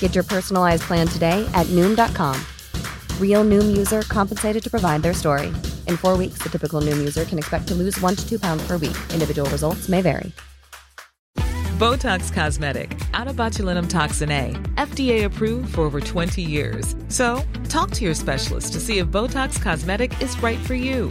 Get your personalized plan today at Noom.com. Real Noom user compensated to provide their story. In four weeks, the typical Noom user can expect to lose one to two pounds per week. Individual results may vary. Botox Cosmetic, out of botulinum toxin A, FDA approved for over 20 years. So, talk to your specialist to see if Botox Cosmetic is right for you.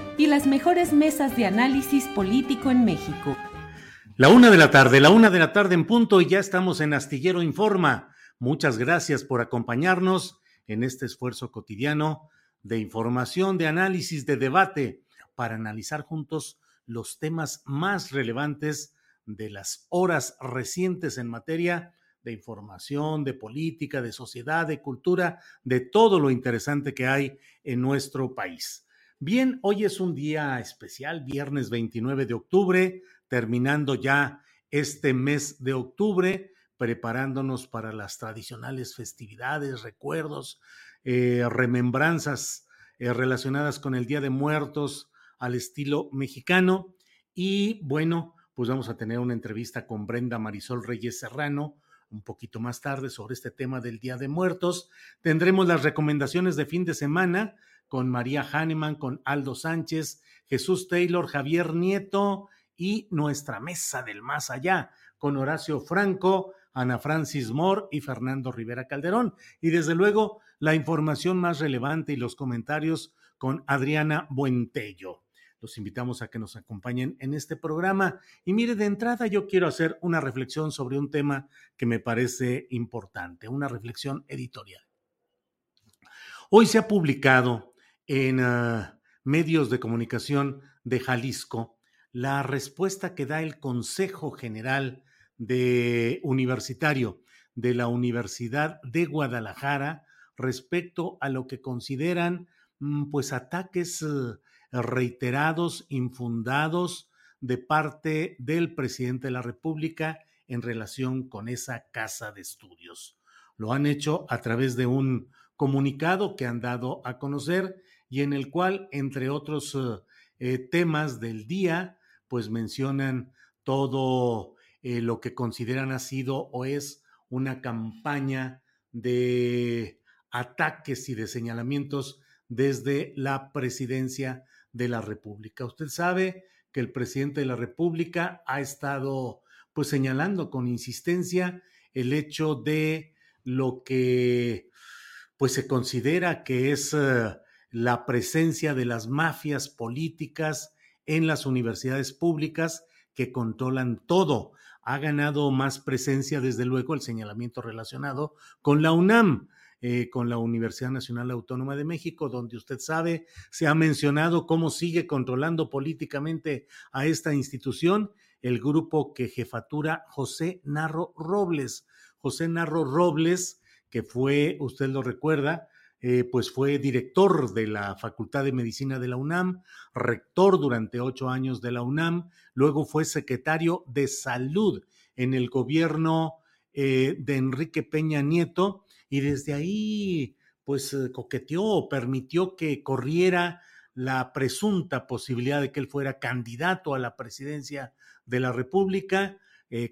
y las mejores mesas de análisis político en México. La una de la tarde, la una de la tarde en punto y ya estamos en Astillero Informa. Muchas gracias por acompañarnos en este esfuerzo cotidiano de información, de análisis, de debate para analizar juntos los temas más relevantes de las horas recientes en materia de información, de política, de sociedad, de cultura, de todo lo interesante que hay en nuestro país. Bien, hoy es un día especial, viernes 29 de octubre, terminando ya este mes de octubre, preparándonos para las tradicionales festividades, recuerdos, eh, remembranzas eh, relacionadas con el Día de Muertos al estilo mexicano. Y bueno, pues vamos a tener una entrevista con Brenda Marisol Reyes Serrano, un poquito más tarde sobre este tema del Día de Muertos. Tendremos las recomendaciones de fin de semana con María Hahnemann, con Aldo Sánchez, Jesús Taylor, Javier Nieto y nuestra mesa del más allá con Horacio Franco, Ana Francis Moore y Fernando Rivera Calderón. Y desde luego la información más relevante y los comentarios con Adriana Buentello. Los invitamos a que nos acompañen en este programa. Y mire, de entrada yo quiero hacer una reflexión sobre un tema que me parece importante, una reflexión editorial. Hoy se ha publicado en uh, medios de comunicación de Jalisco la respuesta que da el Consejo General de Universitario de la Universidad de Guadalajara respecto a lo que consideran pues ataques uh, reiterados, infundados de parte del presidente de la República en relación con esa casa de estudios. Lo han hecho a través de un comunicado que han dado a conocer y en el cual, entre otros eh, temas del día, pues mencionan todo eh, lo que consideran ha sido o es una campaña de ataques y de señalamientos desde la presidencia de la República. Usted sabe que el presidente de la República ha estado pues señalando con insistencia el hecho de lo que pues se considera que es la presencia de las mafias políticas en las universidades públicas que controlan todo. Ha ganado más presencia, desde luego, el señalamiento relacionado con la UNAM. Eh, con la Universidad Nacional Autónoma de México, donde usted sabe, se ha mencionado cómo sigue controlando políticamente a esta institución el grupo que jefatura José Narro Robles. José Narro Robles, que fue, usted lo recuerda, eh, pues fue director de la Facultad de Medicina de la UNAM, rector durante ocho años de la UNAM, luego fue secretario de Salud en el gobierno eh, de Enrique Peña Nieto y desde ahí pues eh, coqueteó permitió que corriera la presunta posibilidad de que él fuera candidato a la presidencia de la República,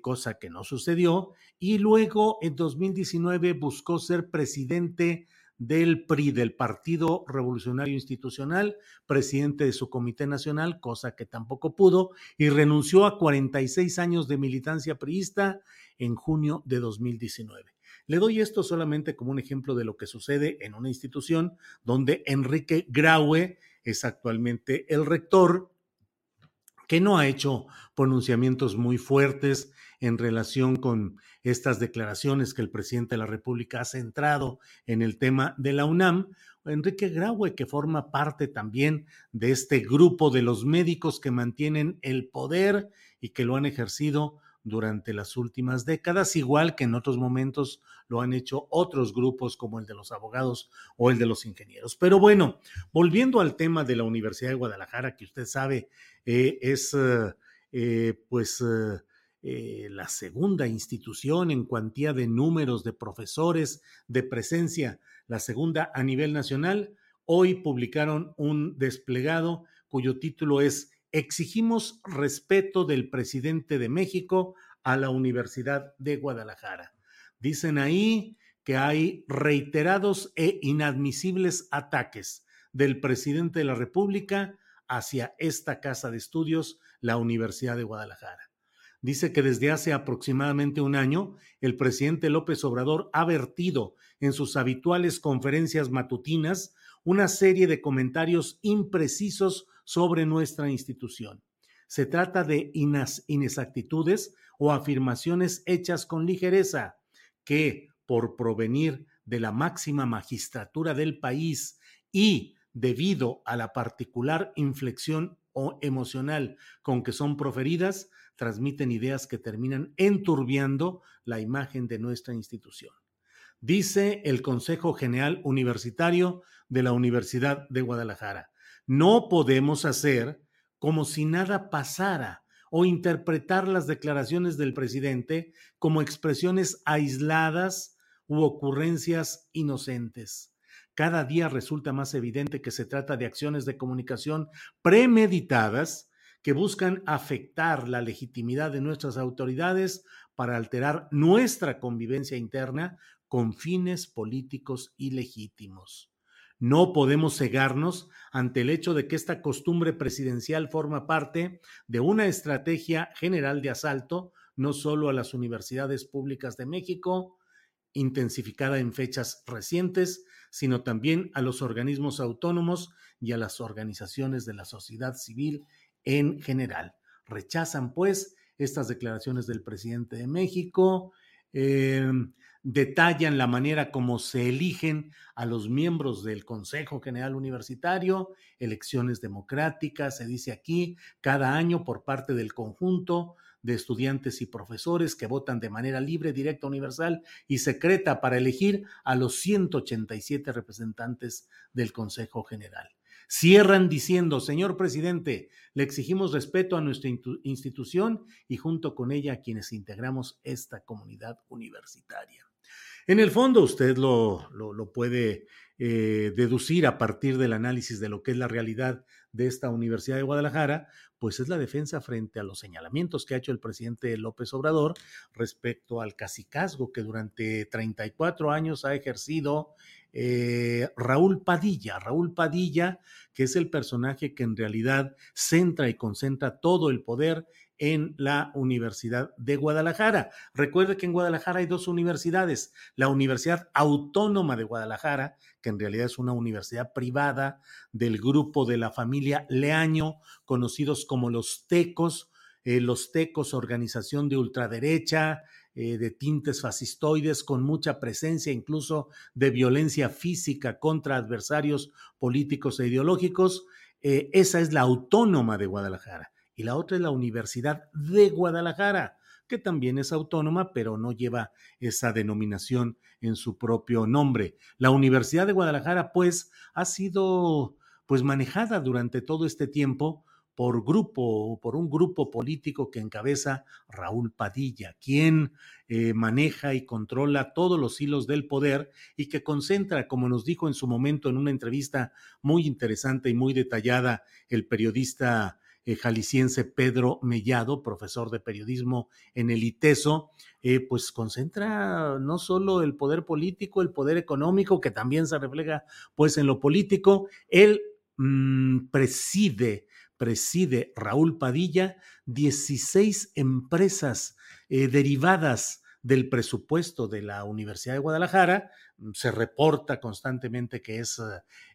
cosa que no sucedió, y luego en 2019 buscó ser presidente del PRI, del Partido Revolucionario Institucional, presidente de su Comité Nacional, cosa que tampoco pudo, y renunció a 46 años de militancia priista en junio de 2019. Le doy esto solamente como un ejemplo de lo que sucede en una institución donde Enrique Graue es actualmente el rector, que no ha hecho pronunciamientos muy fuertes en relación con estas declaraciones que el presidente de la República ha centrado en el tema de la UNAM. Enrique Graue, que forma parte también de este grupo de los médicos que mantienen el poder y que lo han ejercido durante las últimas décadas, igual que en otros momentos lo han hecho otros grupos como el de los abogados o el de los ingenieros. Pero bueno, volviendo al tema de la Universidad de Guadalajara, que usted sabe eh, es eh, eh, pues la segunda institución en cuantía de números de profesores, de presencia, la segunda a nivel nacional, hoy publicaron un desplegado cuyo título es exigimos respeto del presidente de México a la Universidad de Guadalajara. Dicen ahí que hay reiterados e inadmisibles ataques del presidente de la República hacia esta casa de estudios, la Universidad de Guadalajara. Dice que desde hace aproximadamente un año, el presidente López Obrador ha vertido en sus habituales conferencias matutinas una serie de comentarios imprecisos sobre nuestra institución. Se trata de inexactitudes o afirmaciones hechas con ligereza que, por provenir de la máxima magistratura del país y debido a la particular inflexión o emocional con que son proferidas, transmiten ideas que terminan enturbiando la imagen de nuestra institución. Dice el Consejo General Universitario de la Universidad de Guadalajara. No podemos hacer como si nada pasara o interpretar las declaraciones del presidente como expresiones aisladas u ocurrencias inocentes. Cada día resulta más evidente que se trata de acciones de comunicación premeditadas que buscan afectar la legitimidad de nuestras autoridades para alterar nuestra convivencia interna con fines políticos ilegítimos. No podemos cegarnos ante el hecho de que esta costumbre presidencial forma parte de una estrategia general de asalto no solo a las universidades públicas de México, intensificada en fechas recientes, sino también a los organismos autónomos y a las organizaciones de la sociedad civil en general. Rechazan, pues, estas declaraciones del presidente de México. Eh, detallan la manera como se eligen a los miembros del Consejo General Universitario, elecciones democráticas, se dice aquí, cada año por parte del conjunto de estudiantes y profesores que votan de manera libre, directa, universal y secreta para elegir a los 187 representantes del Consejo General. Cierran diciendo, señor presidente, le exigimos respeto a nuestra institución y junto con ella a quienes integramos esta comunidad universitaria. En el fondo, usted lo, puede eh, deducir a partir del análisis de lo que es la realidad de esta Universidad de Guadalajara, pues es la defensa frente a los señalamientos que ha hecho el presidente López Obrador respecto al cacicazgo que durante 34 años ha ejercido eh, Raúl Padilla. Raúl Padilla, que es el personaje que en realidad centra y concentra todo el poder en la Universidad de Guadalajara. Recuerde que en Guadalajara hay dos universidades, la Universidad Autónoma de Guadalajara, que en realidad es una universidad privada del grupo de la familia Leaño, conocidos como los Tecos, eh, los Tecos, organización de ultraderecha, eh, de tintes fascistoides, con mucha presencia incluso de violencia física contra adversarios políticos e ideológicos. Eh, esa es la Autónoma de Guadalajara y la otra es la Universidad de Guadalajara, que también es autónoma, pero no lleva esa denominación en su propio nombre. La Universidad de Guadalajara, pues, ha sido pues manejada durante todo este tiempo por grupo, por un grupo político que encabeza Raúl Padilla, quien eh, maneja y controla todos los hilos del poder y que concentra, como nos dijo en su momento en una entrevista muy interesante y muy detallada el periodista eh, jalisciense Pedro Mellado, profesor de periodismo en el ITESO, eh, pues concentra no solo el poder político, el poder económico, que también se refleja pues en lo político, él mm, preside, preside Raúl Padilla 16 empresas eh, derivadas del presupuesto de la Universidad de Guadalajara. Se reporta constantemente que es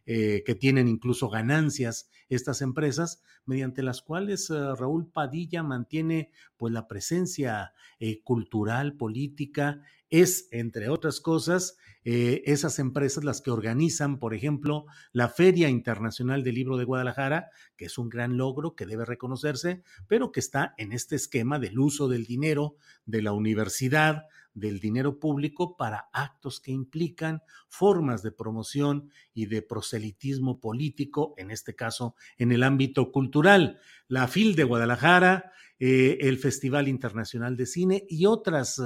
eh, que tienen incluso ganancias estas empresas, mediante las cuales eh, Raúl Padilla mantiene pues la presencia eh, cultural, política, es, entre otras cosas, esas empresas las que organizan, por ejemplo, la Feria Internacional del Libro de Guadalajara, que es un gran logro que debe reconocerse, pero que está en este esquema del uso del dinero de la universidad, del dinero público para actos que implican formas de promoción y de proselitismo político, en este caso en el ámbito cultural. La FIL de Guadalajara, eh, el Festival Internacional de Cine y otras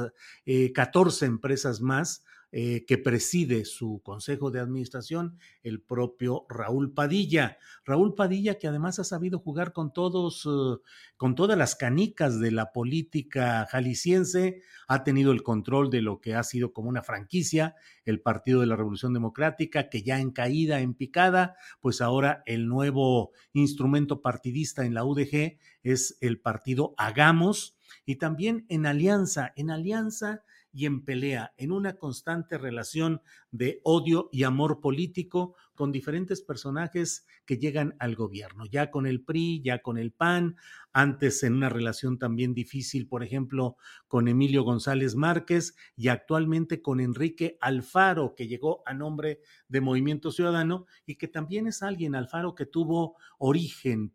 14 eh, empresas más eh, que preside su consejo de administración, el propio Raúl Padilla. Raúl Padilla, que además ha sabido jugar con todos, eh, con todas las canicas de la política jalisciense, ha tenido el control de lo que ha sido como una franquicia, el Partido de la Revolución Democrática, que ya en caída, en picada, pues ahora el nuevo instrumento partidista en la UDG es el partido Hagamos, y también en alianza, en alianza y en pelea, en una constante relación de odio y amor político con diferentes personajes que llegan al gobierno, ya con el PRI, ya con el PAN, antes en una relación también difícil, por ejemplo, con Emilio González Márquez y actualmente con Enrique Alfaro, que llegó a nombre de Movimiento Ciudadano y que también es alguien, Alfaro, que tuvo origen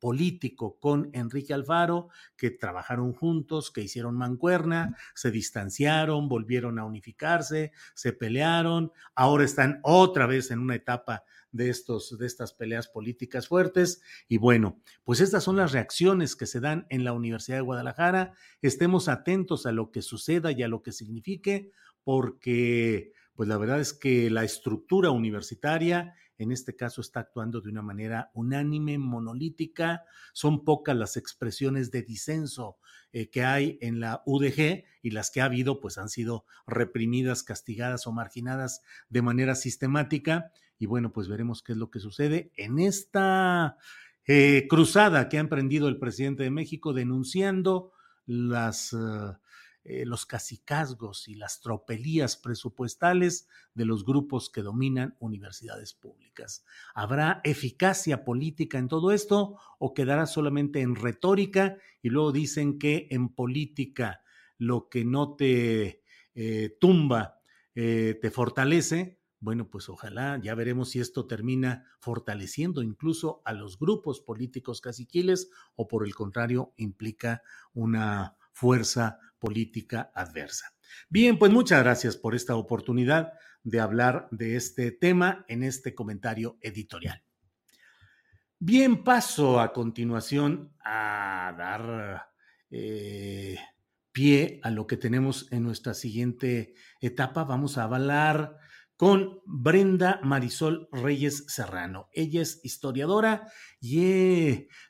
político con Enrique Alfaro, que trabajaron juntos, que hicieron mancuerna, se distanciaron, volvieron a unificarse, se pelearon, ahora están otra vez en una etapa de, estos, de estas peleas políticas fuertes. Y bueno, pues estas son las reacciones que se dan en la Universidad de Guadalajara. Estemos atentos a lo que suceda y a lo que signifique, porque pues la verdad es que la estructura universitaria en este caso está actuando de una manera unánime, monolítica. Son pocas las expresiones de disenso eh, que hay en la UDG y las que ha habido pues han sido reprimidas, castigadas o marginadas de manera sistemática y bueno, pues veremos qué es lo que sucede en esta eh, cruzada que ha emprendido el presidente de México denunciando las, eh, eh, los cacicazgos y las tropelías presupuestales de los grupos que dominan universidades públicas. ¿Habrá eficacia política en todo esto o quedará solamente en retórica? Y luego dicen que en política lo que no te tumba te fortalece bueno, pues ojalá, ya veremos si esto termina fortaleciendo incluso a los grupos políticos caciquiles o por el contrario implica una fuerza política adversa. Bien, pues muchas gracias por esta oportunidad de hablar de este tema en este comentario editorial. Bien, paso a continuación a dar eh, pie a lo que tenemos en nuestra siguiente etapa. Vamos a avalar con Brenda Marisol Reyes Serrano. Ella es historiadora y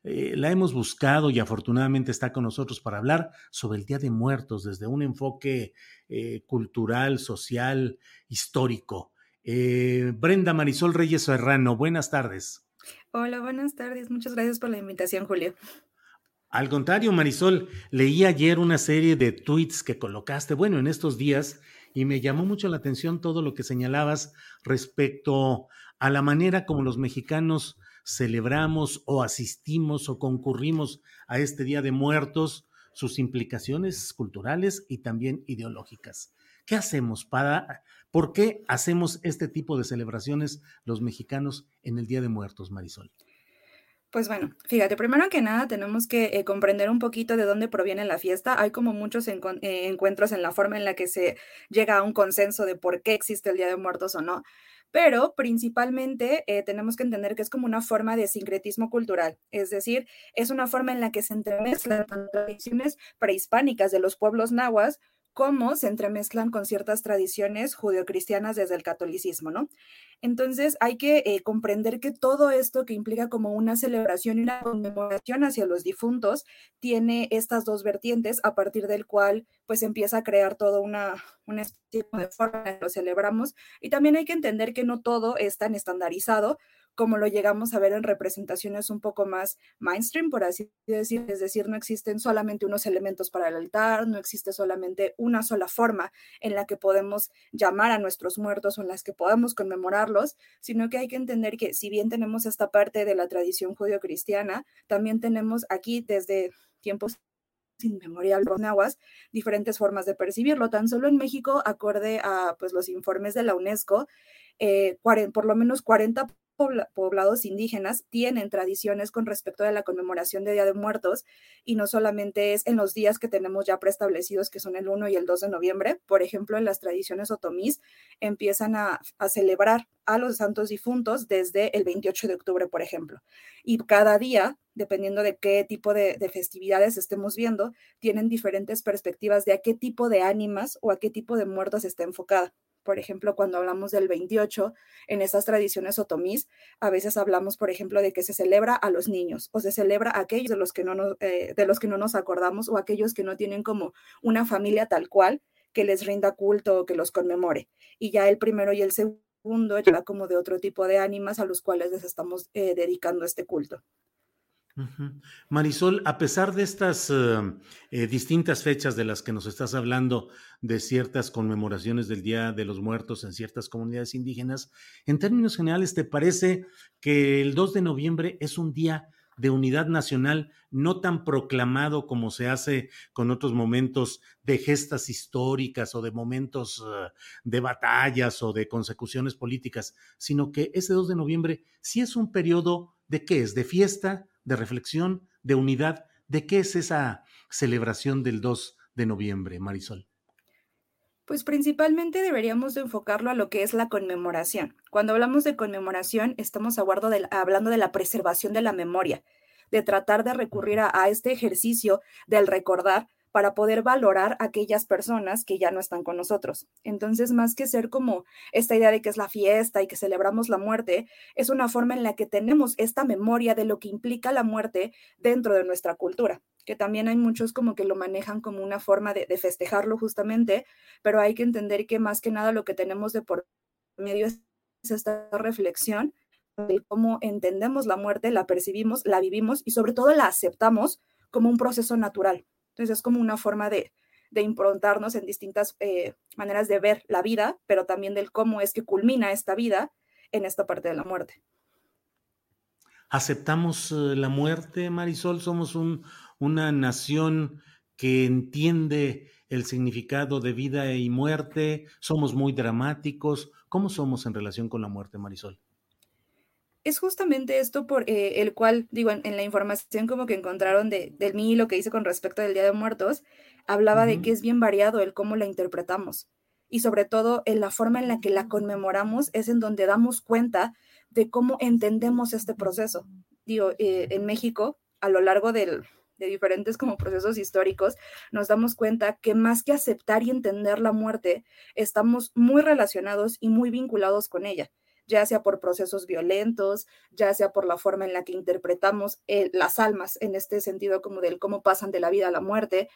eh, la hemos buscado y afortunadamente está con nosotros para hablar sobre el Día de Muertos desde un enfoque eh, cultural, social, histórico. Eh, Brenda Marisol Reyes Serrano, buenas tardes. Hola, buenas tardes. Muchas gracias por la invitación, Julio. Al contrario, Marisol, leí ayer una serie de tweets que colocaste, bueno, en estos días y me llamó mucho la atención todo lo que señalabas respecto a la manera como los mexicanos celebramos o asistimos o concurrimos a este Día de Muertos, sus implicaciones culturales y también ideológicas. ¿Qué hacemos para, por qué hacemos este tipo de celebraciones los mexicanos en el Día de Muertos, Marisol? Pues bueno, fíjate, primero que nada tenemos que eh, comprender un poquito de dónde proviene la fiesta. Hay como muchos eh, encuentros en la forma en la que se llega a un consenso de por qué existe el Día de Muertos o no, pero principalmente eh, tenemos que entender que es como una forma de sincretismo cultural, es decir, es una forma en la que se entremezclan tradiciones prehispánicas de los pueblos nahuas cómo se entremezclan con ciertas tradiciones judeocristianas desde el catolicismo, ¿no? Entonces hay que eh, comprender que todo esto que implica como una celebración y una conmemoración hacia los difuntos tiene estas dos vertientes a partir del cual pues empieza a crear toda una, una especie de forma en que lo celebramos y también hay que entender que no todo es tan estandarizado como lo llegamos a ver en representaciones un poco más mainstream, por así decir, es decir, no existen solamente unos elementos para el altar, no existe solamente una sola forma en la que podemos llamar a nuestros muertos o en las que podamos conmemorarlos, sino que hay que entender que si bien tenemos esta parte de la tradición judío-cristiana, también tenemos aquí desde tiempos inmemorial nahuas, diferentes formas de percibirlo. Tan solo en México, acorde a pues, los informes de la UNESCO, eh, por lo menos 40 poblados indígenas tienen tradiciones con respecto a la conmemoración de Día de Muertos y no solamente es en los días que tenemos ya preestablecidos, que son el 1 y el 2 de noviembre. Por ejemplo, en las tradiciones otomís empiezan a, celebrar a los santos difuntos desde el 28 de octubre, por ejemplo. Y cada día, dependiendo de qué tipo de, de festividades estemos viendo, tienen diferentes perspectivas de a qué tipo de ánimas o a qué tipo de muertos está enfocada por ejemplo, cuando hablamos del 28, en esas tradiciones otomís, a veces hablamos, por ejemplo, de que se celebra a los niños o se celebra a aquellos de los que no nos, eh, de los que no nos acordamos o aquellos que no tienen como una familia tal cual que les rinda culto o que los conmemore. Y ya el primero y el segundo ya como de otro tipo de ánimas a los cuales les estamos eh, dedicando este culto. Marisol, a pesar de estas eh, eh, distintas fechas de las que nos estás hablando, de ciertas conmemoraciones del Día de los Muertos en ciertas comunidades indígenas, en términos generales, ¿te parece que el 2 de noviembre es un día de unidad nacional no tan proclamado como se hace con otros momentos de gestas históricas o de momentos eh, de batallas o de consecuciones políticas, sino que ese 2 de noviembre sí es un periodo de qué es, de fiesta, de reflexión, de unidad. ¿De qué es esa celebración del 2 de noviembre, Marisol? Pues principalmente deberíamos de enfocarlo a lo que es la conmemoración. Cuando hablamos de conmemoración, estamos hablando de la preservación de la memoria, de tratar de recurrir a, a este ejercicio del recordar para poder valorar aquellas personas que ya no están con nosotros. Entonces, más que ser como esta idea de que es la fiesta y que celebramos la muerte, es una forma en la que tenemos esta memoria de lo que implica la muerte dentro de nuestra cultura, que también hay muchos como que lo manejan como una forma de, festejarlo justamente, pero hay que entender que más que nada lo que tenemos de por medio es esta reflexión de cómo entendemos la muerte, la percibimos, la vivimos y sobre todo la aceptamos como un proceso natural. Entonces es como una forma de, improntarnos en distintas eh, maneras de ver la vida, pero también del cómo es que culmina esta vida en esta parte de la muerte. ¿Aceptamos eh, la muerte, Marisol? ¿Somos una nación que entiende el significado de vida y muerte? ¿Somos muy dramáticos? ¿Cómo somos en relación con la muerte, Marisol? Es justamente esto por eh, el cual, digo, en, la información como que encontraron de, del mí lo que hice con respecto del Día de Muertos, hablaba de que es bien variado el cómo la interpretamos y sobre todo en la forma en la que la conmemoramos es en donde damos cuenta de cómo entendemos este proceso. Digo, eh, en México, a lo largo del, de diferentes como procesos históricos, nos damos cuenta que más que aceptar y entender la muerte, estamos muy relacionados y muy vinculados con ella ya sea por procesos violentos, ya sea por la forma en la que interpretamos eh, las almas, en este sentido como del cómo pasan de la vida a la muerte,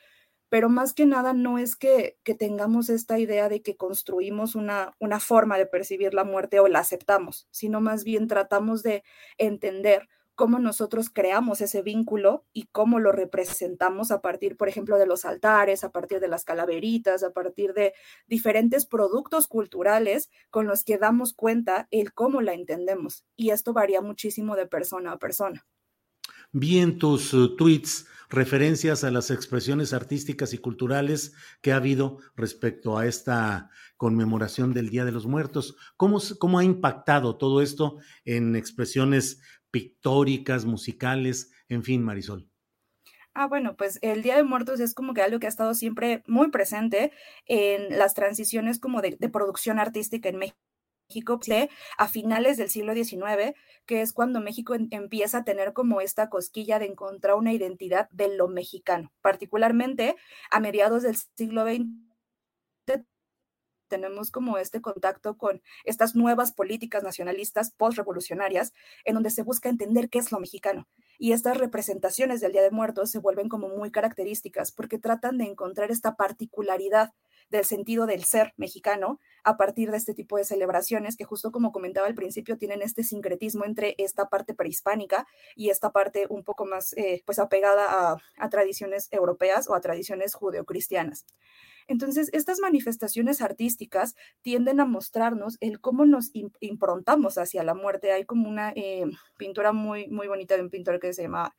pero más que nada no es que, que tengamos esta idea de que construimos una, una forma de percibir la muerte o la aceptamos, sino más bien tratamos de entender cómo nosotros creamos ese vínculo y cómo lo representamos a partir, por ejemplo, de los altares, a partir de las calaveritas, a partir de diferentes productos culturales con los que damos cuenta el cómo la entendemos. Y esto varía muchísimo de persona a persona. Vi en tus uh, tweets referencias a las expresiones artísticas y culturales que ha habido respecto a esta conmemoración del Día de los Muertos. ¿Cómo, cómo ha impactado todo esto en expresiones pictóricas, musicales, en fin, Marisol. Ah, bueno, pues el Día de Muertos es como que algo que ha estado siempre muy presente en las transiciones como de, producción artística en México a finales del siglo XIX, que es cuando México empieza a tener como esta cosquilla de encontrar una identidad de lo mexicano, particularmente a mediados del siglo XX tenemos como este contacto con estas nuevas políticas nacionalistas post-revolucionarias, en donde se busca entender qué es lo mexicano. Y estas representaciones del Día de Muertos se vuelven como muy características porque tratan de encontrar esta particularidad del sentido del ser mexicano a partir de este tipo de celebraciones que justo como comentaba al principio tienen este sincretismo entre esta parte prehispánica y esta parte un poco más eh, pues apegada a, a tradiciones europeas o a tradiciones judeocristianas. Entonces, estas manifestaciones artísticas tienden a mostrarnos el cómo nos improntamos hacia la muerte. Hay como una eh, pintura muy, muy bonita de un pintor que se llama,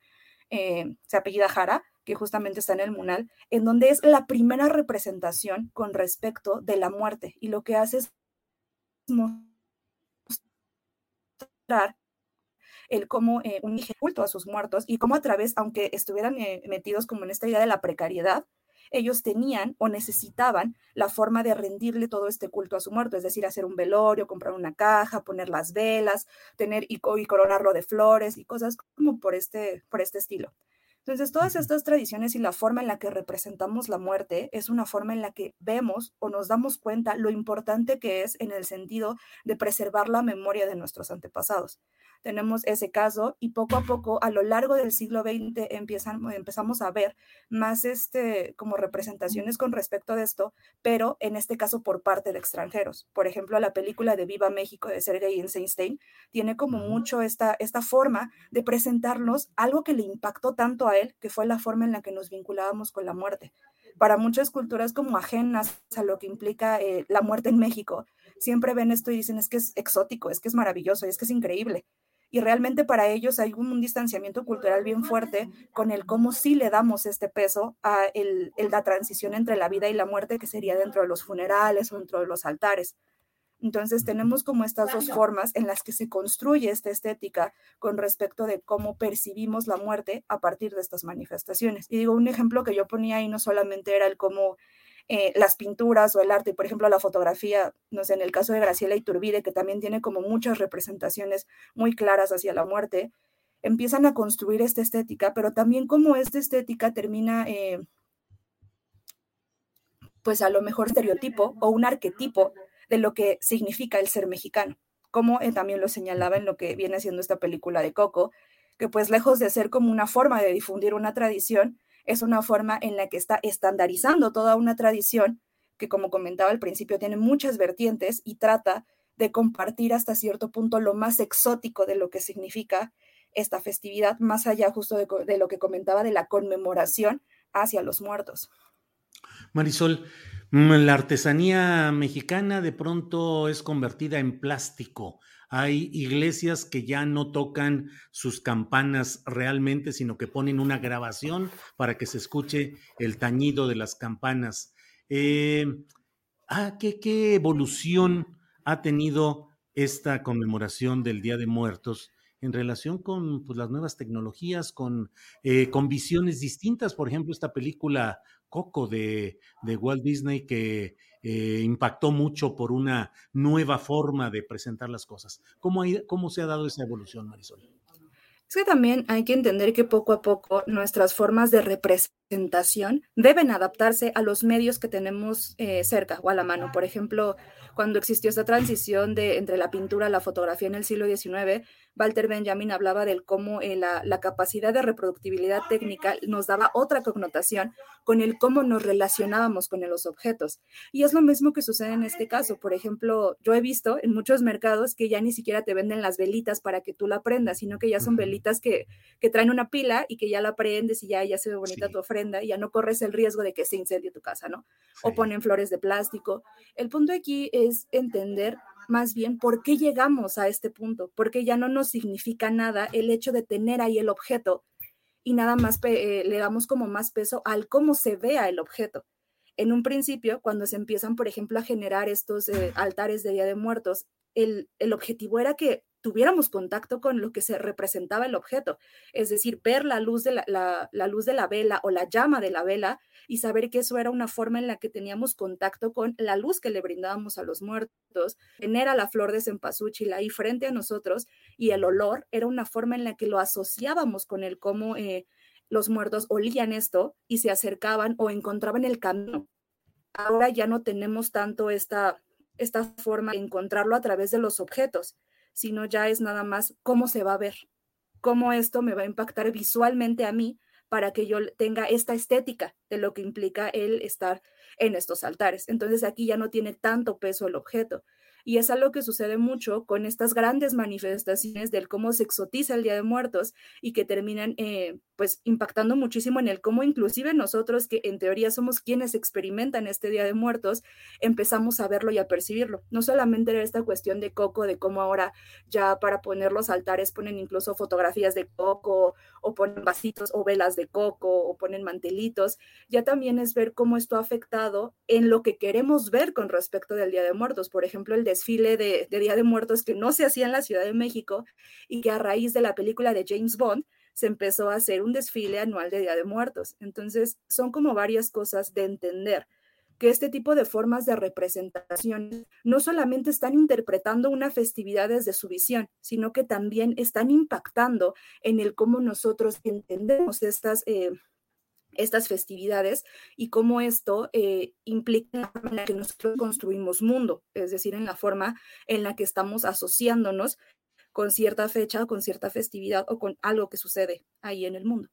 eh, se apellida Jara, que justamente está en el Munal, en donde es la primera representación con respecto de la muerte. Y lo que hace es mostrar el cómo eh, un culto a sus muertos y cómo a través, aunque estuvieran metidos como en esta idea de la precariedad, ellos tenían o necesitaban la forma de rendirle todo este culto a su muerto, es decir, hacer un velorio, comprar una caja, poner las velas, tener y, y coronarlo de flores y cosas como por este, por este estilo. Entonces, todas estas tradiciones y la forma en la que representamos la muerte es una forma en la que vemos o nos damos cuenta lo importante que es en el sentido de preservar la memoria de nuestros antepasados tenemos ese caso y poco a poco a lo largo del siglo XX empiezan, empezamos a ver más este, como representaciones con respecto a esto, pero en este caso por parte de extranjeros. Por ejemplo, la película de Viva México de Sergei Eisenstein tiene como mucho esta, esta forma de presentarnos algo que le impactó tanto a él, que fue la forma en la que nos vinculábamos con la muerte. Para muchas culturas como ajenas a lo que implica eh, la muerte en México, siempre ven esto y dicen es que es exótico, es que es maravilloso, es que es increíble y realmente para ellos hay un, distanciamiento cultural bien fuerte con el cómo sí le damos este peso a el, la transición entre la vida y la muerte que sería dentro de los funerales o dentro de los altares. Entonces tenemos como estas dos formas en las que se construye esta estética con respecto de cómo percibimos la muerte a partir de estas manifestaciones. Y digo, un ejemplo que yo ponía ahí no solamente era el cómo eh, las pinturas o el arte, por ejemplo, la fotografía, no en el caso de Graciela Iturbide, que también tiene como muchas representaciones muy claras hacia la muerte, empiezan a construir esta estética, pero también como esta estética termina, eh, pues a lo mejor estereotipo o un arquetipo de lo que significa el ser mexicano, como eh, también lo señalaba en lo que viene siendo esta película de Coco, que pues lejos de ser como una forma de difundir una tradición, es una forma en la que está estandarizando toda una tradición que, como comentaba al principio, tiene muchas vertientes y trata de compartir hasta cierto punto lo más exótico de lo que significa esta festividad, más allá justo de, lo que comentaba de la conmemoración hacia los muertos. Marisol, mm, la artesanía mexicana de pronto es convertida en plástico. Hay iglesias que ya no tocan sus campanas realmente, sino que ponen una grabación para que se escuche el tañido de las campanas. Eh, ah, ¿qué, evolución ha tenido esta conmemoración del Día de Muertos en relación con pues, las nuevas tecnologías, con, eh, con visiones distintas? Por ejemplo, esta película Coco de Walt Disney que eh, impactó mucho por una nueva forma de presentar las cosas. ¿Cómo, ¿Cómo se ha dado esa evolución, Marisol? Es que también hay que entender que poco a poco nuestras formas de representación deben adaptarse a los medios que tenemos eh, cerca o a la mano. Por ejemplo, cuando existió esta transición de entre la pintura y la fotografía en el siglo XIX, Walter Benjamin hablaba del cómo eh, la, la, capacidad de reproductibilidad técnica nos daba otra connotación con el cómo nos relacionábamos con los objetos. Y es lo mismo que sucede en este caso. Por ejemplo, yo he visto en muchos mercados que ya ni siquiera te venden las velitas para que tú la prendas, sino que ya son velitas que, que traen una pila y que ya la prendes y ya, ya se ve bonita tu ofrenda y ya no corres el riesgo de que se incendie tu casa, ¿no? O ponen flores de plástico. El punto aquí es entender más bien por qué llegamos a este punto, porque ya no nos significa nada el hecho de tener ahí el objeto y nada más eh, le damos como más peso al cómo se vea el objeto. En un principio, cuando se empiezan, por ejemplo, a generar estos eh, altares de Día de Muertos, el, el objetivo era que tuviéramos contacto con lo que se representaba el objeto, es decir, ver la luz de la, luz de la vela o la llama de la vela y saber que eso era una forma en la que teníamos contacto con la luz que le brindábamos a los muertos, tener a la flor de cempasúchil ahí frente a nosotros y el olor era una forma en la que lo asociábamos con el cómo eh, los muertos olían esto y se acercaban o encontraban el camino. Ahora ya no tenemos tanto esta, esta forma de encontrarlo a través de los objetos sino ya es nada más cómo se va a ver, cómo esto me va a impactar visualmente a mí para que yo tenga esta estética de lo que implica el estar en estos altares. Entonces aquí ya no tiene tanto peso el objeto. Y es algo que sucede mucho con estas grandes manifestaciones del cómo se exotiza el Día de Muertos y que terminan eh, pues impactando muchísimo en el cómo inclusive nosotros que en teoría somos quienes experimentan este Día de Muertos, empezamos a verlo y a percibirlo. No solamente era esta cuestión de Coco, de cómo ahora ya para poner los altares ponen incluso fotografías de Coco o ponen vasitos o velas de Coco o ponen mantelitos, ya también es ver cómo esto ha afectado en lo que queremos ver con respecto del Día de Muertos. Por ejemplo, el desfile de, Día de Muertos que no se hacía en la Ciudad de México y que a raíz de la película de James Bond se empezó a hacer un desfile anual de Día de Muertos. Entonces, son como varias cosas de entender que este tipo de formas de representación no solamente están interpretando una festividad desde su visión, sino que también están impactando en el cómo nosotros entendemos estas, eh, estas festividades y cómo esto eh, implica la forma en la que nosotros construimos mundo, es decir, en la forma en la que estamos asociándonos con cierta fecha con cierta festividad o con algo que sucede ahí en el mundo.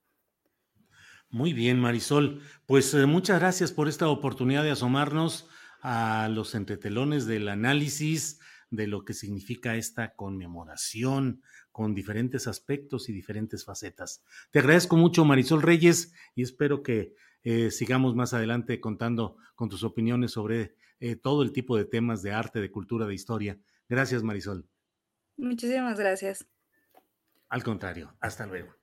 Muy bien, Marisol. Pues eh, muchas gracias por esta oportunidad de asomarnos a los entretelones del análisis de lo que significa esta conmemoración con diferentes aspectos y diferentes facetas. Te agradezco mucho, Marisol Reyes, y espero que eh, sigamos más adelante contando con tus opiniones sobre eh, todo el tipo de temas de arte, de cultura, de historia. Gracias, Marisol. Muchísimas gracias. Al contrario, hasta luego.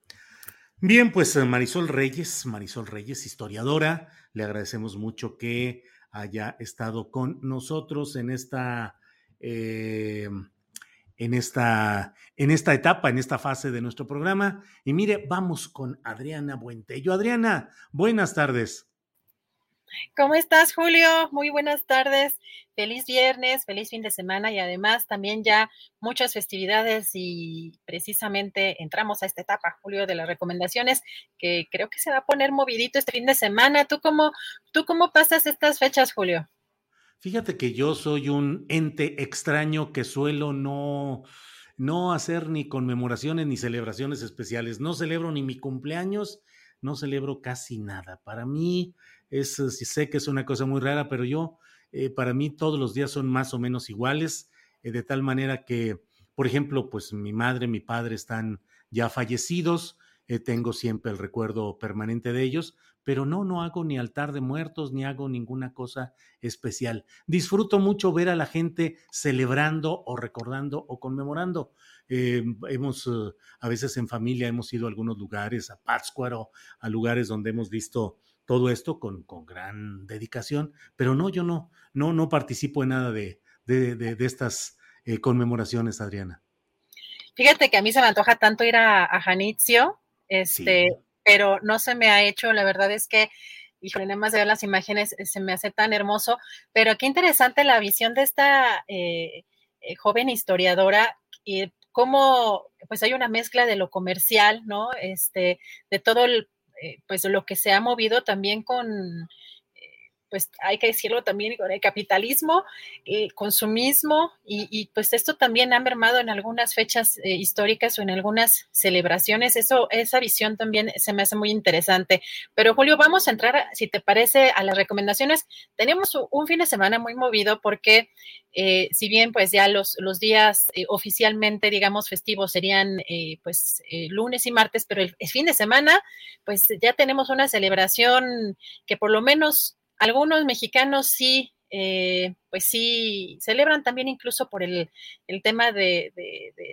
Bien, pues eh, Marisol Reyes, Marisol Reyes, historiadora, le agradecemos mucho que haya estado con nosotros en esta en esta, en esta etapa, en esta fase de nuestro programa. Y mire, vamos con Adriana Buentello. Adriana, buenas tardes. ¿Cómo estás, Julio? Muy buenas tardes. Feliz viernes, feliz fin de semana y además también ya muchas festividades y precisamente entramos a esta etapa, Julio, de las recomendaciones que creo que se va a poner movidito este fin de semana. ¿Tú cómo, tú cómo pasas estas fechas, Julio? Fíjate que yo soy un ente extraño que suelo no, no hacer ni conmemoraciones ni celebraciones especiales. No celebro ni mi cumpleaños, no celebro casi nada. Para mí es, sé que es una cosa muy rara, pero yo, eh, para mí todos los días son más o menos iguales, eh, de tal manera que, por ejemplo, pues mi madre, mi padre están ya fallecidos, eh, tengo siempre el recuerdo permanente de ellos, pero no, no hago ni altar de muertos, ni hago ninguna cosa especial. Disfruto mucho ver a la gente celebrando o recordando o conmemorando. Eh, hemos, a veces en familia hemos ido a algunos lugares, a Pátzcuaro, a lugares donde hemos visto todo esto con, con gran dedicación, pero no, yo no, no, no participo en nada de, de, de, estas eh, conmemoraciones, Adriana. Fíjate que a mí se me antoja tanto ir a, a Janitzio, este, pero no se me ha hecho, la verdad es que, híjole, nada más de ver las imágenes eh, se me hace tan hermoso, pero qué interesante la visión de esta eh, joven historiadora y cómo pues hay una mezcla de lo comercial, ¿no? Este, de todo el, pues lo que se ha movido también con pues hay que decirlo también con el capitalismo, el consumismo, y, pues esto también ha mermado en algunas fechas eh, históricas o en algunas celebraciones. Eso, esa visión también se me hace muy interesante. Pero Julio, vamos a entrar, si te parece, a las recomendaciones. Tenemos un fin de semana muy movido porque eh, si bien pues ya los, los días eh, oficialmente, digamos, festivos serían pues lunes y martes, pero el fin de semana, pues ya tenemos una celebración que por lo menos algunos mexicanos sí, eh, pues sí, celebran también incluso por el, tema de,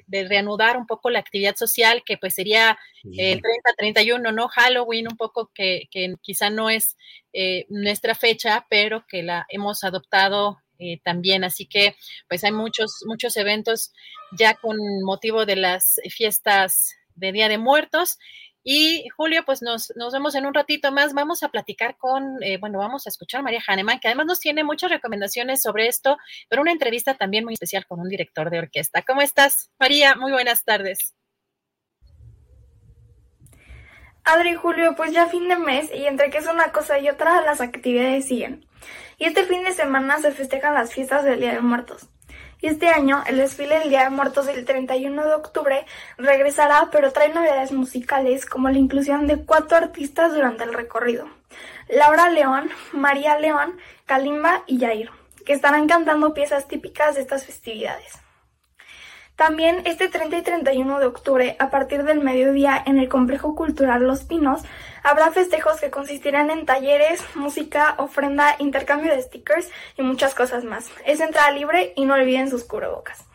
reanudar un poco la actividad social, que pues sería el 30-31, ¿no? Halloween, un poco que, quizá no es eh, nuestra fecha, pero que la hemos adoptado eh, también. Así que pues hay muchos, muchos eventos ya con motivo de las fiestas de Día de Muertos. Y Julio, pues nos, vemos en un ratito más. Vamos a platicar con, eh, bueno, vamos a escuchar a María Hahnemann, que además nos tiene muchas recomendaciones sobre esto, pero una entrevista también muy especial con un director de orquesta. ¿Cómo estás, María? Muy buenas tardes. Adri Julio, pues ya fin de mes y entre que es una cosa y otra, las actividades siguen. Y este fin de semana se festejan las fiestas del Día de Muertos. Y este año, el desfile del Día de Muertos del 31 de octubre regresará, pero trae novedades musicales como la inclusión de cuatro artistas durante el recorrido. Laura León, María León, Kalimba y Jair, que estarán cantando piezas típicas de estas festividades. También este 30 y 31 de octubre, a partir del mediodía, en el Complejo Cultural Los Pinos, habrá festejos que consistirán en talleres, música, ofrenda, intercambio de stickers y muchas cosas más. Es entrada libre y no olviden sus cubrebocas.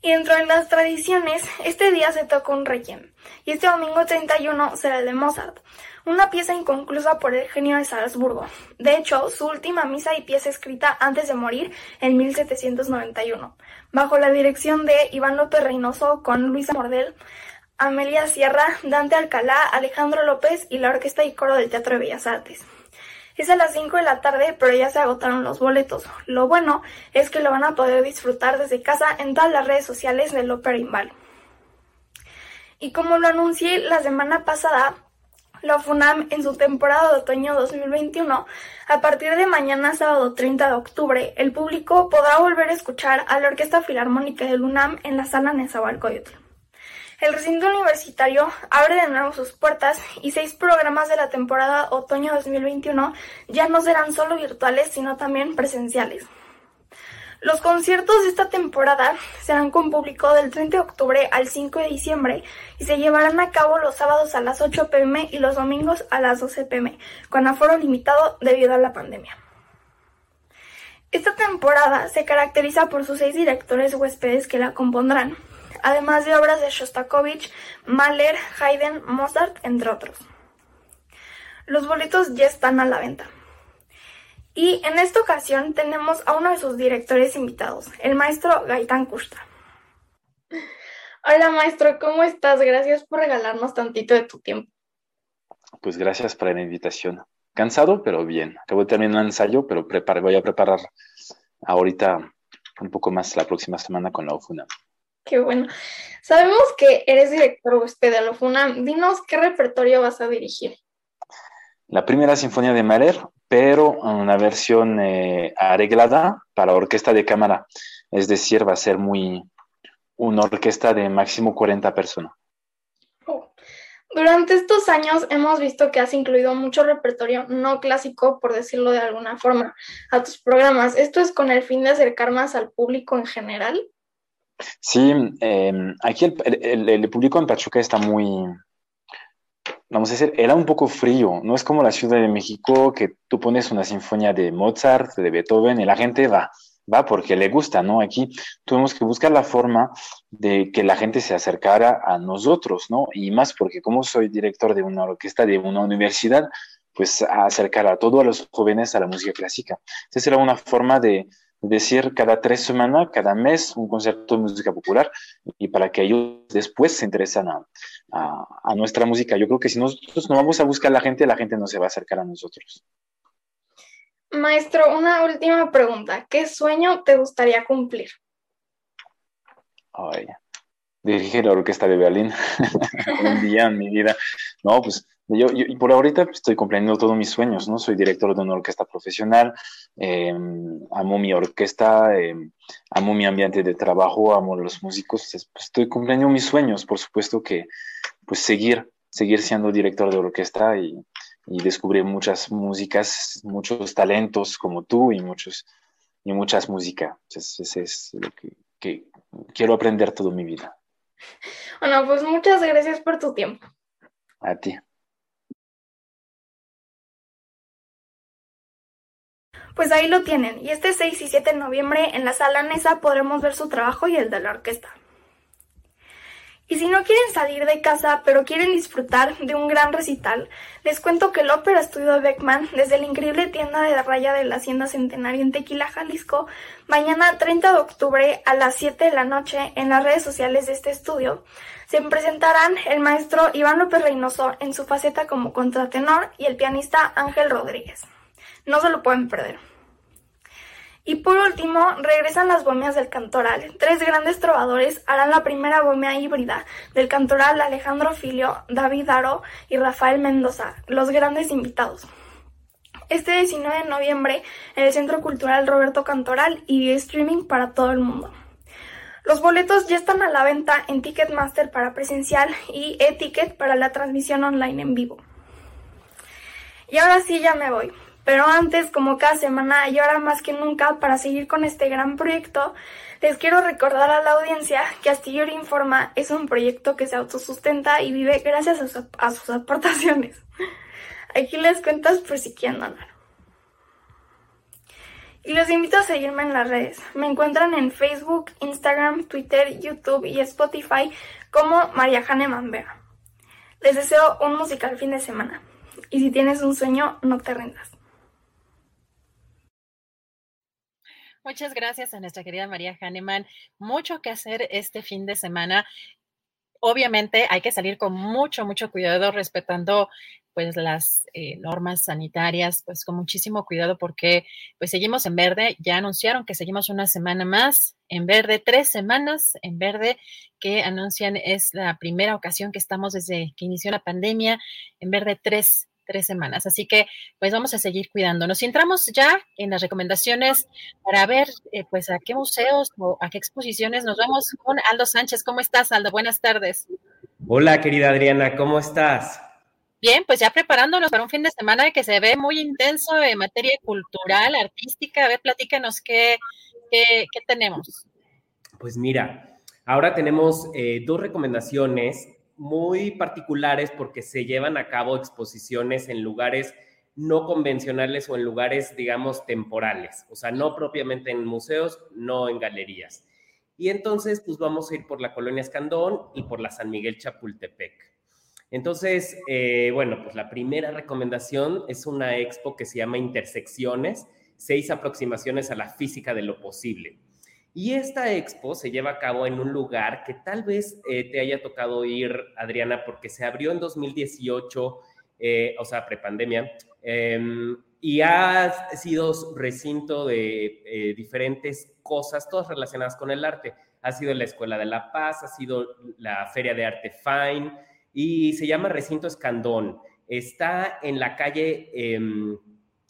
Y dentro de las tradiciones, este día se toca un requiem, y este domingo 31 será el de Mozart, una pieza inconclusa por el genio de Salzburgo. De hecho, su última misa y pieza escrita antes de morir en 1791, bajo la dirección de Iván López Reynoso con Luisa Mordel, Amelia Sierra, Dante Alcalá, Alejandro López y la Orquesta y Coro del Teatro de Bellas Artes. Es a las 5 de la tarde, pero ya se agotaron los boletos. Lo bueno es que lo van a poder disfrutar desde casa en todas las redes sociales del Opera Inval. Y como lo anuncié la semana pasada, la FUNAM en su temporada de otoño 2021, a partir de mañana sábado 30 de octubre, el público podrá volver a escuchar a la Orquesta Filarmónica del UNAM en la sala Nezahualcóyotl. El recinto universitario abre de nuevo sus puertas y seis programas de la temporada otoño 2021 ya no serán solo virtuales, sino también presenciales. Los conciertos de esta temporada serán con público del 30 de octubre al 5 de diciembre y se llevarán a cabo los sábados a las 8 pm y los domingos a las 12 pm, con aforo limitado debido a la pandemia. Esta temporada se caracteriza por sus seis directores huéspedes que la compondrán, además de obras de Shostakovich, Mahler, Haydn, Mozart, entre otros. Los boletos ya están a la venta. Y en esta ocasión tenemos a uno de sus directores invitados, el maestro Gaitán Kusta. Hola maestro, ¿cómo estás? Gracias por regalarnos tantito de tu tiempo. Pues gracias por la invitación. Cansado, pero bien. Acabo de terminar el ensayo, pero voy a preparar ahorita un poco más la próxima semana con la OFUNAM. Qué bueno. Sabemos que eres director huésped de la OFUNAM. Dinos qué repertorio vas a dirigir. La primera sinfonía de Mahler, pero una versión eh, arreglada para orquesta de cámara. Es decir, va a ser muy una orquesta de máximo 40 personas. Oh. Durante estos años hemos visto que has incluido mucho repertorio no clásico, por decirlo de alguna forma, a tus programas. ¿Esto es con el fin de acercar más al público en general? Sí, em, aquí el, el, público en Pachuca está muy, vamos a decir, era un poco frío. No es como la Ciudad de México que tú pones una sinfonía de Mozart, de Beethoven y la gente va, va porque le gusta, ¿no? Aquí tuvimos que buscar la forma de que la gente se acercara a nosotros, ¿no? Y más porque como soy director de una orquesta de una universidad, pues acercar a todos los jóvenes a la música clásica. Entonces era una forma de, decir cada tres semanas, cada mes, un concierto de música popular y para que ellos después se interesan a, a, nuestra música. Yo creo que si nosotros no vamos a buscar a la gente, la gente no se va a acercar a nosotros. Maestro, una última pregunta. ¿Qué sueño te gustaría cumplir? Ay, dirigir la orquesta de Berlín un día en mi vida. No, pues yo, y por ahorita estoy cumpliendo todos mis sueños, ¿no? Soy director de una orquesta profesional, em, amo mi orquesta, em, amo mi ambiente de trabajo, amo los músicos, pues, estoy cumpliendo mis sueños, por supuesto que pues seguir, seguir siendo director de orquesta y, y descubrir muchas músicas, muchos talentos como tú y, muchos, y muchas músicas. Ese es lo que, que quiero aprender toda mi vida. Bueno, pues muchas gracias por tu tiempo. A ti. Pues ahí lo tienen, y este 6 y 7 de noviembre en la sala Nesa podremos ver su trabajo y el de la orquesta. Y si no quieren salir de casa, pero quieren disfrutar de un gran recital, les cuento que el Ópera Estudio Beckman, desde la increíble tienda de raya de la Hacienda Centenario en Tequila, Jalisco, mañana 30 de octubre a las 7 de la noche en las redes sociales de este estudio, se presentarán el maestro Iván López Reynoso en su faceta como contratenor y el pianista Ángel Rodríguez. No se lo pueden perder. Y por último, regresan las bohemias del cantoral. Tres grandes trovadores harán la primera bohemia híbrida del cantoral Alejandro Filio, David Aro y Rafael Mendoza, los grandes invitados. este 19 de noviembre en el Centro Cultural Roberto Cantoral y streaming para todo el mundo. Los boletos ya están a la venta en Ticketmaster para presencial y e-ticket para la transmisión online en vivo. Y ahora sí ya me voy. Pero antes, como cada semana y ahora más que nunca, para seguir con este gran proyecto, les quiero recordar a la audiencia que Astillero Informa es un proyecto que se autosustenta y vive gracias a, sus aportaciones. Aquí les cuentas por si quieren donar. Y los invito a seguirme en las redes. Me encuentran en Facebook, Instagram, Twitter, YouTube y Spotify como María Jane Mambera. Les deseo un musical fin de semana. Y si tienes un sueño, no te rendas. Muchas gracias a nuestra querida María Hahnemann. Mucho que hacer este fin de semana. Obviamente hay que salir con mucho, mucho cuidado, respetando pues las eh, normas sanitarias, pues con muchísimo cuidado porque pues seguimos en verde. Ya anunciaron que seguimos una semana más en verde, tres semanas en verde que anuncian es la primera ocasión que estamos desde que inició la pandemia en verde tres tres semanas. Así que, pues vamos a seguir cuidándonos. Y entramos ya en las recomendaciones para ver, eh, pues, a qué museos o a qué exposiciones nos vamos con Aldo Sánchez. ¿Cómo estás, Aldo? Buenas tardes. Hola, querida Adriana, ¿cómo estás? Bien, pues ya preparándonos para un fin de semana que se ve muy intenso en materia cultural, artística. A ver, platícanos qué, qué, tenemos. Pues mira, ahora tenemos eh, dos recomendaciones muy particulares porque se llevan a cabo exposiciones en lugares no convencionales o en lugares, digamos, temporales, o sea, no propiamente en museos, no en galerías. Y entonces, pues vamos a ir por la Colonia Escandón y por la San Miguel Chapultepec. Entonces, eh, bueno, pues la primera recomendación es una expo que se llama Intersecciones, seis aproximaciones a la física de lo posible. Y esta expo se lleva a cabo en un lugar que tal vez eh, te haya tocado ir, Adriana, porque se abrió en 2018, eh, o sea, prepandemia, em, y ha sido recinto de eh, diferentes cosas, todas relacionadas con el arte. Ha sido la Escuela de la Paz, ha sido la Feria de Arte Fine, y se llama Recinto Escandón. Está en la calle, em,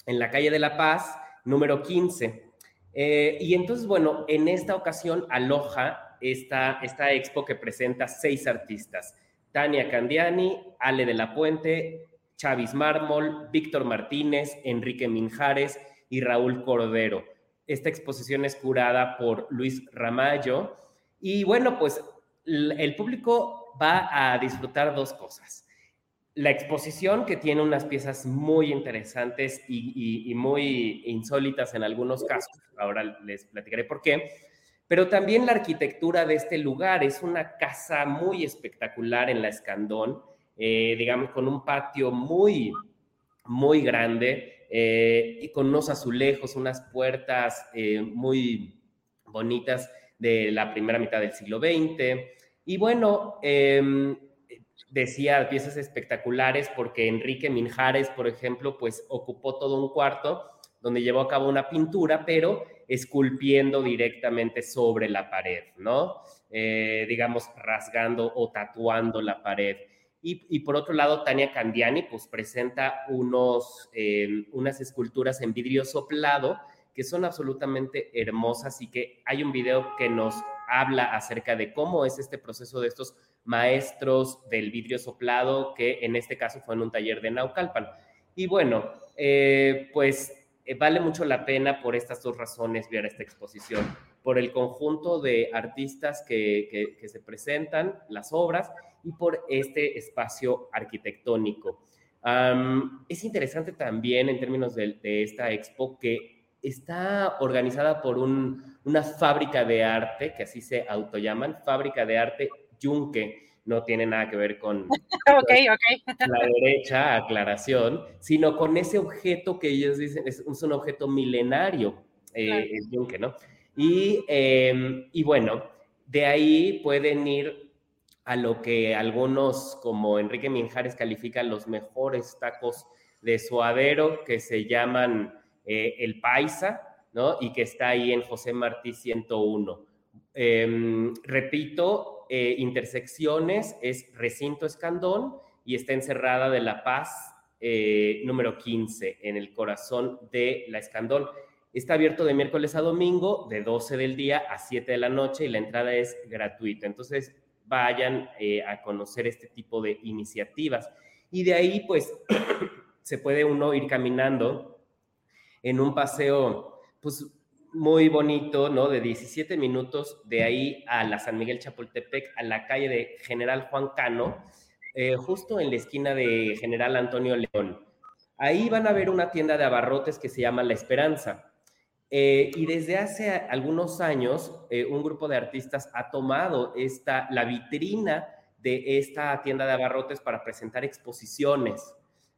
en la calle de la Paz, número 15. Eh, y entonces, bueno, en esta ocasión aloja esta, esta expo que presenta seis artistas. Tania Candiani, Ale de la Puente, Chavis Mármol, Víctor Martínez, Enrique Minjares y Raúl Cordero. Esta exposición es curada por Luis Ramallo. Y bueno, pues el público va a disfrutar dos cosas la exposición que tiene unas piezas muy interesantes y, muy insólitas en algunos casos, ahora les platicaré por qué, pero también la arquitectura de este lugar es una casa muy espectacular en la Escandón, eh, digamos, con un patio muy, muy grande eh, y con unos azulejos, unas puertas eh, muy bonitas de la primera mitad del siglo XX. Y bueno, em, decía piezas espectaculares porque Enrique Minjares, por ejemplo, pues ocupó todo un cuarto donde llevó a cabo una pintura, pero esculpiendo directamente sobre la pared, ¿no? Eh, digamos, rasgando o tatuando la pared. Y, por otro lado, Tania Candiani, pues presenta unos, eh, unas esculturas en vidrio soplado que son absolutamente hermosas y que hay un video que nos habla acerca de cómo es este proceso de estos maestros del vidrio soplado, que en este caso fue en un taller de Naucalpan. Y bueno, eh, pues eh, vale mucho la pena por estas dos razones ver esta exposición, por el conjunto de artistas que, se presentan, las obras, y por este espacio arquitectónico. es interesante también en términos de, esta expo que está organizada por una fábrica de arte, que así se autollaman, fábrica de arte Yunque, no tiene nada que ver con la derecha, aclaración, sino con ese objeto que ellos dicen es, un objeto milenario, eh, el Yunque, ¿no? Y, em, y bueno, de ahí pueden ir a lo que algunos como Enrique Minjares califican los mejores tacos de suadero que se llaman eh, el Paisa, ¿no? Y que está ahí en José Martí 101. Em, repito, eh, intersecciones es recinto escandón y está encerrada de La Paz eh, número 15, en el corazón de la Escandón. Está abierto de miércoles a domingo, de 12 del día a 7 de la noche y la entrada es gratuita. Entonces, vayan eh, a conocer este tipo de iniciativas. Y de ahí, pues, se puede uno ir caminando en un paseo, pues, muy bonito, ¿no? De 17 minutos de ahí a la San Miguel Chapultepec, a la calle de General Juan Cano, eh, justo en la esquina de General Antonio León. Ahí van a ver una tienda de abarrotes que se llama La Esperanza. Eh, y desde hace algunos años, eh, un grupo de artistas ha tomado esta, la vitrina de esta tienda de abarrotes para presentar exposiciones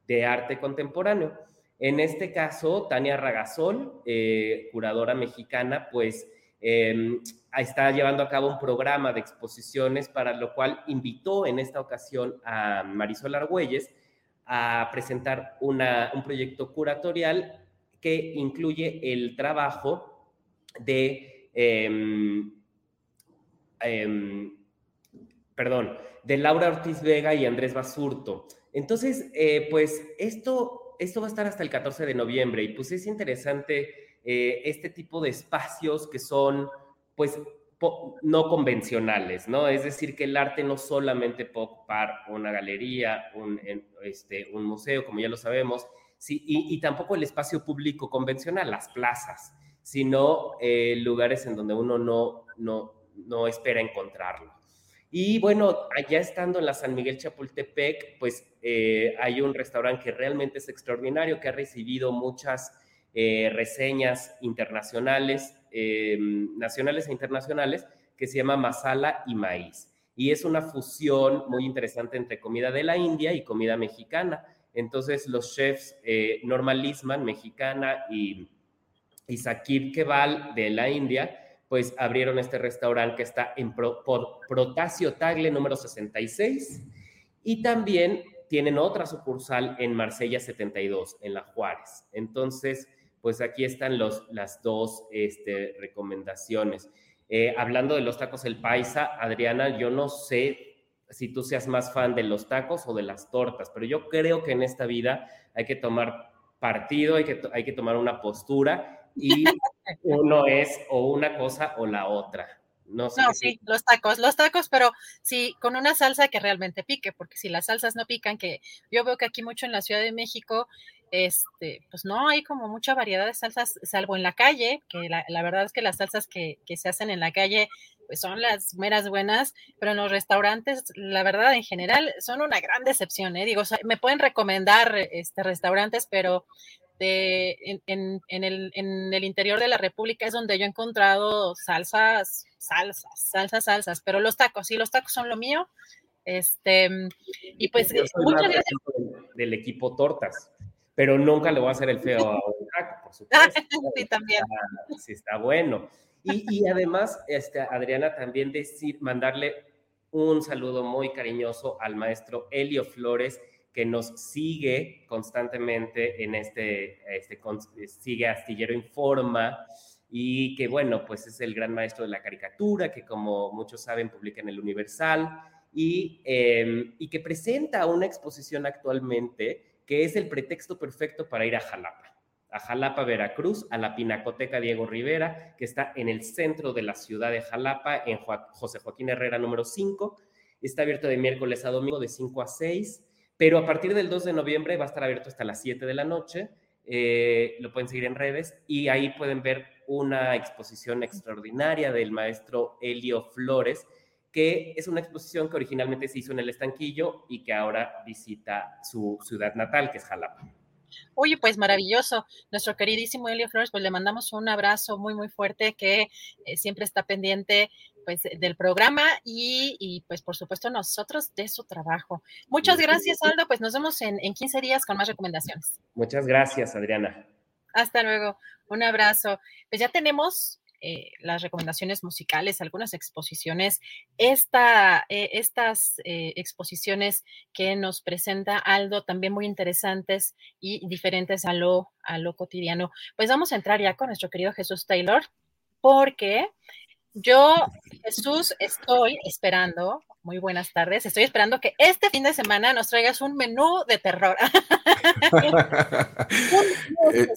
de arte contemporáneo. En este caso, Tania Ragasol, eh, curadora mexicana, pues em, está llevando a cabo un programa de exposiciones para lo cual invitó en esta ocasión a Marisol Argüelles a presentar un proyecto curatorial que incluye el trabajo de, em, em, perdón, de Laura Ortiz Vega y Andrés Basurto. Entonces, eh, pues esto, esto va a estar hasta el 14 de noviembre y pues es interesante eh, este tipo de espacios que son, pues, no convencionales, ¿no? Es decir, que el arte no solamente puede ocupar una galería, un, este, un museo, como ya lo sabemos, sí, y, tampoco el espacio público convencional, las plazas, sino eh, lugares en donde uno no, no, no espera encontrarlo. Y bueno, allá estando en la San Miguel Chapultepec, pues eh, hay un restaurante que realmente es extraordinario, que ha recibido muchas eh, reseñas internacionales, nacionales e internacionales, que se llama Masala y Maíz. Y es una fusión muy interesante entre comida de la India y comida mexicana. Entonces los chefs eh, Norma Lisman, mexicana, y, y Sakib Keval de la India, pues abrieron este restaurante que está en por Protasio Tagle número 66 y también tienen otra sucursal en Marsella 72, en La Juárez. Entonces, pues aquí están los, las dos este, recomendaciones. Eh, hablando de los tacos El Paisa, Adriana, yo no sé si tú seas más fan de los tacos o de las tortas, pero yo creo que en esta vida hay que tomar partido, hay que, hay que tomar una postura y uno es o una cosa o la otra. No, sé no sí, los tacos, los tacos, pero sí, con una salsa que realmente pique, porque si las salsas no pican, que yo veo que aquí mucho en la Ciudad de México, este, pues no hay como mucha variedad de salsas, salvo en la calle, que la, verdad es que las salsas que, que, se hacen en la calle pues son las meras buenas, pero en los restaurantes, la verdad, en general, son una gran decepción, ¿eh? Digo, me pueden recomendar este, restaurantes, pero de, en, en, el, en el interior de la República es donde yo he encontrado salsas, salsas, salsas, salsas, pero los tacos, sí, los tacos son lo mío. Este, y pues, muchas gracias. Del equipo Tortas pero nunca le voy a hacer el feo a un taco, por supuesto. sí, también. Sí, está bueno. Y, además, este, Adriana, también decir, mandarle un saludo muy cariñoso al maestro Elio Flores, que nos sigue constantemente en este, este sigue Astillero Informa y que bueno, pues es el gran maestro de la caricatura, que como muchos saben publica en el Universal y, em, y que presenta una exposición actualmente que es el pretexto perfecto para ir a Jalapa a Jalapa, Veracruz, a la Pinacoteca Diego Rivera, que está en el centro de la ciudad de Jalapa, en José Joaquín Herrera número 5. Está abierto de miércoles a domingo de 5 a 6, pero a partir del 2 de noviembre va a estar abierto hasta las 7 de la noche. Eh, lo pueden seguir en redes y ahí pueden ver una exposición extraordinaria del maestro Elio Flores, que es una exposición que originalmente se hizo en el estanquillo y que ahora visita su ciudad natal, que es Jalapa. Oye, pues maravilloso. Nuestro queridísimo Elio Flores, pues le mandamos un abrazo muy, muy fuerte que eh, siempre está pendiente pues del programa y, pues por supuesto nosotros de su trabajo. Muchas gracias, Aldo. Pues nos vemos en, en 15 días con más recomendaciones. Muchas gracias, Adriana. Hasta luego. Un abrazo. Pues ya tenemos eh, las recomendaciones musicales, algunas exposiciones. Esta, eh, estas eh, exposiciones que nos presenta Aldo, también muy interesantes y diferentes a lo, a lo cotidiano. Pues vamos a entrar ya con nuestro querido Jesús Taylor, porque Yo, Jesús, estoy esperando, muy buenas tardes, estoy esperando que este fin de semana nos traigas un menú de terror. Eh,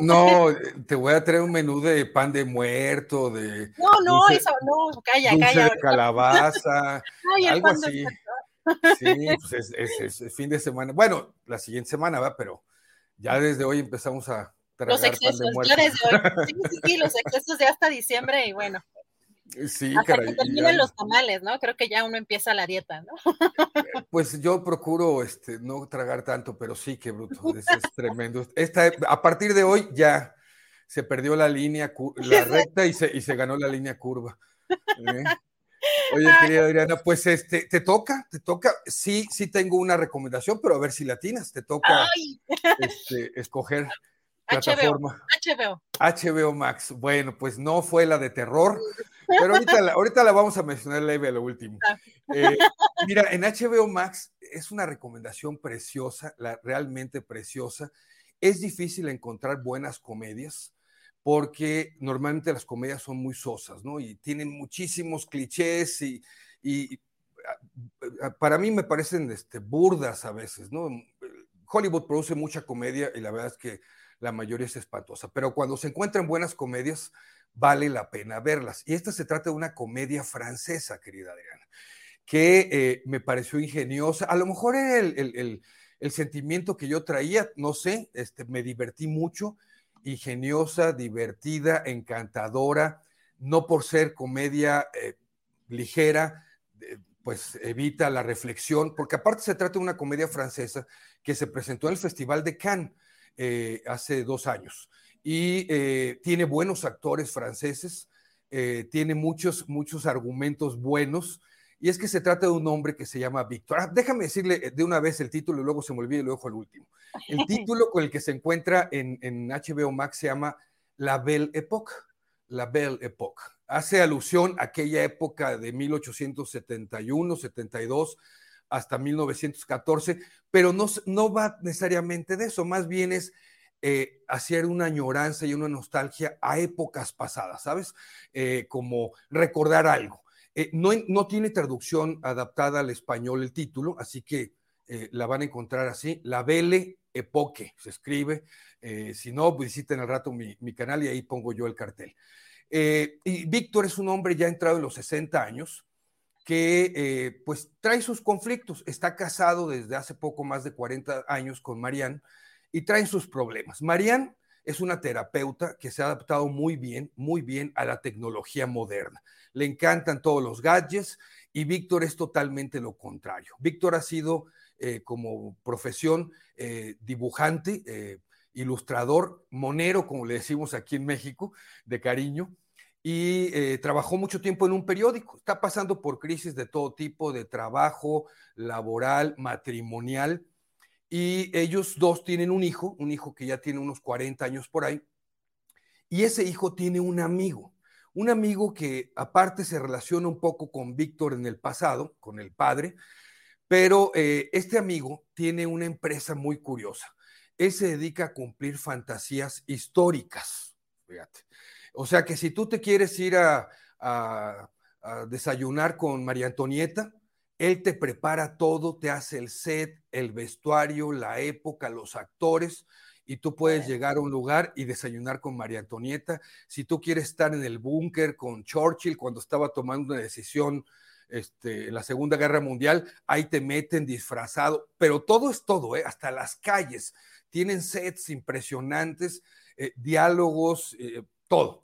no, te voy a traer un menú de pan de muerto, de... No, no, eso no, calla, calla. De calabaza, algo así. Sí, pues es, es, fin de semana. Bueno, la siguiente semana va, pero ya desde hoy empezamos a tragar los excesos, pan de muerto. Ya desde hoy. Sí, sí, sí, los excesos de hasta diciembre y bueno. Sí, Hasta caray, que terminen los tamales, ¿no? Creo que ya uno empieza la dieta, ¿no? Pues yo procuro este, no tragar tanto, pero sí, qué bruto, es, es tremendo. Esta, a partir de hoy ya se perdió la línea, la recta y se, y se ganó la línea curva. ¿eh? Oye, querida Adriana, pues este, te toca, te toca. Sí, sí tengo una recomendación, pero a ver si latinas, te toca este, escoger plataforma. HBO. HBO Max. Bueno, pues no fue la de terror, pero ahorita la, ahorita la vamos a mencionar leve a lo último. Ah. Eh, mira, en HBO Max es una recomendación preciosa, la, realmente preciosa. Es difícil encontrar buenas comedias porque normalmente las comedias son muy sosas, ¿no? Y tienen muchísimos clichés y, y para mí me parecen este, burdas a veces, ¿no? Hollywood produce mucha comedia y la verdad es que la mayoría es espantosa, pero cuando se encuentran buenas comedias, vale la pena verlas. Y esta se trata de una comedia francesa, querida Adriana, que eh, me pareció ingeniosa. A lo mejor era el, sentimiento que yo traía, no sé, este, me divertí mucho, ingeniosa, divertida, encantadora, no por ser comedia eh, ligera, eh, pues evita la reflexión, porque aparte se trata de una comedia francesa que se presentó en el Festival de Cannes eh, hace dos años. Y eh, tiene buenos actores franceses, eh, tiene muchos, muchos argumentos buenos. Y es que se trata de un hombre que se llama Víctor. Ah, déjame decirle de una vez el título y luego se me olvida y lo dejo al último. El título con el que se encuentra en, en HBO Max se llama La Belle Époque. La Belle Époque. Hace alusión a aquella época de 1871, 72, hasta 1914, pero no, no va necesariamente de eso, más bien es eh, hacer una añoranza y una nostalgia a épocas pasadas, ¿sabes? Eh, como recordar algo. Eh, no, no, tiene traducción adaptada al español el título, así que la van a encontrar así, La Belle Epoque, se escribe. si no, visiten al rato mi, mi, canal y ahí pongo yo el cartel. y Víctor es un hombre ya entrado en los 60 años, que eh, pues trae sus conflictos. Está casado desde hace poco más de 40 años con Marianne y trae sus problemas. Marianne es una terapeuta que se ha adaptado muy bien, muy bien a la tecnología moderna. Le encantan todos los gadgets y Víctor es totalmente lo contrario. Víctor ha sido eh, como profesión eh, dibujante, ilustrador, monero, como le decimos aquí en México, de cariño, y eh, trabajó mucho tiempo en un periódico. Está pasando por crisis de todo tipo, de trabajo, laboral, matrimonial. Y ellos dos tienen un hijo, un hijo que ya tiene unos 40 años por ahí. Y ese hijo tiene un amigo, un amigo que aparte se relaciona un poco con Víctor en el pasado, con el padre, pero eh, este amigo tiene una empresa muy curiosa. Él se dedica a cumplir fantasías históricas, fíjate. O sea que si tú te quieres ir a, desayunar con María Antonieta, él te prepara todo, te hace el set, el vestuario, la época, los actores, y tú puedes llegar a un lugar y desayunar con María Antonieta. Si tú quieres estar en el búnker con Churchill cuando estaba tomando una decisión este, en la Segunda Guerra Mundial, ahí te meten disfrazado, pero todo es todo, ¿eh? hasta las calles. Tienen sets impresionantes, eh, diálogos, eh, todo.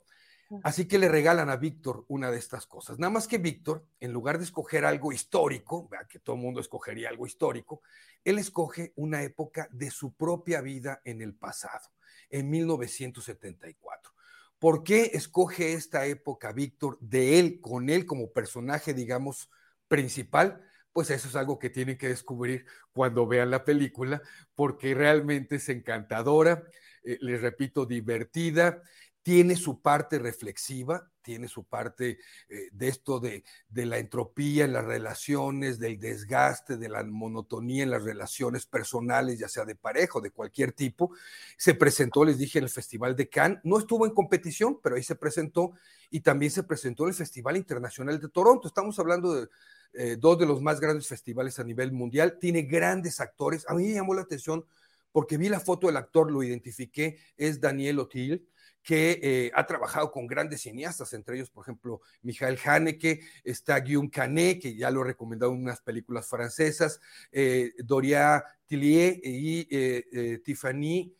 Así que le regalan a Víctor una de estas cosas. Nada más que Víctor, en lugar de escoger algo histórico, que todo el mundo escogería algo histórico, él escoge una época de su propia vida en el pasado, en 1974. ¿Por qué escoge esta época Víctor de él, con él como personaje, digamos, principal? Pues eso es algo que tienen que descubrir cuando vean la película, porque realmente es encantadora, eh, les repito, divertida tiene su parte reflexiva, tiene su parte eh, de esto de, de, la entropía en las relaciones, del desgaste, de la monotonía en las relaciones personales, ya sea de pareja o de cualquier tipo. Se presentó, les dije, en el Festival de Cannes. No estuvo en competición, pero ahí se presentó y también se presentó en el Festival Internacional de Toronto. Estamos hablando de eh, dos de los más grandes festivales a nivel mundial. Tiene grandes actores. A mí me llamó la atención porque vi la foto del actor, lo identifiqué, es Daniel Otil que eh, ha trabajado con grandes cineastas, entre ellos, por ejemplo, Michael Haneke, está Guillaume Canet, que ya lo he recomendado en unas películas francesas, eh, Doria Tillier y eh, Tiffany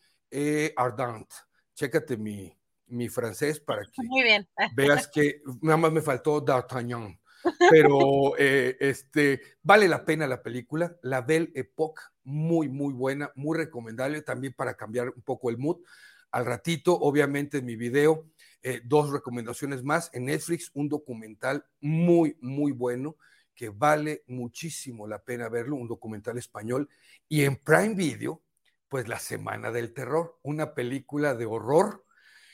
Ardant. Chécate mi, mi francés para que veas que nada más me faltó D'Artagnan. Pero este, vale la pena la película, La Belle Époque, muy, muy buena, muy recomendable también para cambiar un poco el mood. Al ratito, obviamente, en mi video, eh, dos recomendaciones más. En Netflix, un documental muy, muy bueno que vale muchísimo la pena verlo, un documental español. Y en Prime Video, pues La Semana del Terror, una película de horror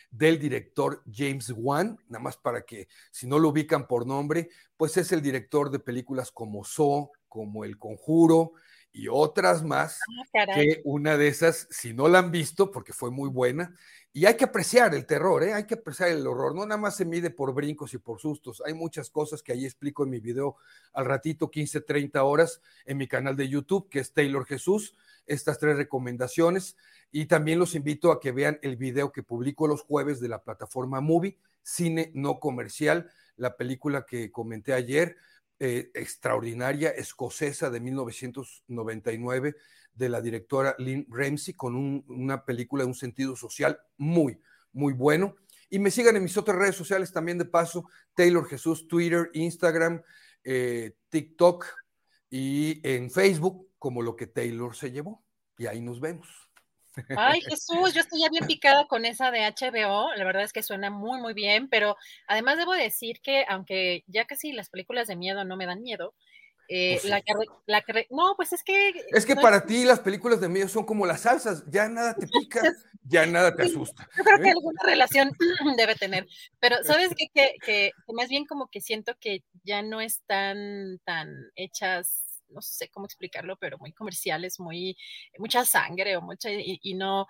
del director James Wan, nada más para que si no lo ubican por nombre, pues es el director de películas como So, como El Conjuro, y otras más, ah, que una de esas, si no la han visto, porque fue muy buena, y hay que apreciar el terror, ¿eh? hay que apreciar el horror, no nada más se mide por brincos y por sustos, hay muchas cosas que ahí explico en mi video al ratito, 15, 30 horas, en mi canal de YouTube, que es Taylor Jesús, estas tres recomendaciones, y también los invito a que vean el video que publico los jueves de la plataforma Movie, cine no comercial, la película que comenté ayer, eh, extraordinaria escocesa de 1999 de la directora Lynn Ramsey con una película de un sentido social muy, muy bueno. Y me sigan en mis otras redes sociales también de paso, Taylor Jesús, Twitter, Instagram, eh, TikTok y en Facebook como lo que Taylor se llevó. Y ahí nos vemos. Ay, Jesús, yo estoy ya bien picada con esa de HBO, la verdad es que suena muy, muy bien, pero además debo decir que aunque ya casi las películas de miedo no me dan miedo, eh, pues la, que, la que, no, pues es que... Es que para ti las películas de miedo son como las salsas, ya nada te pica, ya nada te asusta. Yo creo que ¿eh? alguna relación debe tener, pero sabes que, que, más bien como que siento que ya no están tan hechas no sé cómo explicarlo, pero muy comerciales, muy, mucha sangre o mucha, y, no,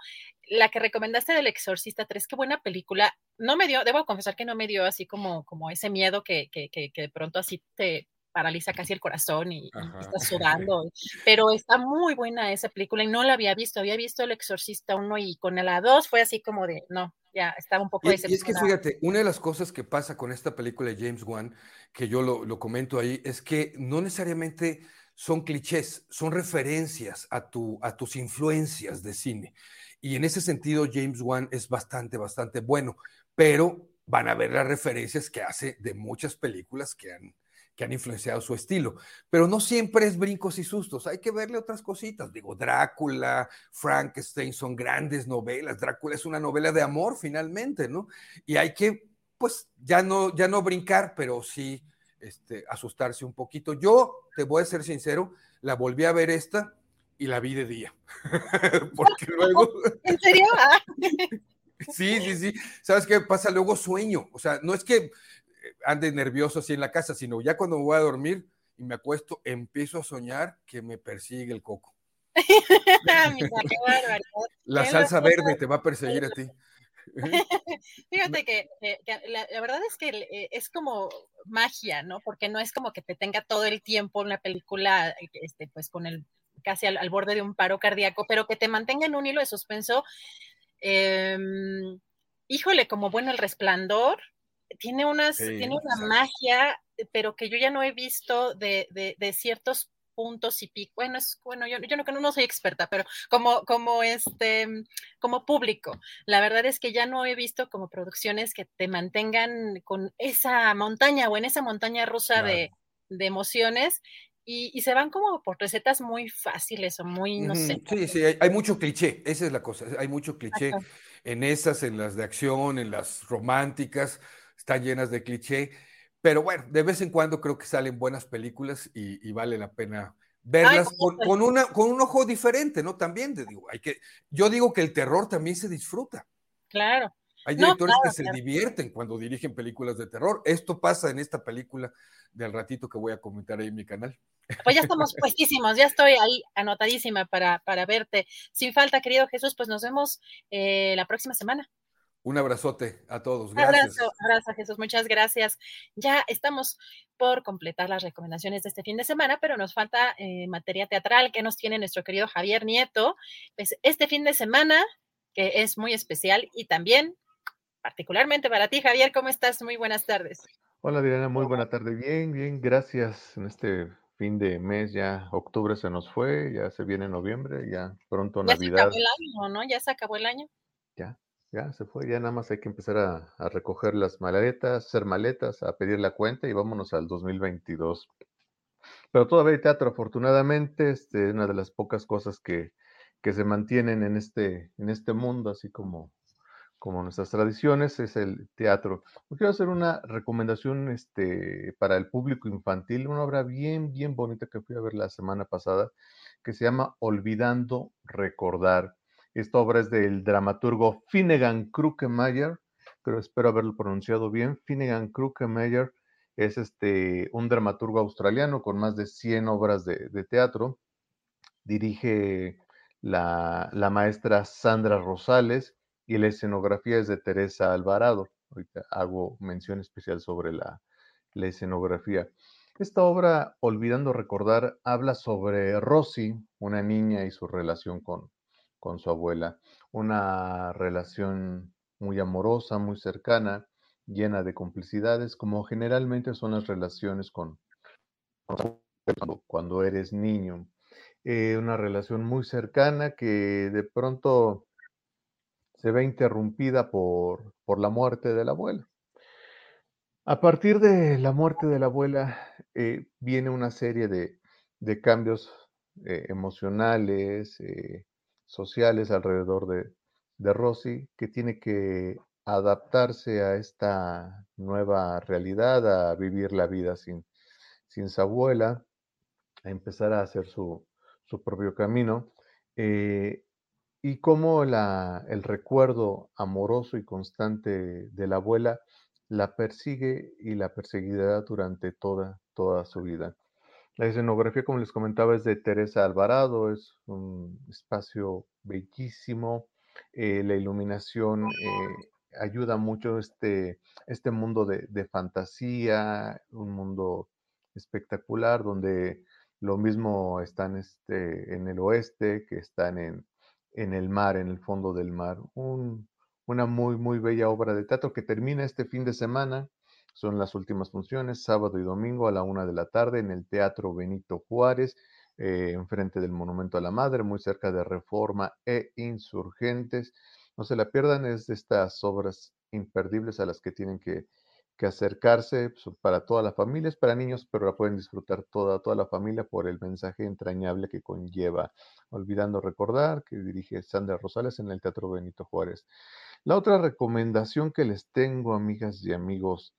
la que recomendaste del Exorcista 3, qué buena película, no me dio, debo confesar que no me dio así como, como ese miedo que, que, que, de pronto así te paraliza casi el corazón y, estás sudando, pero está muy buena esa película y no la había visto, había visto El Exorcista 1 y con la 2 fue así como de, no, ya estaba un poco y, y es que fíjate, una de las cosas que pasa con esta película de James Wan, que yo lo, lo comento ahí, es que no necesariamente son clichés, son referencias a, tu, a tus influencias de cine. Y en ese sentido, James Wan es bastante, bastante bueno, pero van a ver las referencias que hace de muchas películas que han, que han influenciado su estilo. Pero no siempre es brincos y sustos, hay que verle otras cositas. Digo, Drácula, Frankenstein son grandes novelas. Drácula es una novela de amor, finalmente, ¿no? Y hay que, pues, ya no, ya no brincar, pero sí este, asustarse un poquito. Yo, te voy a ser sincero, la volví a ver esta y la vi de día. Porque luego... ¿En serio? Ah. sí, sí, sí. ¿Sabes qué pasa? Luego sueño. O sea, no es que ande nervioso así en la casa, sino ya cuando me voy a dormir y me acuesto, empiezo a soñar que me persigue el coco. la salsa verde te va a perseguir a ti. Fíjate que, la, verdad es que eh, es como magia, ¿no? Porque no es como que te tenga todo el tiempo una película, eh, este, pues con el casi al, borde de un paro cardíaco, pero que te mantenga en un hilo de suspenso. Em, híjole, como bueno el resplandor, tiene unas, tiene una magia, pero que yo ya no he visto de, de, de ciertos puntos y pico. Bueno, es, bueno, yo, yo no, no soy experta, pero como, como este, como público, la verdad es que ya no he visto como producciones que te mantengan con esa montaña o en esa montaña rusa de, de, emociones. Y, y, se van como por recetas muy fáciles o muy, no sé. Sí, sí, hay, mucho cliché, esa es la cosa, hay mucho cliché en esas, en las de acción, en las románticas, están llenas de cliché pero bueno, de vez en cuando creo que salen buenas películas y, vale la pena verlas con, una, con un ojo diferente, ¿no? También te digo, hay que, yo digo que el terror también se disfruta. Claro. Hay directores que se divierten cuando dirigen películas de terror. Esto pasa en esta película del ratito que voy a comentar ahí en mi canal. Pues ya estamos puestísimos, ya estoy ahí anotadísima para, para verte. Sin falta, querido Jesús, pues nos vemos eh, la próxima semana. Un abrazote a todos. Gracias. Abrazo, abrazo, Jesús. Muchas gracias. Ya estamos por completar las recomendaciones de este fin de semana, pero nos falta eh, materia teatral que nos tiene nuestro querido Javier Nieto. Pues este fin de semana, que es muy especial y también particularmente para ti, Javier, ¿cómo estás? Muy buenas tardes. Hola, Diana, muy buena tarde. Bien, bien, gracias. En este fin de mes ya octubre se nos fue, ya se viene noviembre, ya pronto Navidad. Ya se acabó el año, ¿no? Ya se acabó el año. Ya, ya se fue, ya nada más hay que empezar a, recoger las maletas, hacer maletas, a pedir la cuenta y vámonos al 2022. Pero todavía hay teatro, afortunadamente, este, una de las pocas cosas que, que se mantienen en este, en este mundo, así como como nuestras tradiciones, es el teatro. quiero hacer una recomendación este, para el público infantil, una obra bien, bien bonita que fui a ver la semana pasada, que se llama Olvidando Recordar. Esta obra es del dramaturgo Finnegan Krukemeyer, pero espero haberlo pronunciado bien. Finnegan Krukemeyer es este, un dramaturgo australiano con más de 100 obras de, teatro. Dirige la, la maestra Sandra Rosales y la escenografía es de Teresa Alvarado. Ahorita hago mención especial sobre la, escenografía. Esta obra, Olvidando Recordar, habla sobre Rosy, una niña y su relación con, con su abuela. Una relación muy amorosa, muy cercana, llena de complicidades, como generalmente son las relaciones con, cuando, eres niño. Eh, una relación muy cercana que de pronto se ve interrumpida por, por la muerte de la abuela. A partir de la muerte de la abuela eh, viene una serie de, cambios eh, emocionales, sociales alrededor de, de que tiene que adaptarse a esta nueva realidad, a vivir la vida sin, sin su abuela, a empezar a hacer su, su propio camino y cómo el recuerdo amoroso y constante de la abuela la persigue y la perseguirá durante toda, toda su vida. La escenografía, como les comentaba, es de Teresa Alvarado, es un espacio bellísimo, eh, la iluminación eh, ayuda mucho este, este mundo de, de, fantasía, un mundo espectacular donde lo mismo están este, en el oeste que están en, en el mar, en el fondo del mar. una muy, muy bella obra de teatro que termina este fin de semana. Son las últimas funciones, sábado y domingo a la una de la tarde en el Teatro Benito Juárez, eh, enfrente del Monumento a la Madre, muy cerca de Reforma e Insurgentes. No se la pierdan, es de estas obras imperdibles a las que tienen que que acercarse pues, para toda la familia, es para niños, pero la pueden disfrutar toda, toda la familia por el mensaje entrañable que conlleva. Olvidando recordar que dirige Sandra Rosales en el Teatro Benito Juárez. La otra recomendación que les tengo, amigas y amigos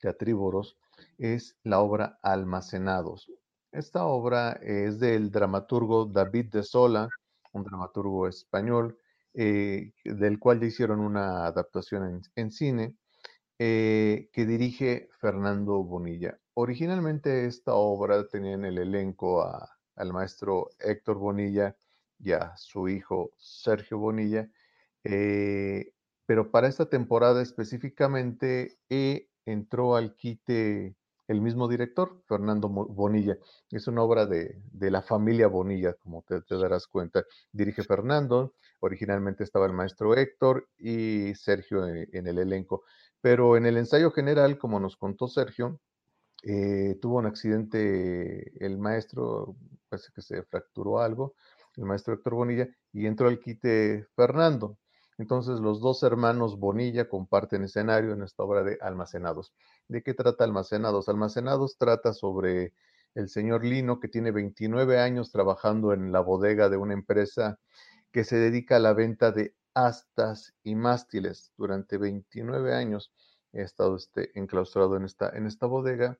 teatrívoros, es la obra Almacenados. Esta obra es del dramaturgo David de Sola, un dramaturgo español, eh, del cual ya hicieron una adaptación en cine eh, que dirige Fernando Bonilla. Originalmente esta obra tenía en el elenco al maestro Héctor Bonilla y a su hijo Sergio Bonilla, eh, pero para esta temporada específicamente entró al quite el mismo director, Fernando Bonilla. Es una obra de, la familia Bonilla, como te, darás cuenta. Dirige Fernando, originalmente estaba el maestro Héctor y Sergio en el elenco. Pero en el ensayo general, como nos contó Sergio, eh, tuvo un accidente el maestro, parece que se fracturó algo, el maestro Héctor Bonilla, y entró al quite Fernando. Entonces los dos hermanos Bonilla comparten escenario en esta obra de Almacenados. ¿De qué trata Almacenados? Almacenados trata sobre el señor Lino que tiene 29 años trabajando en la bodega de una empresa que se dedica a la venta de astas y mástiles. Durante 29 años he estado este, enclaustrado en esta, en esta bodega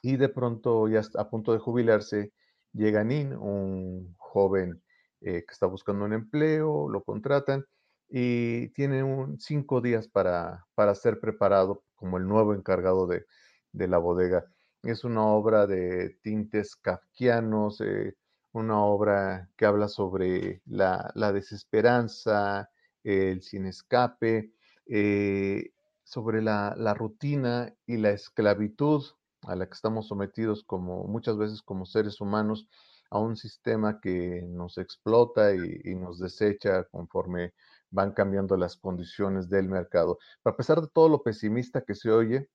y de pronto, ya a punto de jubilarse, llega Nin, un joven eh, que está buscando un empleo, lo contratan y tiene un, cinco días para, para ser preparado como el nuevo encargado de, de la bodega. Es una obra de tintes kafkianos, eh, una obra que habla sobre la, la desesperanza, el sin escape, eh, sobre la, la, rutina y la esclavitud a la que estamos sometidos como muchas veces como seres humanos a un sistema que nos explota y, y nos desecha conforme van cambiando las condiciones del mercado. Pero a pesar de todo lo pesimista que se oye,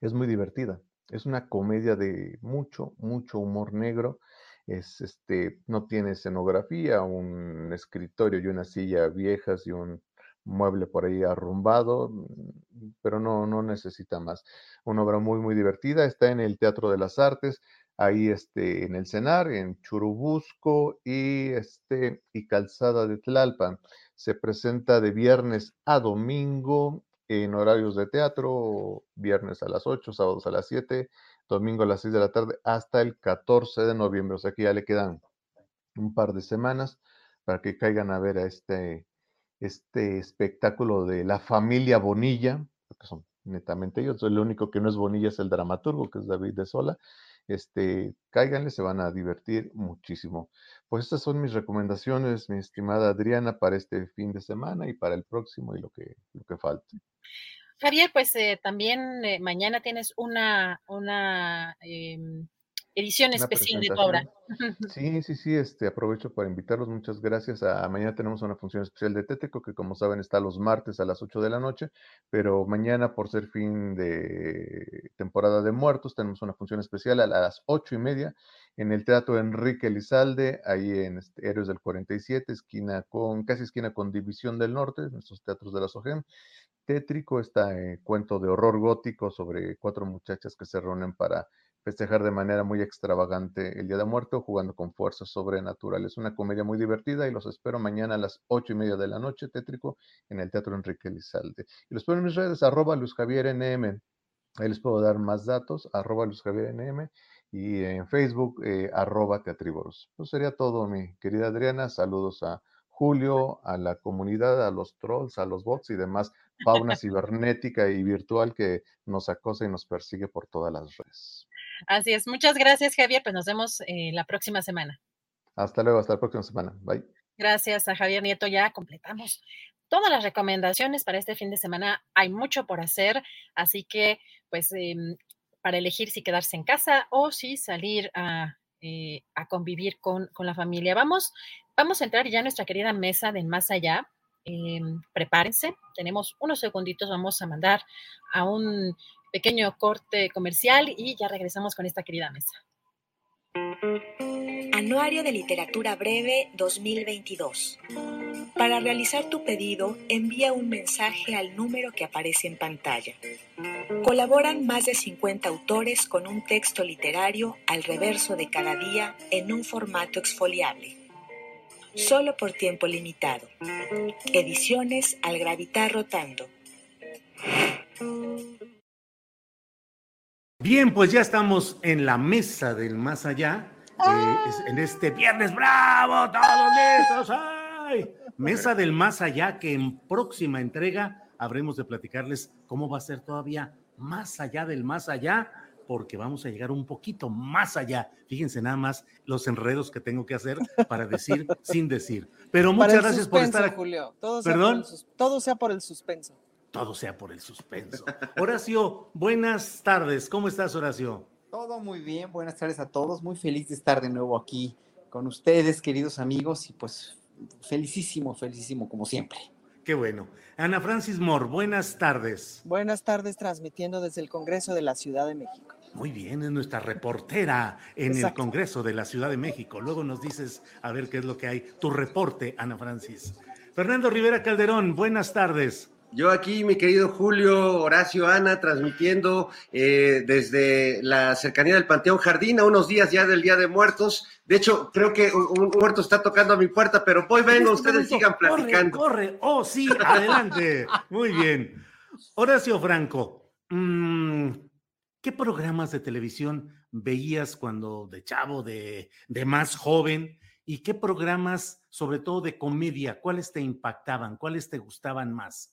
es muy divertida. Es una comedia de mucho, mucho humor negro. Es este, no tiene escenografía, un escritorio y una silla viejas y un mueble por ahí arrumbado, mm, pero no, no necesita más. Una obra muy, muy divertida. Está en el Teatro de las Artes, ahí este, en el Cenar, en Churubusco y, este, y Calzada de Tlalpan. Se presenta de viernes a domingo en horarios de teatro, viernes a las 8, sábados a las 7, domingo a las 6 de la tarde, hasta el 14 de noviembre. O sea que ya le quedan un par de semanas para que caigan a ver a este, este espectáculo de la familia Bonilla, que son netamente ellos. El único que no es Bonilla es el dramaturgo, que es David de Sola. Este, cáiganle, se van a divertir muchísimo. Pues estas son mis recomendaciones, mi estimada Adriana, para este fin de semana y para el próximo y lo que, lo que falte. Javier, pues eh, también eh, mañana tienes una, una eh, edición especial de tu obra. Sí, sí, sí, este, aprovecho para invitarlos, muchas gracias. A, mañana tenemos una función especial de Tétrico, que como saben está los martes a las 8 de la noche, pero mañana por ser fin de temporada de muertos, tenemos una función especial a las ocho y media en el Teatro Enrique Elizalde, ahí en este, Héroes del 47, esquina con, casi esquina con División del Norte, nuestros teatros de la SOGEM. Tétrico, está eh, cuento de horror gótico sobre cuatro muchachas que se reúnen para festejar de manera muy extravagante el Día de Muerto, jugando con fuerzas sobrenaturales. Una comedia muy divertida y los espero mañana a las ocho y media de la noche, tétrico, en el Teatro Enrique Elizalde. Y los espero en mis redes, arroba Luis Javier NM. Ahí les puedo dar más datos, arroba Luis Javier NM y en Facebook, eh, arroba Teatriboros. Eso sería todo, mi querida Adriana. Saludos a Julio, a la comunidad, a los trolls, a los bots y demás fauna cibernética y virtual que nos acosa y nos persigue por todas las redes. Así es. Muchas gracias, Javier. Pues nos vemos eh, la próxima semana. Hasta luego, hasta la próxima semana. Bye. Gracias a Javier Nieto. Ya completamos todas las recomendaciones para este fin de semana. Hay mucho por hacer, así que pues em, para elegir si quedarse en casa o si salir a, eh, a convivir con, con, la familia. Vamos, vamos a entrar ya a nuestra querida mesa de Más Allá. Em, prepárense, tenemos unos segunditos, vamos a mandar a un pequeño corte comercial y ya regresamos con esta querida mesa. Anuario de Literatura Breve 2022. Para realizar tu pedido, envía un mensaje al número que aparece en pantalla. Colaboran más de 50 autores con un texto literario al reverso de cada día en un formato exfoliable. Solo por tiempo limitado. Ediciones al gravitar rotando. Bien, pues ya estamos en la mesa del más allá, eh, en este viernes bravo, todos listos. ¡Ay! Mesa del más allá, que en próxima entrega habremos de platicarles cómo va a ser todavía más allá del más allá, porque vamos a llegar un poquito más allá. Fíjense nada más los enredos que tengo que hacer para decir sin decir. Pero muchas gracias por estar aquí. Julio. Todo Perdón. todo sea por el suspenso todo sea por el suspenso. Horacio, buenas tardes. ¿Cómo estás, Horacio? Todo muy bien. Buenas tardes a todos. Muy feliz de estar de nuevo aquí con ustedes, queridos amigos, y pues felicísimo, felicísimo como siempre. Qué bueno. Ana Francis Moore, buenas tardes. Buenas tardes, transmitiendo desde el Congreso de la Ciudad de México. Muy bien, es nuestra reportera en el Congreso de la Ciudad de México. Luego nos dices a ver qué es lo que hay. Tu reporte, Ana Francis. Fernando Rivera Calderón, buenas tardes. Yo aquí, mi querido Julio, Horacio, Ana, transmitiendo eh, desde la cercanía del Panteón Jardín, a unos días ya del Día de Muertos. De hecho, creo que un, muerto está tocando a mi puerta, pero voy, vengo, este ustedes sigan platicando. Corre, corre, oh sí, adelante. Muy bien. Horacio Franco, mm, ¿qué programas de televisión veías cuando de chavo, de, de más joven? ¿Y qué programas, sobre todo de comedia, cuáles te impactaban, cuáles te gustaban más?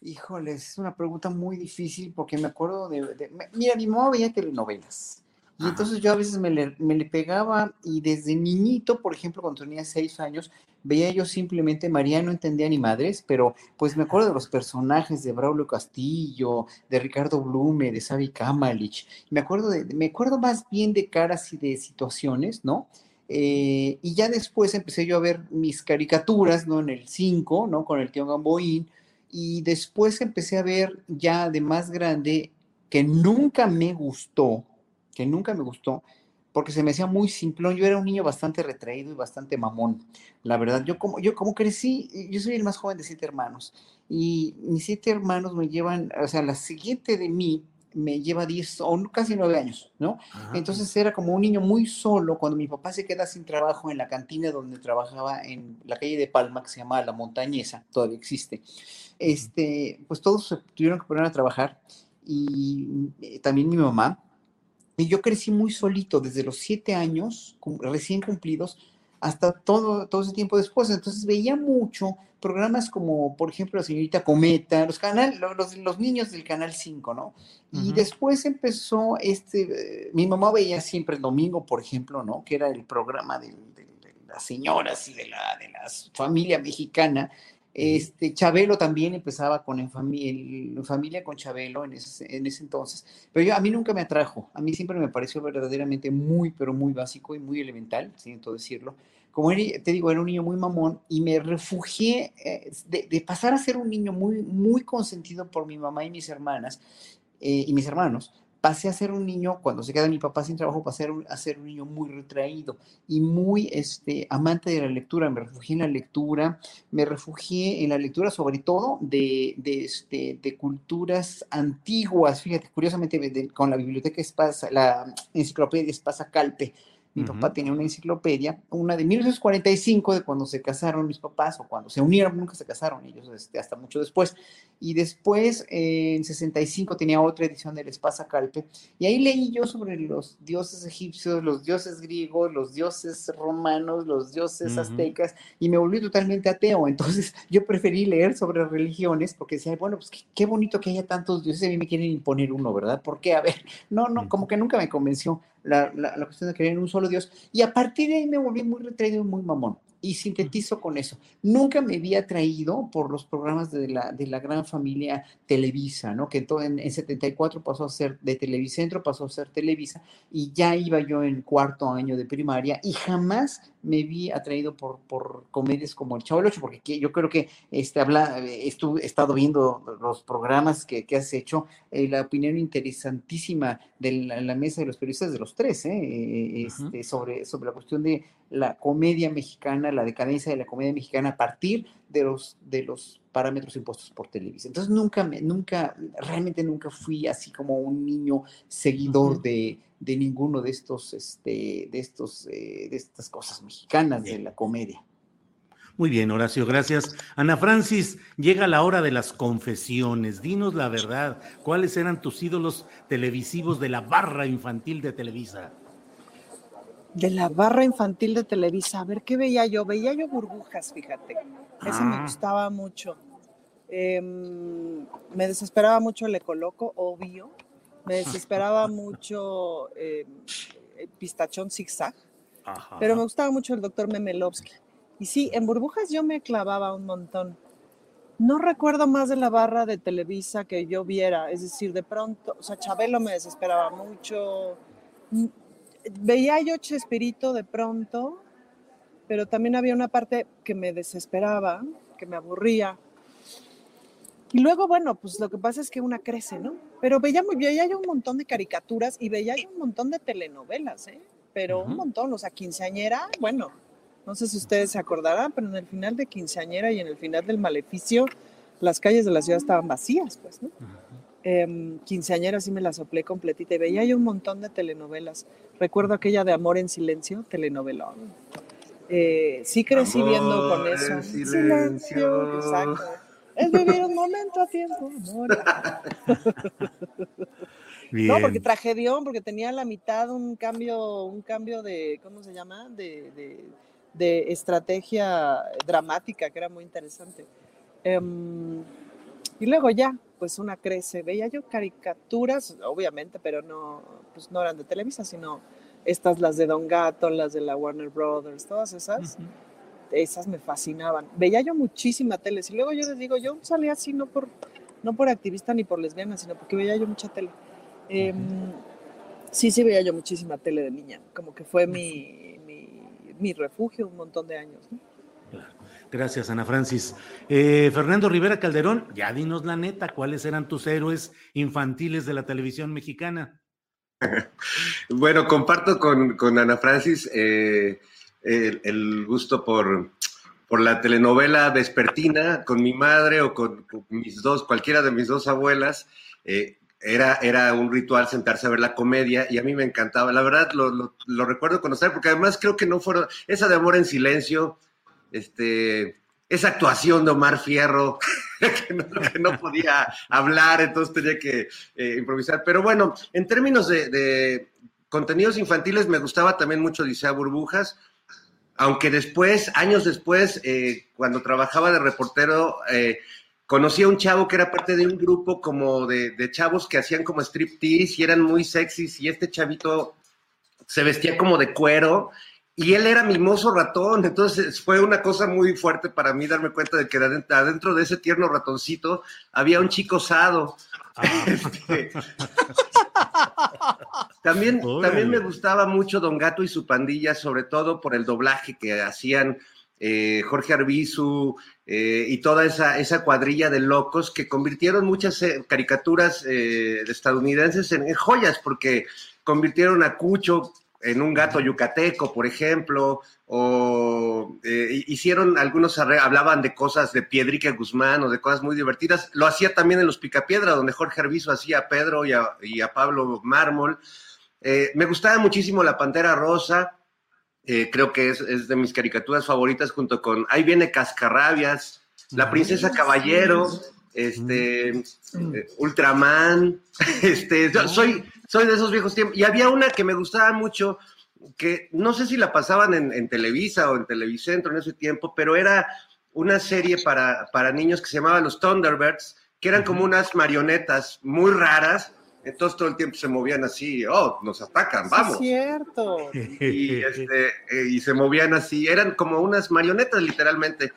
Híjole, es una pregunta muy difícil porque me acuerdo de, de- mira, mi mamá veía telenovelas y entonces yo a veces me le, me le pegaba y desde niñito, por ejemplo, cuando tenía seis años, veía yo simplemente María no entendía ni madres, pero pues me acuerdo de los personajes de Braulio Castillo, de Ricardo Blume, de Sabi Kamalich, me acuerdo de, me acuerdo más bien de caras y de situaciones, ¿no? Eh, y ya después empecé yo a ver mis caricaturas, ¿no? En el 5, ¿no? Con el tío Gamboín. Y después empecé a ver ya de más grande que nunca me gustó, que nunca me gustó, porque se me hacía muy simplón. Yo era un niño bastante retraído y bastante mamón. La verdad, yo como, yo como crecí, yo soy el más joven de siete hermanos. Y mis siete hermanos me llevan, o sea, la siguiente de mí me lleva 10 o casi 9 años, ¿no? Entonces era como un niño muy solo cuando mi papá se queda sin trabajo en la cantina donde trabajaba en la calle de Palma, que se llama La Montañesa, todavía existe. Este, pues todos se tuvieron que poner a trabajar y eh, también mi mamá. Y yo crecí muy solito desde los 7 años, recién cumplidos, hasta todo, todo ese tiempo después. Entonces veía mucho programas como, por ejemplo, La Señorita Cometa, los, canal, lo- los, los niños del Canal 5, ¿no? Y después empezó este, eh, mi mamá veía siempre el domingo, por ejemplo, ¿no? Que era el programa del- del- de, las señoras y de la, de la familia mexicana. Este, Chabelo también empezaba con familia con Chabelo en ese, en ese entonces, pero a mí nunca me atrajo, a mí siempre me pareció verdaderamente muy, pero muy básico y muy elemental, siento decirlo. Como te digo, era un niño muy mamón y me refugié eh, de, de pasar a ser un niño muy, muy consentido por mi mamá y mis hermanas eh, y mis hermanos, pasé a ser un niño, cuando se queda mi papá sin trabajo, pasé a ser un- niño muy retraído y muy este, amante de la lectura. Me refugié en la lectura, me refugié en la lectura sobre todo de, de, este, de culturas antiguas. Fíjate, curiosamente, con la biblioteca Espasa, la enciclopedia Espasa Calpe. Mi papá tenía una enciclopedia, una de 1945, de cuando se casaron mis papás, o cuando se unieron, nunca se casaron ellos, este, hasta mucho después. Y después, eh, en 65, tenía otra edición del Espasa Calpe, y ahí leí yo sobre los dioses egipcios, los dioses griegos, los dioses romanos, los dioses Ujú. aztecas, y me volví totalmente ateo. Entonces, yo preferí leer sobre religiones, porque decía, bueno, pues qué, qué bonito que haya tantos dioses, a mí me quieren imponer uno, ¿verdad? ¿Por qué? A ver, no, no, como que nunca me convenció la, la, la cuestión de creer en un solo Dios. Y a partir de ahí me volví muy retraído y muy mamón. Y sintetizo con eso. Nunca me había atraído por los programas de la, de la gran familia Televisa, ¿no? Que todo en, en 74 pasó a ser de Televicentro, pasó a ser Televisa, y ya iba yo en cuarto año de primaria y jamás me vi atraído por, por comedias como El Chavo del Ocho, porque que- yo creo que este, habla, eh, estu- he estado viendo los programas que, que has hecho, eh, la opinión interesantísima de la, la mesa de los periodistas de los tres, ¿eh? Eh, este, sobre, sobre la cuestión de la comedia mexicana la decadencia de la comedia mexicana a partir de los, de los parámetros impuestos por Televisa. Entonces nunca, me, nunca, realmente nunca fui así como un niño seguidor de, de, ninguno de estos, este, de estos, eh, de estas cosas mexicanas de la comedia. Muy bien, Horacio, gracias. Ana Francis, llega la hora de las confesiones. Dinos la verdad. ¿Cuáles eran tus ídolos televisivos de la barra infantil de Televisa? De la barra infantil de Televisa. A ver, ¿qué veía yo? Veía yo burbujas, fíjate. Ese me Ah. gustaba mucho. Em, me desesperaba mucho el Ecoloco, obvio. Me desesperaba mucho eh, Pistachón Zigzag. Ajá. Pero me gustaba mucho el doctor Memelovsky. Y sí, en burbujas yo me clavaba un montón. No recuerdo más de la barra de Televisa que yo viera, es decir, de pronto, o sea, Chabelo me desesperaba mucho. Veía yo Chespirito de pronto, pero también había una parte que me desesperaba, que me aburría. Y luego, bueno, pues lo que pasa es que una crece, ¿no? Pero veía, muy- veía yo un montón de caricaturas y veía yo un montón de telenovelas, ¿eh? Pero un montón, o sea, quinceañera, bueno, no sé si ustedes se acordarán, pero en el final de quinceañera y en el final del maleficio, las calles de la ciudad estaban vacías, pues, ¿no? Em, quinceañera sí me la soplé completita y veía yo un montón de telenovelas. Recuerdo aquella de Amor en Silencio, telenovelón. Eh, sí crecí viendo con Amor eso. en silencio. exacto. Es vivir un momento a tiempo, amor. Bien. No, porque tragedión, porque tenía a la mitad un cambio, un cambio de, ¿cómo se llama? De, de- de estrategia dramática, que era muy interesante. Em, y luego ya, pues una crece. Veía yo caricaturas, obviamente, pero no, pues no eran de Televisa, sino estas, las de Don Gato, las de la Warner Brothers, todas esas. Esas me fascinaban. Veía yo muchísima tele. Y luego yo les digo, yo salía así no por, no por activista ni por lesbiana, sino porque veía yo mucha tele. Em, sí, sí veía yo muchísima tele de niña. Como que fue mi, mi, mi refugio un montón de años. ¿no? Gracias, Ana Francis. Eh, Fernando Rivera Calderón, ya dinos la neta, ¿cuáles eran tus héroes infantiles de la televisión mexicana? Bueno, comparto con, con Ana Francis eh, el, gusto por, por la telenovela vespertina con mi madre o con, mis dos, cualquiera de mis dos abuelas. eh, era, era un ritual sentarse a ver la comedia y a mí me encantaba. La verdad, lo, lo- lo recuerdo con nostalgia, porque además creo que no fueron. Esa de Amor en Silencio, este, esa actuación de Omar Fierro, que no, podía hablar, entonces tenía que eh, improvisar. Pero bueno, en términos de, contenidos infantiles, me gustaba también mucho Odisea Burbujas, aunque después, años después, eh, cuando trabajaba de reportero, eh, conocí a un chavo que era parte de un grupo como de chavos que hacían como striptease y eran muy sexys y este chavito se vestía como de cuero y él era mimoso ratón, entonces fue una cosa muy fuerte para mí darme cuenta de que adent- adentro de ese tierno ratoncito había un chico osado. Este, también, me gustaba mucho Don Gato y su pandilla, sobre todo por el doblaje que hacían eh, Jorge Arbizu eh, y toda esa, esa cuadrilla de locos que convirtieron muchas eh, caricaturas estadounidenses en, en joyas, porque convirtieron a Cucho en un gato yucateco, por ejemplo, o eh, hicieron algunos, hablaban de cosas de Piedrique Guzmán o de cosas muy divertidas. Lo hacía también en Los Picapiedra, donde Jorge Arbizu hacía a Pedro y a, y a Pablo Mármol. Eh, me gustaba muchísimo La Pantera Rosa, eh, creo que es, es de mis caricaturas favoritas junto con Ahí viene Cascarrabias, La Princesa Caballero, este, eh, Ultraman, este, yo soy, soy de esos viejos tiempos. Y había una que me gustaba mucho, que no sé si la pasaban en, en Televisa o en Televicentro en ese tiempo, pero era una serie para, para niños que se llamaba Los Thunderbirds, que eran como unas marionetas muy raras, entonces todo el tiempo se movían así, oh, nos atacan, vamos es cierto. y, este, eh, y se movían así, eran como unas marionetas literalmente.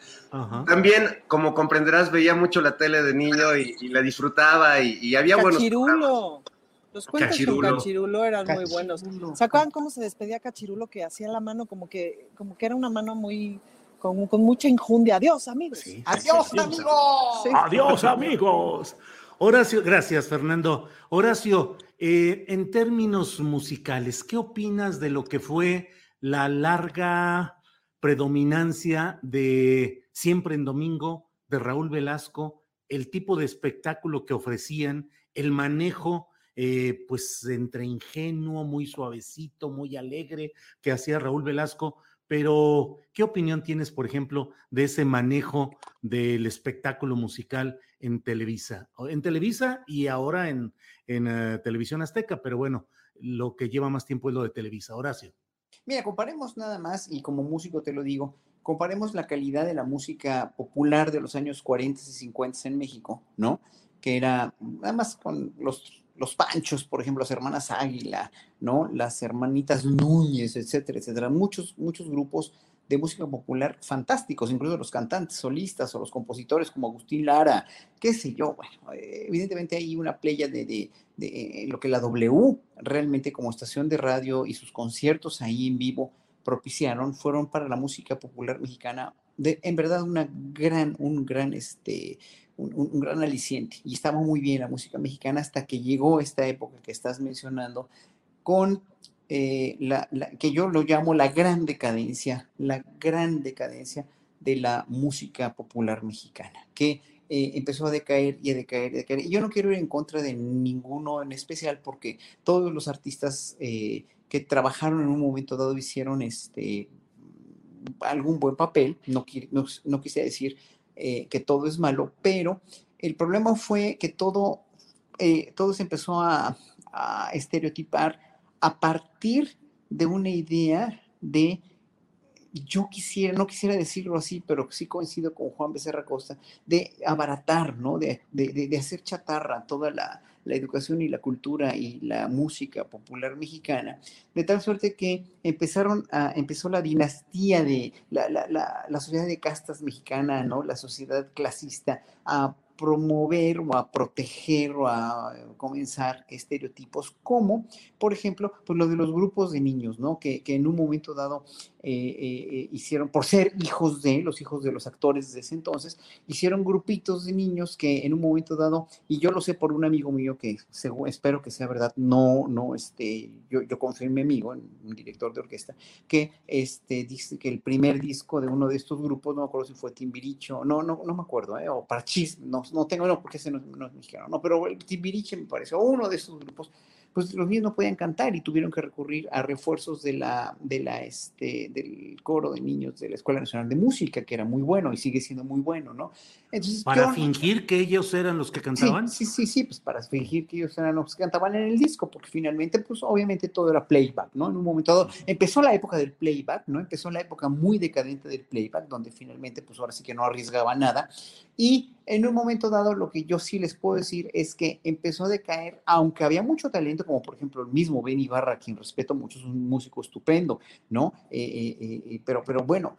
También, como comprenderás, veía mucho la tele de niño y, y la disfrutaba y, y había buenos Cachirulo. Los cuentos Cachirulo. con Cachirulo eran muy buenos. ¿Se acuerdan cómo se despedía Cachirulo que hacía la mano como que, como que era una mano muy con, con mucha injundia? Adiós, amigos. Adiós, sí, amigos. Sí. Adiós, amigos. Horacio, gracias, Fernando. Horacio, eh, en términos musicales, ¿qué opinas de lo que fue la larga predominancia de siempre en domingo, de Raúl Velasco, el tipo de espectáculo que ofrecían, el manejo, eh, pues entre ingenuo, muy suavecito, muy alegre que hacía Raúl Velasco. Pero, ¿qué opinión tienes, por ejemplo, de ese manejo del espectáculo musical en Televisa? En Televisa y ahora en, en eh, Televisión Azteca, pero bueno, lo que lleva más tiempo es lo de Televisa. Horacio. Mira, comparemos nada más, y como músico te lo digo, comparemos la calidad de la música popular de los años 40 y 50 en México, ¿no? Que era, nada más con los, los Panchos, por ejemplo, las hermanas Águila, ¿no? Las hermanitas Núñez, etcétera, etcétera. Muchos, muchos grupos de música popular fantásticos, incluso los cantantes solistas o los compositores como Agustín Lara, qué sé yo, bueno, evidentemente hay una playa de, de, de, lo que la W realmente como estación de radio y sus conciertos ahí en vivo propiciaron fueron para la música popular mexicana de, en verdad una gran, un gran, este, un, gran aliciente. Y estaba muy bien la música mexicana hasta que llegó esta época que estás mencionando con eh, la, la, que yo lo llamo la gran decadencia, la gran decadencia de la música popular mexicana, que eh, empezó a decaer y a decaer y a decaer. Y yo no quiero ir en contra de ninguno en especial porque todos los artistas eh, que trabajaron en un momento dado hicieron este, algún buen papel, no, no, no quise decir eh, que todo es malo, pero el problema fue que todo, eh, todo se empezó a, estereotipar a partir de una idea de, yo quisiera, no quisiera decirlo así, pero sí coincido con Juan Becerra Costa, de abaratar, ¿no? de, de hacer chatarra toda la, la educación y la cultura y la música popular mexicana, de tal suerte que empezaron a, empezó la dinastía de la, la, la, sociedad de castas mexicana, ¿no? La sociedad clasista a promover o a proteger o a comenzar estereotipos como, por ejemplo, pues lo de los grupos de niños, ¿no? Que, que en un momento dado eh, eh, hicieron, por ser hijos de, los hijos de los actores de ese entonces, hicieron grupitos de niños que en un momento dado, y yo lo sé por un amigo mío que según, espero que sea verdad, no, no, este, yo, yo confío en mi amigo, en un director de orquesta, que este, dice que el primer disco de uno de estos grupos, no me acuerdo si fue Timbiricho, no, no, no me acuerdo, ¿eh? o Parchis, no, no tengo, no, porque ese no, no es mexicano, no, pero el Timbiriche me parece, o uno de estos grupos, pues los niños no podían cantar y tuvieron que recurrir a refuerzos de la, de la, este, del coro de niños de la Escuela Nacional de Música, que era muy bueno y sigue siendo muy bueno, ¿no? Entonces, para yo, fingir que ellos eran los que cantaban. Sí, sí, sí, sí, pues para fingir que ellos eran los que cantaban en el disco, porque finalmente, pues obviamente todo era playback, ¿no? En un momento dado, empezó la época del playback, ¿no? Empezó la época muy decadente del playback, donde finalmente, pues ahora sí que no arriesgaba nada. Y en un momento dado, lo que yo sí les puedo decir es que empezó a decaer, aunque había mucho talento, como por ejemplo el mismo Ben Ibarra, quien respeto mucho, es un músico estupendo, ¿no? Eh, eh, eh, pero, pero bueno,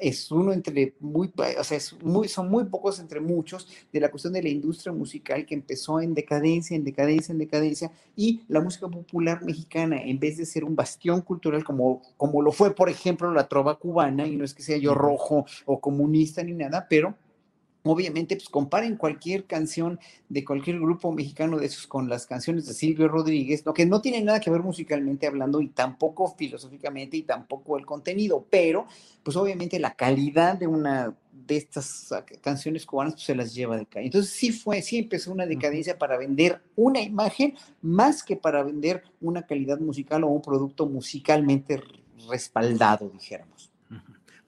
es uno entre muy, o sea, es muy, son muy pocos entre muchos de la cuestión de la industria musical que empezó en decadencia, en decadencia, en decadencia, y la música popular mexicana, en vez de ser un bastión cultural como, como lo fue, por ejemplo, la trova cubana, y no es que sea yo rojo o comunista ni nada, pero Obviamente, pues comparen cualquier canción de cualquier grupo mexicano de esos con las canciones de Silvio Rodríguez, lo que no tiene nada que ver musicalmente hablando y tampoco filosóficamente y tampoco el contenido, pero pues obviamente la calidad de una de estas canciones cubanas pues, se las lleva de calle. Entonces sí fue, sí empezó una decadencia para vender una imagen más que para vender una calidad musical o un producto musicalmente respaldado, dijéramos.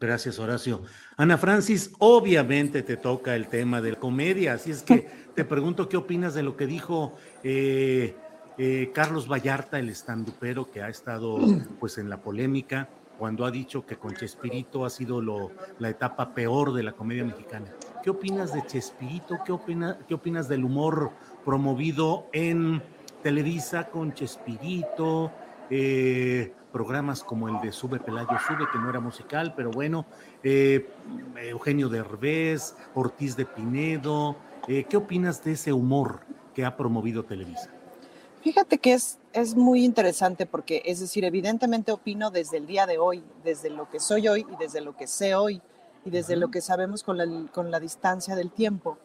Gracias, Horacio. Ana Francis, obviamente te toca el tema de la comedia, así es que te pregunto qué opinas de lo que dijo eh, eh, Carlos Vallarta, el estandupero que ha estado pues en la polémica, cuando ha dicho que con Chespirito ha sido lo, la etapa peor de la comedia mexicana. ¿Qué opinas de Chespirito? ¿Qué, opina, qué opinas del humor promovido en Televisa con Chespirito? Eh, programas como el de Sube Pelayo Sube, que no era musical, pero bueno, eh, Eugenio Derbez, Ortiz de Pinedo. Eh, ¿Qué opinas de ese humor que ha promovido Televisa? Fíjate que es, es muy interesante porque, es decir, evidentemente opino desde el día de hoy, desde lo que soy hoy y desde lo que sé hoy y desde lo que sabemos con la, con la distancia del tiempo.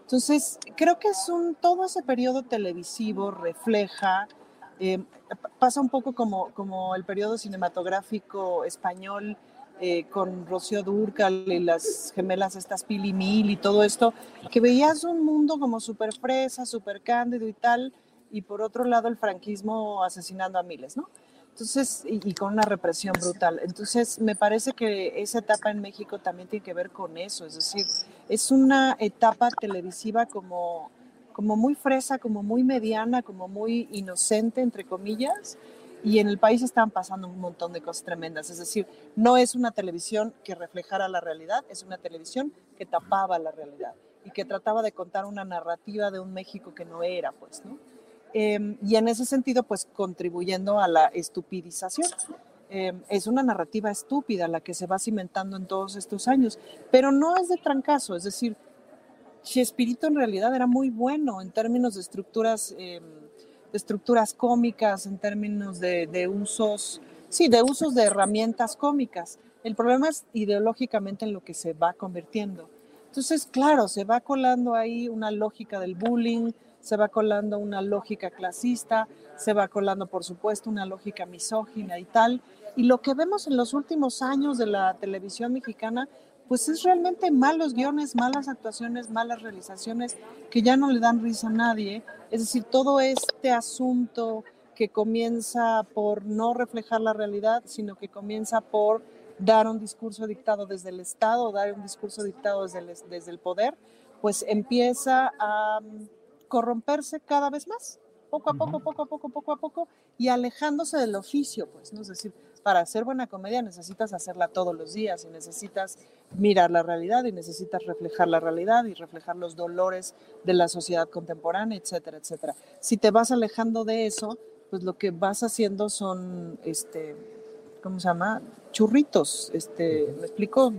Entonces, creo que es un, todo ese periodo televisivo refleja eh, pasa un poco como, como el periodo cinematográfico español eh, con Rocío Durcal y las gemelas estas Pili Mil y todo esto, que veías un mundo como súper fresa, súper cándido y tal, y por otro lado el franquismo asesinando a miles, ¿no? Entonces, y, con una represión brutal. Entonces, me parece que esa etapa en México también tiene que ver con eso, es decir, es una etapa televisiva como, como muy fresa, como muy mediana, como muy inocente, entre comillas, y en el país están pasando un montón de cosas tremendas. Es decir, no es una televisión que reflejara la realidad, es una televisión que tapaba la realidad y que trataba de contar una narrativa de un México que no era, pues, ¿no? Em, y en ese sentido, pues, contribuyendo a la estupidización. Em, es una narrativa estúpida la que se va cimentando en todos estos años, pero no es de trancazo, es decir, Chespirito en realidad era muy bueno en términos de estructuras em, de estructuras cómicas, en términos de, usos, sí, de usos de herramientas cómicas. El problema es ideológicamente en lo que se va convirtiendo. Entonces, claro, se va colando ahí una lógica del bullying, se va colando una lógica clasista, se va colando, por supuesto, una lógica misógina y tal. Y lo que vemos en los últimos años de la televisión mexicana pues es realmente malos guiones, malas actuaciones, malas realizaciones que ya no le dan risa a nadie. Es decir, todo este asunto que comienza por no reflejar la realidad, sino que comienza por dar un discurso dictado desde el Estado, dar un discurso dictado desde el, desde el poder, pues empieza a corromperse cada vez más, poco a poco, poco a poco, poco a poco, y alejándose del oficio, pues, ¿no? Es decir, para hacer buena comedia necesitas hacerla todos los días y necesitas mirar la realidad y necesitas reflejar la realidad y reflejar los dolores de la sociedad contemporánea, etcétera, etcétera. Si te vas alejando de eso, pues lo que vas haciendo son, este, ¿cómo se llama? Churritos, este, ¿me explico?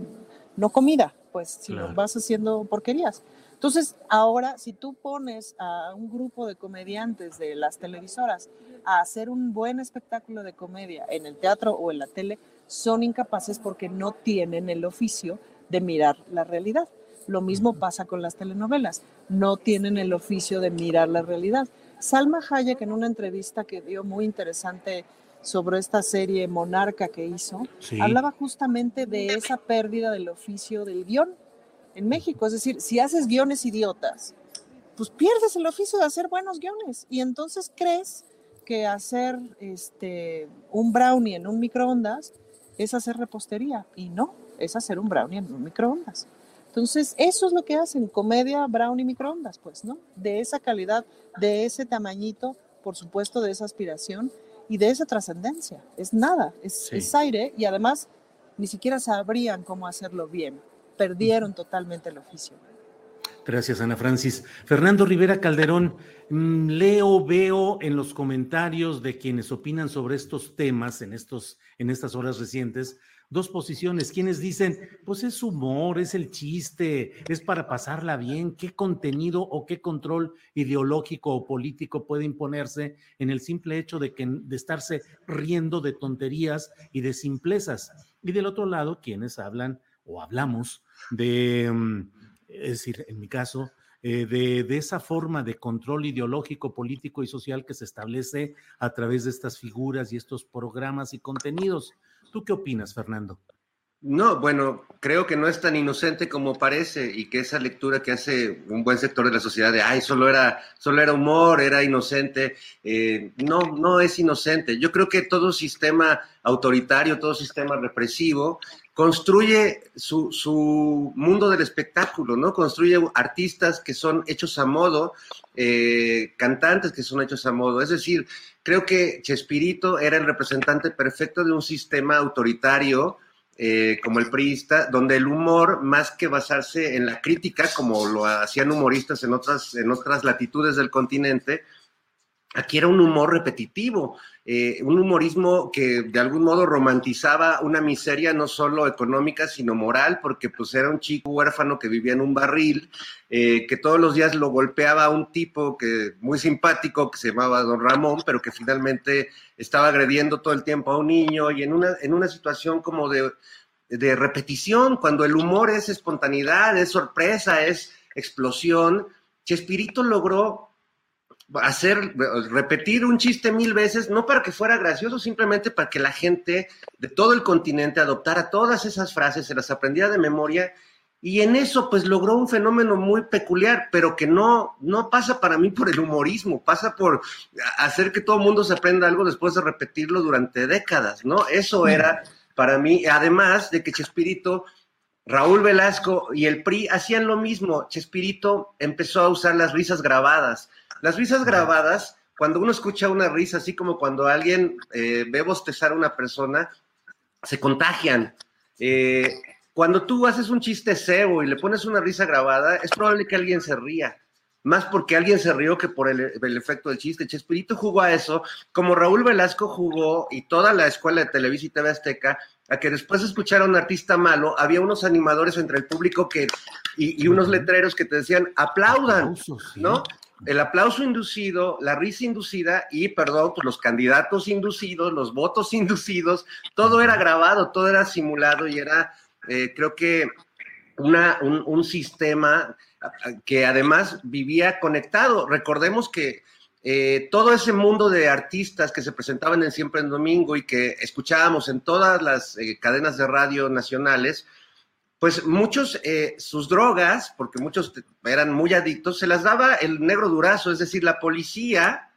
No comida, pues, sino vas haciendo porquerías. Entonces, ahora, si tú pones a un grupo de comediantes de las televisoras a hacer un buen espectáculo de comedia en el teatro o en la tele, son incapaces porque no tienen el oficio de mirar la realidad. Lo mismo pasa con las telenovelas, no tienen el oficio de mirar la realidad. Salma Hayek en una entrevista que dio muy interesante sobre esta serie Monarca que hizo, hablaba justamente de esa pérdida del oficio del guion en México. Es decir, si haces guiones idiotas, pues pierdes el oficio de hacer buenos guiones y entonces crees que hacer este, un brownie en un microondas es hacer repostería y no, es hacer un brownie en un microondas. Entonces, eso es lo que hacen, comedia, brownie, microondas, pues, ¿no? De esa calidad, de ese tamañito, por supuesto, de esa aspiración y de esa trascendencia. Es nada, es, es aire y además ni siquiera sabrían cómo hacerlo bien perdieron totalmente el oficio. Gracias, Ana Francis. Fernando Rivera Calderón, mm, leo, veo en los comentarios de quienes opinan sobre estos temas en, estos, en estas horas recientes dos posiciones. Quienes dicen, pues es humor, es el chiste, es para pasarla bien. ¿Qué contenido o qué control ideológico o político puede imponerse en el simple hecho de, que, de estarse riendo de tonterías y de simplezas? Y del otro lado, quienes hablan o hablamos de, mm, es decir, en mi caso, eh, de, de, esa forma de control ideológico, político y social que se establece a través de estas figuras y estos programas y contenidos. ¿Tú qué opinas, Fernando? No, bueno, creo que no es tan inocente como parece y que esa lectura que hace un buen sector de la sociedad de, ay, solo era, solo era humor, era inocente, eh, no, no es inocente. Yo creo que todo sistema autoritario, todo sistema represivo construye su, su, mundo del espectáculo, ¿no? Construye artistas que son hechos a modo, eh, cantantes que son hechos a modo. Es decir, creo que Chespirito era el representante perfecto de un sistema autoritario eh, como el priista, donde el humor, más que basarse en la crítica, como lo hacían humoristas en otras, en otras latitudes del continente, aquí era un humor repetitivo, eh, un humorismo que de algún modo romantizaba una miseria no solo económica, sino moral, porque pues era un chico huérfano que vivía en un barril, eh, que todos los días lo golpeaba a un tipo que muy simpático que se llamaba Don Ramón, pero que finalmente estaba agrediendo todo el tiempo a un niño y en una, en una situación como de, de repetición, cuando el humor es espontaneidad, es sorpresa, es explosión, Chespirito logró hacer, repetir un chiste mil veces, no para que fuera gracioso, simplemente para que la gente de todo el continente adoptara todas esas frases, se las aprendía de memoria y en eso pues logró un fenómeno muy peculiar, pero que no, no pasa para mí por el humorismo, pasa por hacer que todo el mundo se aprenda algo después de repetirlo durante décadas, ¿no? Eso era para mí, además de que Chespirito Raúl Velasco y el PRI hacían lo mismo. Chespirito empezó a usar las risas grabadas. Las risas grabadas, cuando uno escucha una risa, así como cuando alguien eh, ve bostezar a una persona, se contagian. Eh, cuando tú haces un chiste cebo y le pones una risa grabada, es probable que alguien se ría. Más porque alguien se rió que por el, el efecto del chiste. Chespirito jugó a eso, como Raúl Velasco jugó y toda la escuela de Televisa y TV Azteca a que después de escuchar a un artista malo, había unos animadores entre el público que, y, unos letreros que te decían, aplaudan, ¿no? El aplauso inducido, la risa inducida y, perdón, pues los candidatos inducidos, los votos inducidos, todo era grabado, todo era simulado y era, eh, creo que, una, un, un sistema que además vivía conectado. Recordemos que eh, todo ese mundo de artistas que se presentaban en Siempre en Domingo y que escuchábamos en todas las eh, cadenas de radio nacionales, pues muchos, eh, sus drogas, porque muchos eran muy adictos, se las daba el negro durazo, es decir, la policía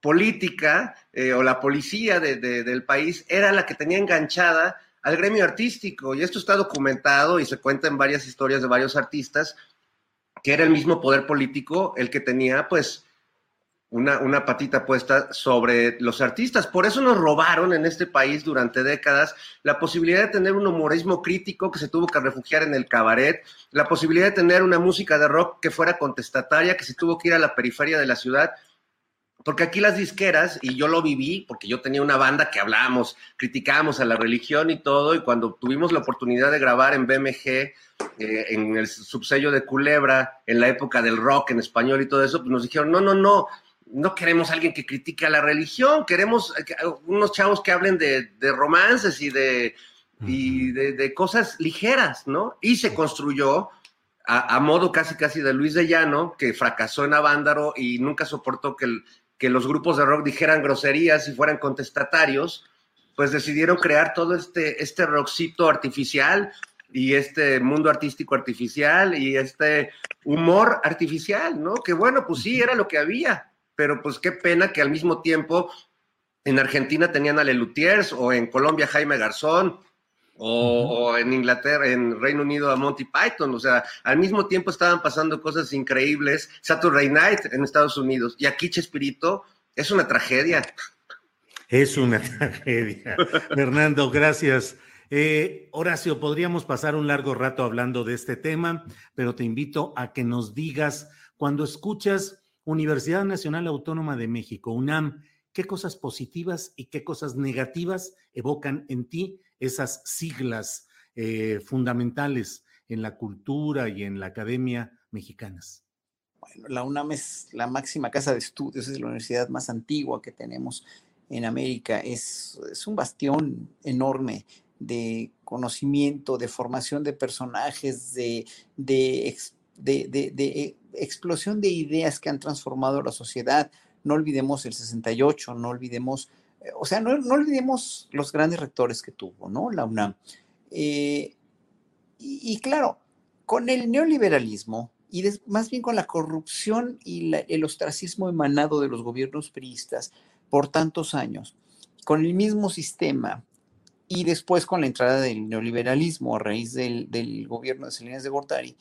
política o la policía del país era la que tenía enganchada al gremio artístico. Y esto está documentado y se cuenta en varias historias de varios artistas, que era el mismo poder político el que tenía, pues, una, patita puesta sobre los artistas. Por eso nos robaron en este país durante décadas la posibilidad de tener un humorismo crítico que se tuvo que refugiar en el cabaret, la posibilidad de tener una música de rock que fuera contestataria, que se tuvo que ir a la periferia de la ciudad. Porque aquí las disqueras, y yo lo viví, porque yo tenía una banda que hablábamos, criticábamos a la religión y todo, y cuando tuvimos la oportunidad de grabar en BMG, eh, en el subsello de Culebra, en la época del rock en español y todo eso, pues nos dijeron, no, no, no, no queremos alguien que critique a la religión, queremos unos chavos que hablen de, romances y, de, de, cosas ligeras, ¿no? Y se construyó a, modo casi casi de Luis de Llano, que fracasó en Avándaro y nunca soportó que, que los grupos de rock dijeran groserías y fueran contestatarios, pues decidieron crear todo este, este rockcito artificial y este mundo artístico artificial y este humor artificial, ¿no? Que bueno, pues sí, era lo que había pero pues qué pena que al mismo tiempo en Argentina tenían a Lelutiers o en Colombia Jaime Garzón o, en Inglaterra, en Reino Unido a Monty Python, o sea, al mismo tiempo estaban pasando cosas increíbles, Saturday Night en Estados Unidos y aquí Chespirito es una tragedia. Es una tragedia. Fernando, gracias. Eh, Horacio, podríamos pasar un largo rato hablando de este tema, pero te invito a que nos digas cuando escuchas Universidad Nacional Autónoma de México, UNAM, ¿qué cosas positivas y qué cosas negativas evocan en ti esas siglas eh, fundamentales en la cultura y en la academia mexicanas? Bueno, la UNAM es la máxima casa de estudios, es la universidad más antigua que tenemos en América, es, un bastión enorme de conocimiento, de formación de personajes, de, de, de explosión de ideas que han transformado la sociedad. No olvidemos el 68, no olvidemos, eh, o sea, no, olvidemos los grandes rectores que tuvo, ¿no? La UNAM. Eh, y, claro, con el neoliberalismo y más bien con la corrupción y el ostracismo emanado de los gobiernos priistas por tantos años, con el mismo sistema y después con la entrada del neoliberalismo a raíz del, del gobierno de Salinas de Gortari,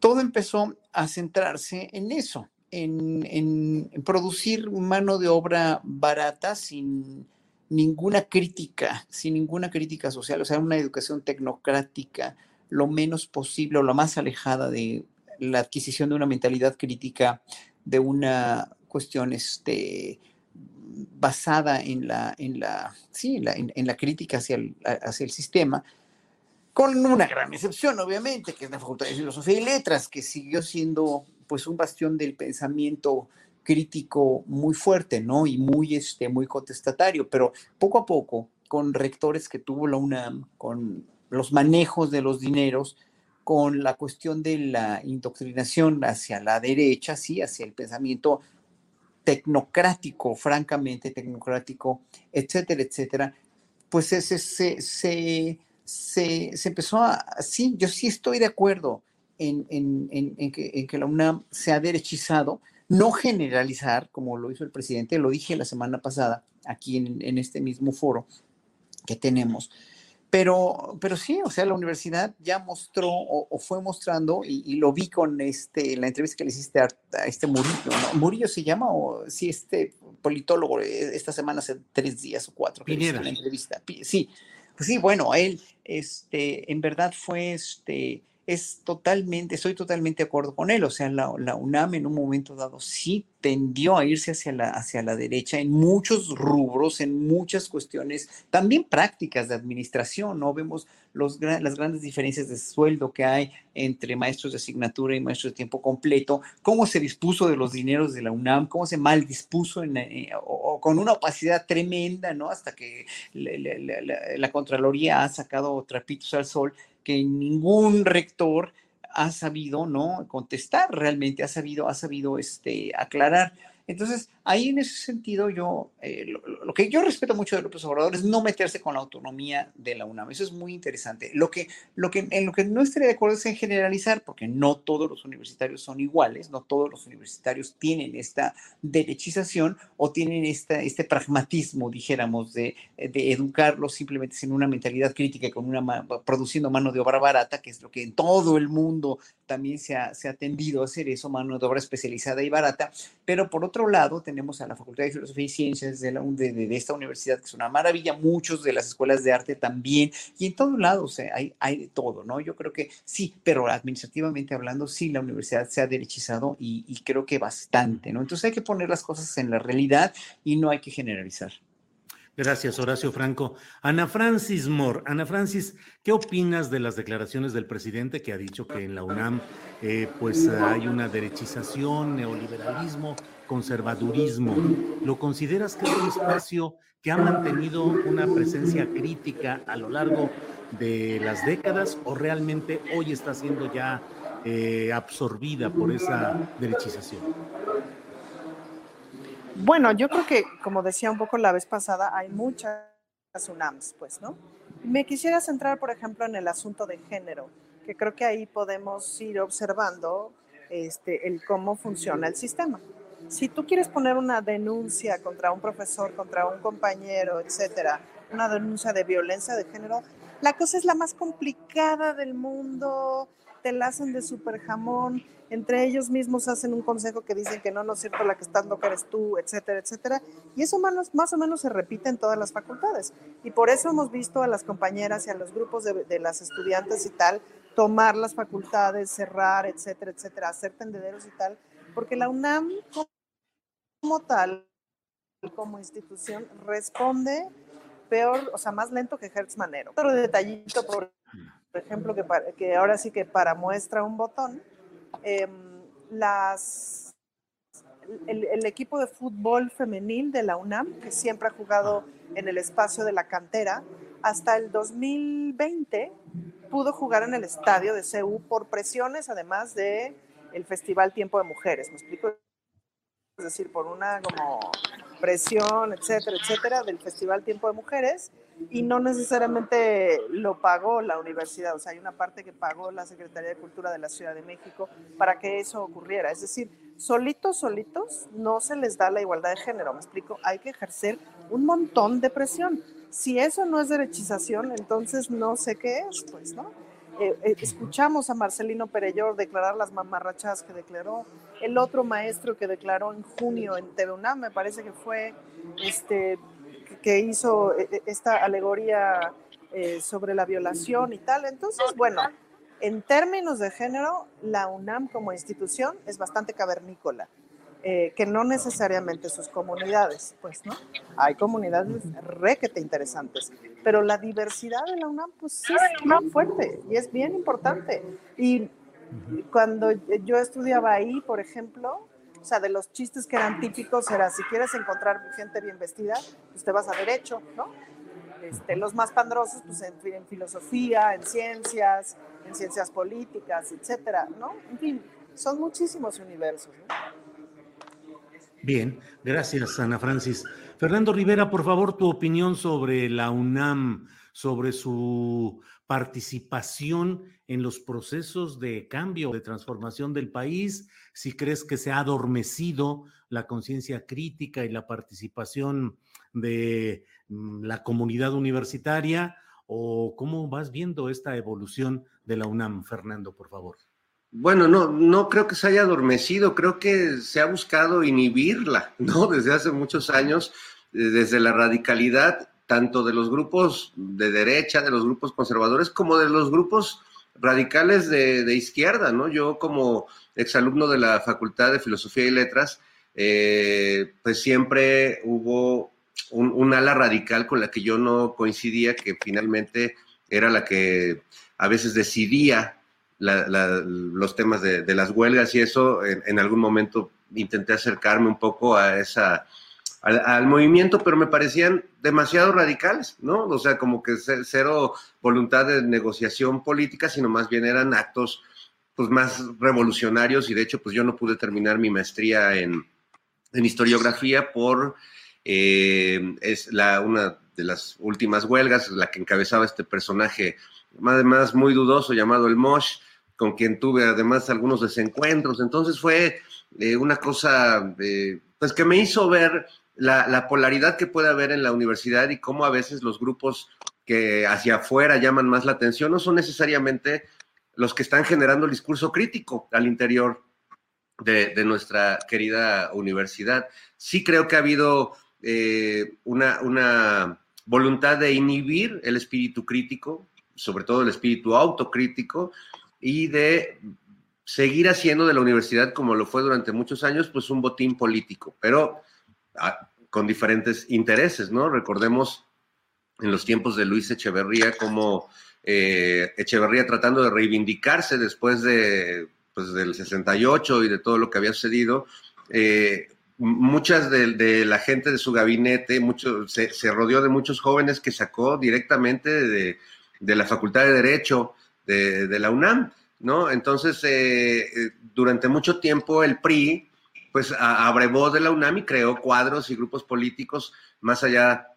todo empezó a centrarse en eso, en, producir mano de obra barata sin ninguna crítica, sin ninguna crítica social, o sea, una educación tecnocrática lo menos posible o lo más alejada de la adquisición de una mentalidad crítica, de una cuestión este, basada en la, en la, sí, en la, crítica hacia hacia el sistema, con una gran excepción, obviamente, que es la Facultad de Filosofía y Letras, que siguió siendo pues un bastión del pensamiento crítico muy fuerte, ¿no? Y muy, este, muy contestatario, pero poco a poco, con rectores que tuvo la UNAM, con los manejos de los dineros, con la cuestión de la indoctrinación hacia la derecha, sí, hacia el pensamiento tecnocrático, francamente tecnocrático, etcétera, etcétera, pues se, se, se, se, empezó a, sí, yo sí estoy de acuerdo en, en, en, que, en que la UNAM se ha derechizado, no generalizar, como lo hizo el presidente, lo dije la semana pasada aquí en, este mismo foro que tenemos. Pero, pero sí, o sea, la universidad ya mostró o, fue mostrando, y, lo vi con este, la entrevista que le hiciste a, este Murillo, ¿no? Murillo se llama, o sí, este politólogo, eh, esta semana hace tres días o cuatro que hice la entrevista. Sí, pues sí, bueno, él, este, en verdad fue, este, es totalmente, estoy totalmente de acuerdo con él. O sea, la, la, UNAM en un momento dado sí tendió a irse hacia la, hacia la derecha en muchos rubros, en muchas cuestiones, también prácticas de administración, ¿no? Vemos los, las grandes diferencias de sueldo que hay entre maestros de asignatura y maestros de tiempo completo, cómo se dispuso de los dineros de la UNAM, cómo se mal dispuso en, eh, o, con una opacidad tremenda, ¿no? Hasta que la, la Contraloría ha sacado trapitos al sol que ningún rector ha sabido, ¿no? Contestar realmente, ha sabido, ha sabido este, aclarar. Entonces, ahí en ese sentido yo, eh, lo, que yo respeto mucho de López Obrador es no meterse con la autonomía de la UNAM. Eso es muy interesante. Lo que, lo que, en lo que no estaría de acuerdo es en generalizar, porque no todos los universitarios son iguales, no todos los universitarios tienen esta derechización o tienen esta, este pragmatismo, dijéramos, de, educarlos simplemente sin una mentalidad crítica, con una produciendo mano de obra barata, que es lo que en todo el mundo también se ha, se ha tendido a hacer eso, mano de obra especializada y barata. Pero por otro lado, tenemos a la Facultad de Filosofía y Ciencias de, esta universidad, que es una maravilla, muchos de las escuelas de arte también, y en todos lados hay, hay de todo, ¿no? Yo creo que sí, pero administrativamente hablando, sí, la universidad se ha derechizado y, y creo que bastante, ¿no? Entonces hay que poner las cosas en la realidad y no hay que generalizar. Gracias, Horacio Franco. Ana Francis Moore. Ana Francis, ¿qué opinas de las declaraciones del presidente que ha dicho que en la UNAM eh, pues hay una derechización, neoliberalismo conservadurismo. ¿Lo consideras que es un espacio que ha mantenido una presencia crítica a lo largo de las décadas o realmente hoy está siendo ya eh, absorbida por esa derechización? Bueno, yo creo que, como decía un poco la vez pasada, hay muchas UNAMs, pues, ¿no? Me quisiera centrar, por ejemplo, en el asunto de género, que creo que ahí podemos ir observando este, el cómo funciona el sistema si tú quieres poner una denuncia contra un profesor, contra un compañero, etcétera, una denuncia de violencia de género, la cosa es la más complicada del mundo, te la hacen de super jamón, entre ellos mismos hacen un consejo que dicen que no, no es cierto, la que estás loca eres tú, etcétera, etcétera. Y eso más, o menos se repite en todas las facultades. Y por eso hemos visto a las compañeras y a los grupos de, de las estudiantes y tal tomar las facultades, cerrar, etcétera, etcétera, hacer tendederos y tal, porque la UNAM como tal, como institución, responde peor, o sea, más lento que Hertz Manero. Otro detallito, por ejemplo, que, que ahora sí que para muestra un botón, em, las, el, el, equipo de fútbol femenil de la UNAM, que siempre ha jugado en el espacio de la cantera, hasta el 2020 pudo jugar en el estadio de CEU por presiones, además de el Festival Tiempo de Mujeres. ¿Me explico? es decir, por una como presión, etcétera, etcétera, del Festival Tiempo de Mujeres, y no necesariamente lo pagó la universidad, o sea, hay una parte que pagó la Secretaría de Cultura de la Ciudad de México para que eso ocurriera. Es decir, solitos, solitos, no se les da la igualdad de género, me explico, hay que ejercer un montón de presión. Si eso no es derechización, entonces no sé qué es, pues, ¿no? Eh, eh, escuchamos a Marcelino Perellor declarar las mamarrachas que declaró, el otro maestro que declaró en junio en TV me parece que fue este que hizo eh, esta alegoría sobre la violación y tal. Entonces, bueno, en términos de género, la UNAM como institución es bastante cavernícola. Eh, que no necesariamente sus comunidades, pues, ¿no? Hay comunidades requete interesantes, pero la diversidad de la UNAM, pues sí es muy fuerte y es bien importante. Y cuando yo estudiaba ahí, por ejemplo, o sea, de los chistes que eran típicos era, si quieres encontrar gente bien vestida, pues te vas a derecho, ¿no? Este, los más pandrosos, pues en, en, filosofía, en ciencias, en ciencias políticas, etcétera, ¿no? En fin, son muchísimos universos, ¿no? Bien, gracias Ana Francis. Fernando Rivera, por favor, tu opinión sobre la UNAM, sobre su participación en los procesos de cambio, de transformación del país, si crees que se ha adormecido la conciencia crítica y la participación de mm, la comunidad universitaria, o cómo vas viendo esta evolución de la UNAM, Fernando, por favor. Bueno, no, no creo que se haya adormecido, creo que se ha buscado inhibirla, ¿no? Desde hace muchos años, eh, desde la radicalidad, tanto de los grupos de derecha, de los grupos conservadores, como de los grupos radicales de, izquierda, ¿no? Yo como exalumno de la Facultad de Filosofía y Letras, eh, pues siempre hubo un, ala radical con la que yo no coincidía, que finalmente era la que a veces decidía los temas de, las huelgas y eso, en, algún momento intenté acercarme un poco a esa, al, movimiento, pero me parecían demasiado radicales, ¿no? O sea, como que cero voluntad de negociación política, sino más bien eran actos pues más revolucionarios y de hecho pues yo no pude terminar mi maestría en, en historiografía por eh, es la, una de las últimas huelgas, la que encabezaba este personaje además muy dudoso llamado el Mosh, con quien tuve además algunos desencuentros. Entonces fue eh, una cosa eh, pues que me hizo ver la, polaridad que puede haber en la universidad y cómo a veces los grupos que hacia afuera llaman más la atención no son necesariamente los que están generando el discurso crítico al interior de, nuestra querida universidad. Sí creo que ha habido eh, una, una voluntad de inhibir el espíritu crítico, sobre todo el espíritu autocrítico, y de seguir haciendo de la universidad, como lo fue durante muchos años, pues un botín político, pero ah, con diferentes intereses, ¿no? Recordemos en los tiempos de Luis Echeverría, como eh, Echeverría tratando de reivindicarse después de, pues, del 68 y de todo lo que había sucedido, eh, muchas de, la gente de su gabinete, mucho, se, rodeó de muchos jóvenes que sacó directamente de, la Facultad de Derecho de, la UNAM, ¿no? Entonces, eh, eh, durante mucho tiempo el PRI, pues abrevó de la UNAM y creó cuadros y grupos políticos más allá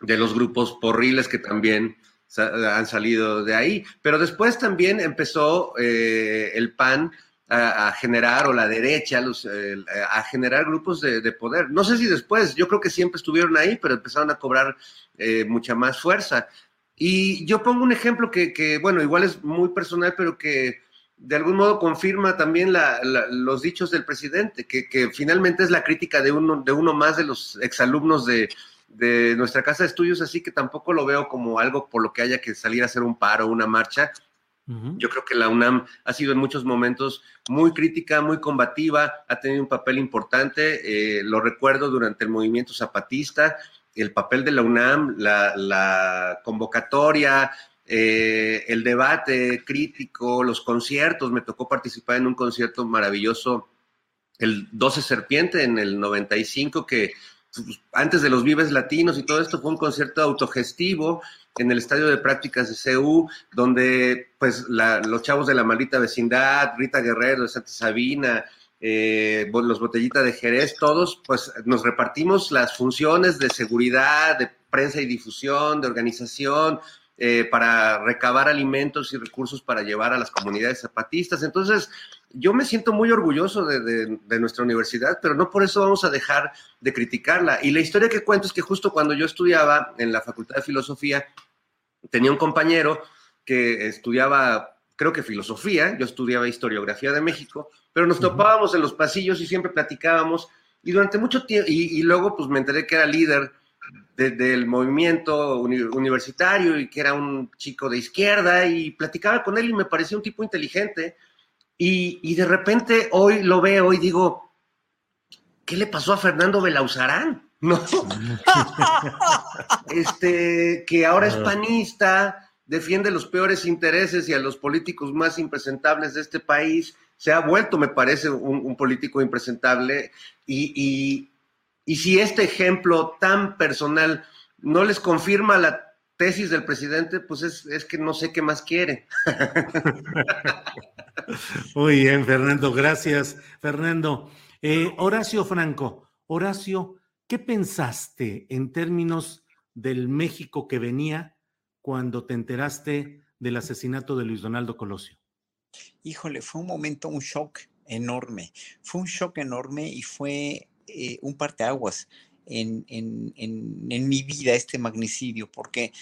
de los grupos porriles que también han salido de ahí. Pero después también empezó eh, el PAN a, generar, o la derecha, a generar grupos de, poder. No sé si después, yo creo que siempre estuvieron ahí, pero empezaron a cobrar mucha más fuerza. Y yo pongo un ejemplo que, bueno, igual es muy personal, pero que de algún modo confirma también los dichos del presidente, que, finalmente es la crítica de uno, de uno más de los exalumnos de, de nuestra casa de estudios, así que tampoco lo veo como algo por lo que haya que salir a hacer un paro, una marcha. Yo creo que la UNAM ha sido en muchos momentos muy crítica, muy combativa, ha tenido un papel importante, eh, lo recuerdo durante el movimiento zapatista, el papel de la UNAM, la, convocatoria, eh, el debate crítico, los conciertos. Me tocó participar en un concierto maravilloso, el 12 Serpiente en el 95, que pues, antes de los Vives Latinos y todo esto fue un concierto autogestivo en el estadio de prácticas de CEU, donde pues los chavos de la maldita vecindad, Rita Guerrero Santa Sabina, eh, los botellitas de Jerez, todos, pues nos repartimos las funciones de seguridad, de prensa y difusión, de organización, eh, para recabar alimentos y recursos para llevar a las comunidades zapatistas. Entonces, yo me siento muy orgulloso de, nuestra universidad, pero no por eso vamos a dejar de criticarla. Y la historia que cuento es que justo cuando yo estudiaba en la Facultad de Filosofía, tenía un compañero que estudiaba creo que filosofía, yo estudiaba historiografía de México, pero nos topábamos en los pasillos y siempre platicábamos y durante mucho tiempo, y, luego pues me enteré que era líder del movimiento universitario y que era un chico de izquierda y platicaba con él y me parecía un tipo inteligente y, de repente hoy lo veo y digo, ¿qué le pasó a Fernando Belauzarán? No. este, que ahora es panista, defiende los peores intereses y a los políticos más impresentables de este país. Se ha vuelto, me parece, un, político impresentable. Y, si este ejemplo tan personal no les confirma la tesis del presidente, pues es, que no sé qué más quiere. Muy bien, Fernando, gracias. Fernando. Eh, Horacio Franco, Horacio, ¿qué pensaste en términos del México que venía cuando te enteraste del asesinato de Luis Donaldo Colosio? Híjole, fue un momento, un shock enorme. Fue un shock enorme y fue eh, un parteaguas en, en, en, mi vida este magnicidio, porque,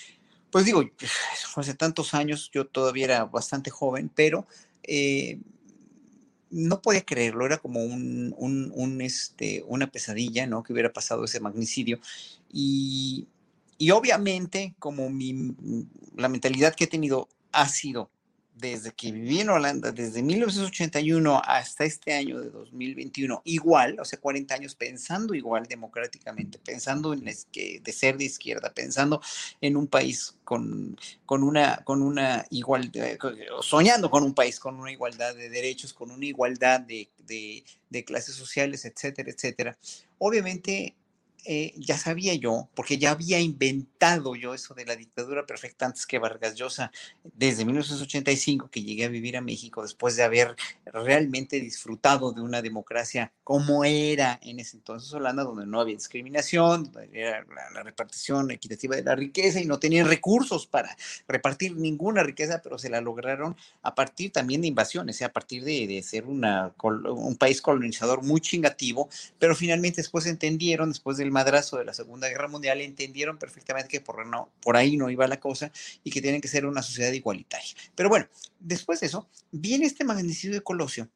pues digo, hace tantos años, yo todavía era bastante joven, pero eh, no podía creerlo, era como un, un, este, una pesadilla, ¿no? Que hubiera pasado ese magnicidio. Y, y obviamente, como mi, la mentalidad que he tenido ha sido desde que viví en Holanda, desde 1981 hasta este año de 2021, igual, o sea, 40 años pensando igual democráticamente, pensando en que de ser de izquierda, pensando en un país con, con, una, con una igualdad, soñando con un país con una igualdad de derechos, con una igualdad de, de clases sociales, etcétera, etcétera. Obviamente eh, ya sabía yo, porque ya había inventado yo eso de la dictadura perfecta antes que Vargas Llosa, desde 1985 que llegué a vivir a México, después de haber realmente disfrutado de una democracia como era en ese entonces Holanda, donde no había discriminación, era la, repartición equitativa de la riqueza y no tenían recursos para repartir ninguna riqueza, pero se la lograron a partir también de invasiones, a partir de, de ser una, un país colonizador muy chingativo, pero finalmente después entendieron, después del madrazo de la Segunda Guerra Mundial, entendieron perfectamente que por, no, por ahí no iba la cosa y que tienen que ser una sociedad igualitaria. Pero bueno, después de eso, viene este magnicidio de Colosio.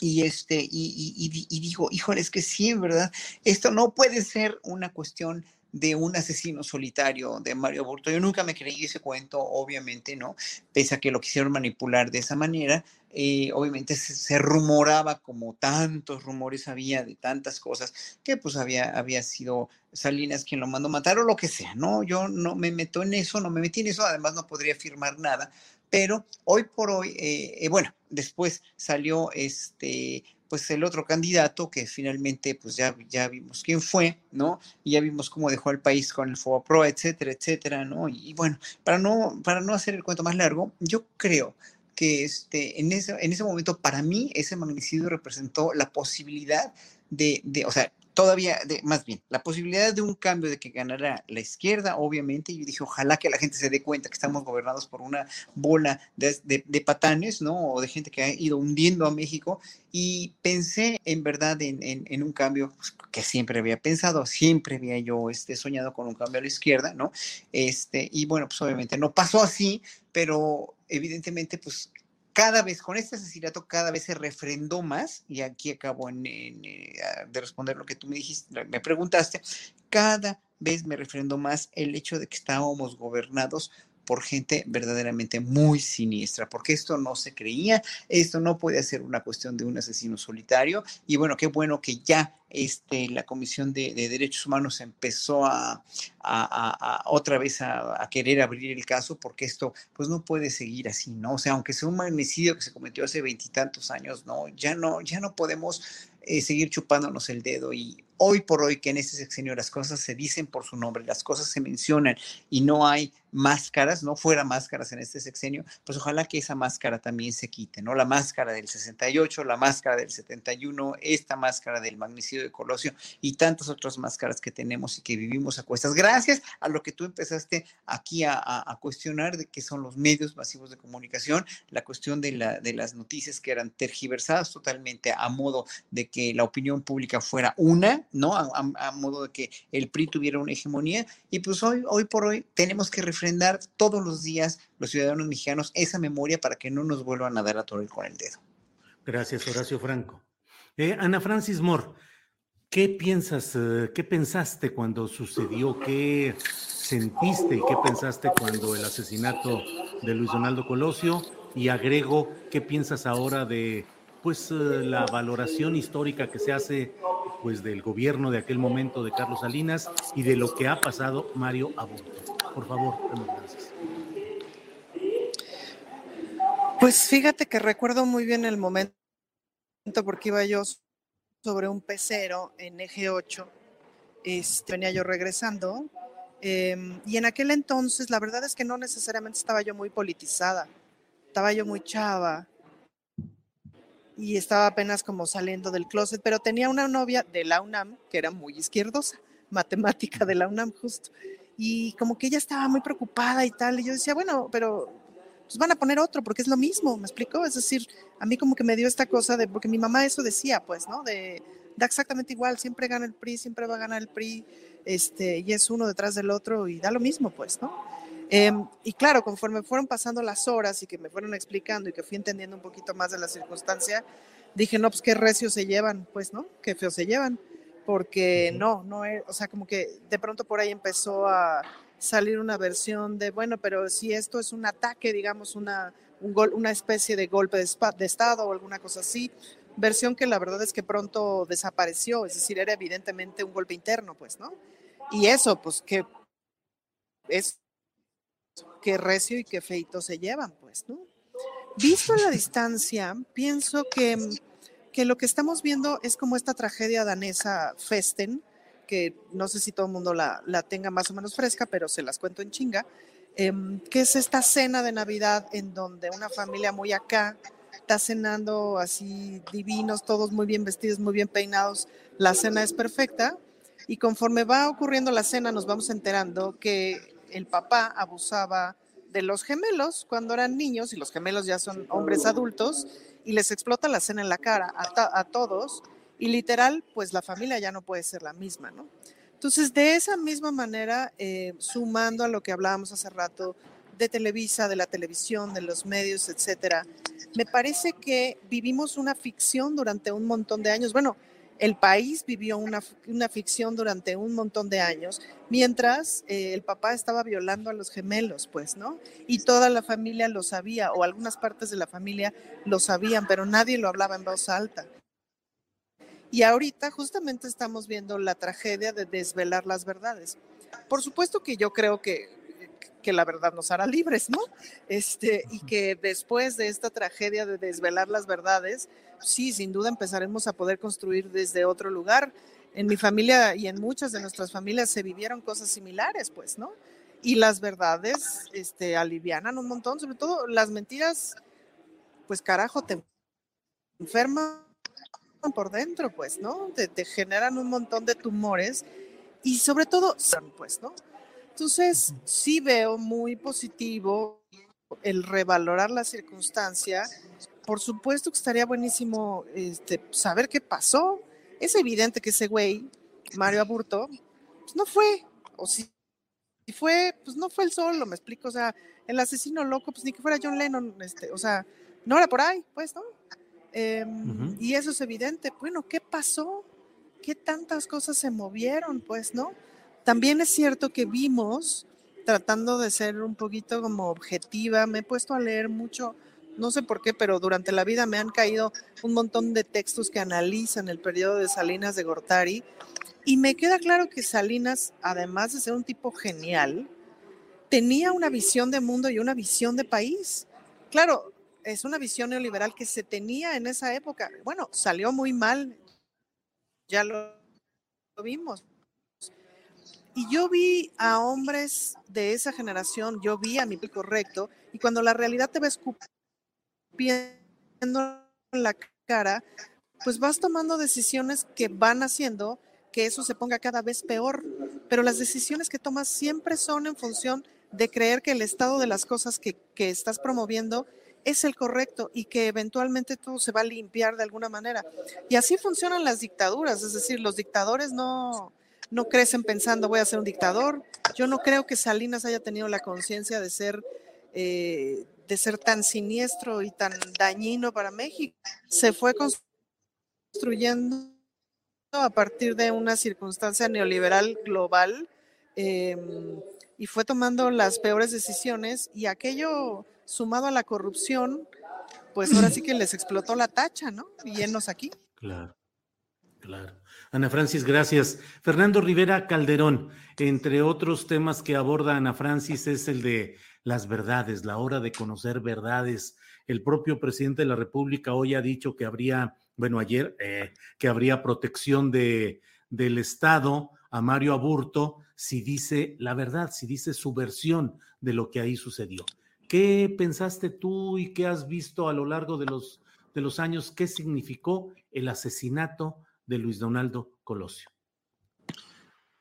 Y, este, y, y, digo, híjole, es que sí, ¿verdad? Esto no puede ser una cuestión de un asesino solitario de Mario Aburto. Yo nunca me creí ese cuento, obviamente, ¿no? Pese a que lo quisieron manipular de esa manera, eh, obviamente se, rumoraba como tantos rumores había de tantas cosas que pues había, había sido Salinas quien lo mandó matar o lo que sea, ¿no? Yo no me meto en eso, no me metí en eso, además no podría afirmar nada, pero hoy por hoy, eh, eh, bueno, después salió este pues el otro candidato que finalmente pues ya, ya vimos quién fue, ¿no? Y ya vimos cómo dejó el país con el Pro, etcétera, etcétera, ¿no? Y, bueno, para no, para no hacer el cuento más largo, yo creo que este, en, ese, en ese momento para mí ese magnicidio representó la posibilidad de, de o sea, todavía, de, más bien, la posibilidad de un cambio de que ganara la izquierda, obviamente, yo dije, ojalá que la gente se dé cuenta que estamos gobernados por una bola de, patanes, ¿no? O de gente que ha ido hundiendo a México. Y pensé en verdad en, un cambio pues, que siempre había pensado, siempre había yo este, soñado con un cambio a la izquierda, ¿no? Este, y bueno, pues obviamente no pasó así, pero evidentemente, pues cada vez, con este asesinato, cada vez se refrendó más, y aquí acabo en, eh, de responder lo que tú me dijiste, me preguntaste, cada vez me refrendó más el hecho de que estábamos gobernados por gente verdaderamente muy siniestra, porque esto no se creía, esto no puede ser una cuestión de un asesino solitario, y bueno, qué bueno que ya este, la Comisión de, Derechos Humanos empezó a, otra vez a, querer abrir el caso, porque esto pues no puede seguir así, ¿no? O sea, aunque sea un magnicidio que se cometió hace veintitantos años, ¿no? Ya no, ya no podemos eh, seguir chupándonos el dedo y hoy por hoy que en este sexenio las cosas se dicen por su nombre, las cosas se mencionan y no hay máscaras, no fuera máscaras en este sexenio, pues ojalá que esa máscara también se quite, ¿no? La máscara del 68, la máscara del 71, esta máscara del magnicidio de Colosio y tantas otras máscaras que tenemos y que vivimos a cuestas. Gracias a lo que tú empezaste aquí a, cuestionar de qué son los medios masivos de comunicación, la cuestión de, la, de las noticias que eran tergiversadas totalmente a modo de que la opinión pública fuera una, ¿no? A, modo de que el PRI tuviera una hegemonía. Y pues hoy, hoy por hoy tenemos que refrendar todos los días los ciudadanos mexicanos esa memoria para que no nos vuelvan a dar a torre con el dedo. Gracias, Horacio Franco. Eh, Ana Francis Moore, ¿qué piensas, eh, qué pensaste cuando sucedió? ¿Qué sentiste y qué pensaste cuando el asesinato de Luis Donaldo Colosio? Y agrego, ¿qué piensas ahora de pues eh, la valoración histórica que se hace pues del gobierno de aquel momento de Carlos Salinas y de lo que ha pasado Mario Aburto. Por favor, gracias. Pues fíjate que recuerdo muy bien el momento porque iba yo sobre un pecero en eje 8, este, venía yo regresando em, y en aquel entonces la verdad es que no necesariamente estaba yo muy politizada, estaba yo muy chava y estaba apenas como saliendo del closet, pero tenía una novia de la UNAM que era muy izquierdosa, matemática de la UNAM justo. Y como que ella estaba muy preocupada y tal, y yo decía, bueno, pero pues van a poner otro porque es lo mismo, ¿me explico? Es decir, a mí como que me dio esta cosa de, porque mi mamá eso decía, pues, ¿no? De, da exactamente igual, siempre gana el PRI, siempre va a ganar el PRI, este, y es uno detrás del otro y da lo mismo, pues, ¿no? Em, y claro, conforme fueron pasando las horas y que me fueron explicando y que fui entendiendo un poquito más de la circunstancia, dije, no, pues qué recios se llevan, pues, ¿no? Qué feos se llevan, porque no, no, es, o sea, como que de pronto por ahí empezó a salir una versión de, bueno, pero si esto es un ataque, digamos, una, un una especie de golpe de, de Estado o alguna cosa así, versión que la verdad es que pronto desapareció, es decir, era evidentemente un golpe interno, pues, ¿no? Y eso, pues, que es qué recio y qué feito se llevan, pues, ¿no? Visto a la distancia, pienso que, que lo que estamos viendo es como esta tragedia danesa Festen, que no sé si todo el mundo la, la tenga más o menos fresca, pero se las cuento en chinga, em, que es esta cena de Navidad en donde una familia muy acá está cenando así divinos, todos muy bien vestidos, muy bien peinados, la cena es perfecta y conforme va ocurriendo la cena nos vamos enterando que el papá abusaba de los gemelos cuando eran niños y los gemelos ya son hombres adultos y les explota la cena en la cara a, todos y literal, pues la familia ya no puede ser la misma, ¿no? Entonces, de esa misma manera, eh, sumando a lo que hablábamos hace rato de Televisa, de la televisión, de los medios, etcétera, me parece que vivimos una ficción durante un montón de años. Bueno, el país vivió una, ficción durante un montón de años, mientras eh, el papá estaba violando a los gemelos, pues, ¿no? Y toda la familia lo sabía, o algunas partes de la familia lo sabían, pero nadie lo hablaba en voz alta. Y ahorita justamente estamos viendo la tragedia de desvelar las verdades. Por supuesto que yo creo que que la verdad nos hará libres, ¿no? Este, y que después de esta tragedia de desvelar las verdades, sí, sin duda empezaremos a poder construir desde otro lugar. En mi familia y en muchas de nuestras familias se vivieron cosas similares, pues, ¿no? Y las verdades este, alivianan un montón, sobre todo las mentiras, pues carajo, te enferman por dentro, pues, ¿no? Te, te generan un montón de tumores y sobre todo, pues, ¿no? Entonces, sí veo muy positivo el revalorar la circunstancia. Por supuesto que estaría buenísimo este, saber qué pasó. Es evidente que ese güey, Mario Aburto, pues no fue, o si, fue, pues no fue el solo, me explico. O sea, el asesino loco, pues ni que fuera John Lennon, este, o sea, no era por ahí, pues, ¿no? Em, y eso es evidente. Bueno, ¿qué pasó? ¿Qué tantas cosas se movieron, pues, no? También es cierto que vimos, tratando de ser un poquito como objetiva, me he puesto a leer mucho, no sé por qué, pero durante la vida me han caído un montón de textos que analizan el periodo de Salinas de Gortari y me queda claro que Salinas, además de ser un tipo genial, tenía una visión de mundo y una visión de país. Claro, es una visión neoliberal que se tenía en esa época. Bueno, salió muy mal, ya lo vimos, y yo vi a hombres de esa generación, yo vi a mi correcto, y cuando la realidad te va escupiendo en la cara, pues vas tomando decisiones que van haciendo que eso se ponga cada vez peor. Pero las decisiones que tomas siempre son en función de creer que el estado de las cosas que, que estás promoviendo es el correcto y que eventualmente todo se va a limpiar de alguna manera. Y así funcionan las dictaduras, es decir, los dictadores no, no crecen pensando voy a ser un dictador. Yo no creo que Salinas haya tenido la conciencia de ser eh, de ser tan siniestro y tan dañino para México. Se fue construyendo a partir de una circunstancia neoliberal global em, y fue tomando las peores decisiones y aquello sumado a la corrupción, pues ahora sí que les explotó la tacha, ¿no? Y llenos aquí. Claro, claro. Ana Francis, gracias. Fernando Rivera Calderón, entre otros temas que aborda Ana Francis, es el de las verdades, la hora de conocer verdades. El propio presidente de la República hoy ha dicho que habría, bueno, ayer, eh, que habría protección de, del Estado a Mario Aburto si dice la verdad, si dice su versión de lo que ahí sucedió. ¿Qué pensaste tú y qué has visto a lo largo de los de los años qué significó el asesinato de Luis Donaldo Colosio.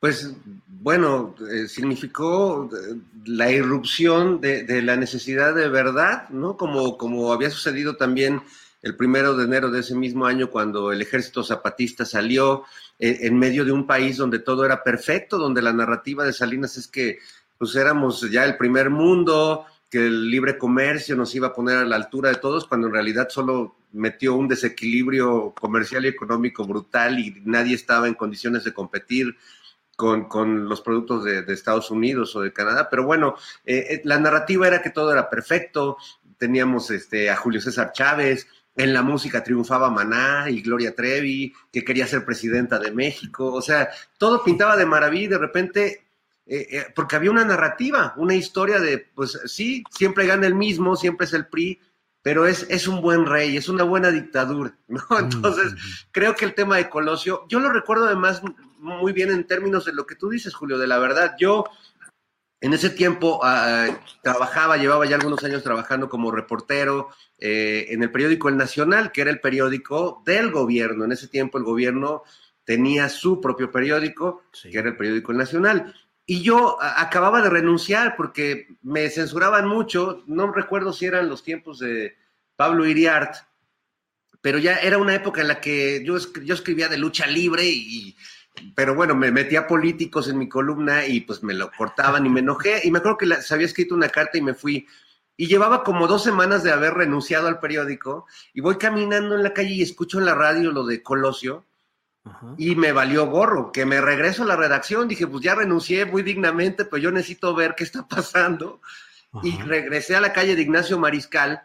Pues bueno, eh, significó eh, la irrupción de, la necesidad de verdad, ¿no? Como, como había sucedido también el primero de enero de ese mismo año cuando el ejército zapatista salió eh, en medio de un país donde todo era perfecto, donde la narrativa de Salinas es que pues éramos ya el primer mundo, que el libre comercio nos iba a poner a la altura de todos, cuando en realidad solo metió un desequilibrio comercial y económico brutal y nadie estaba en condiciones de competir con, los productos de, Estados Unidos o de Canadá. Pero bueno, eh, eh, la narrativa era que todo era perfecto, teníamos este, a Julio César Chávez, en la música triunfaba Maná y Gloria Trevi, que quería ser presidenta de México, o sea, todo pintaba de maravilla y de repente, eh, porque había una narrativa, una historia de, pues sí, siempre gana el mismo, siempre es el PRI, pero es, es un buen rey, es una buena dictadura, ¿no? Mm, Entonces, creo que el tema de Colosio, yo lo recuerdo además muy bien en términos de lo que tú dices, Julio, de la verdad. Yo en ese tiempo ah, trabajaba, llevaba ya algunos años trabajando como reportero eh, en el periódico El Nacional, que era el periódico del gobierno. En ese tiempo el gobierno tenía su propio periódico, que era el periódico El Nacional. Y yo acababa de renunciar porque me censuraban mucho, no recuerdo si eran los tiempos de Pablo Iriart, pero ya era una época en la que yo, yo escribía de lucha libre y, pero bueno, me metía políticos en mi columna y pues me lo cortaban y me enojé. Y me acuerdo que se había escrito una carta y me fui. Y llevaba como dos semanas de haber renunciado al periódico y voy caminando en la calle y escucho en la radio lo de Colosio y me valió gorro, que me regreso a la redacción, dije, pues ya renuncié muy dignamente, pero yo necesito ver qué está pasando. Y regresé a la calle de Ignacio Mariscal,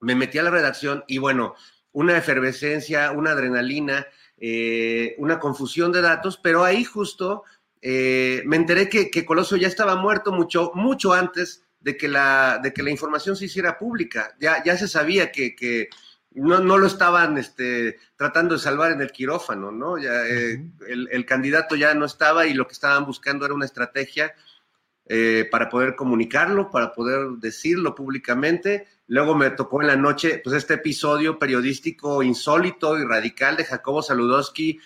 me metí a la redacción y bueno, una efervescencia, una adrenalina, eh, una confusión de datos, pero ahí justo eh, me enteré que, que, Colosio ya estaba muerto mucho, mucho antes de que, la, de que la información se hiciera pública. Ya, ya se sabía que, que no, no lo estaban este, tratando de salvar en el quirófano, ¿no? Ya, eh, el, candidato ya no estaba y lo que estaban buscando era una estrategia eh, para poder comunicarlo, para poder decirlo públicamente. Luego me tocó en la noche, pues, este episodio periodístico insólito y radical de Jacobo Saludowski,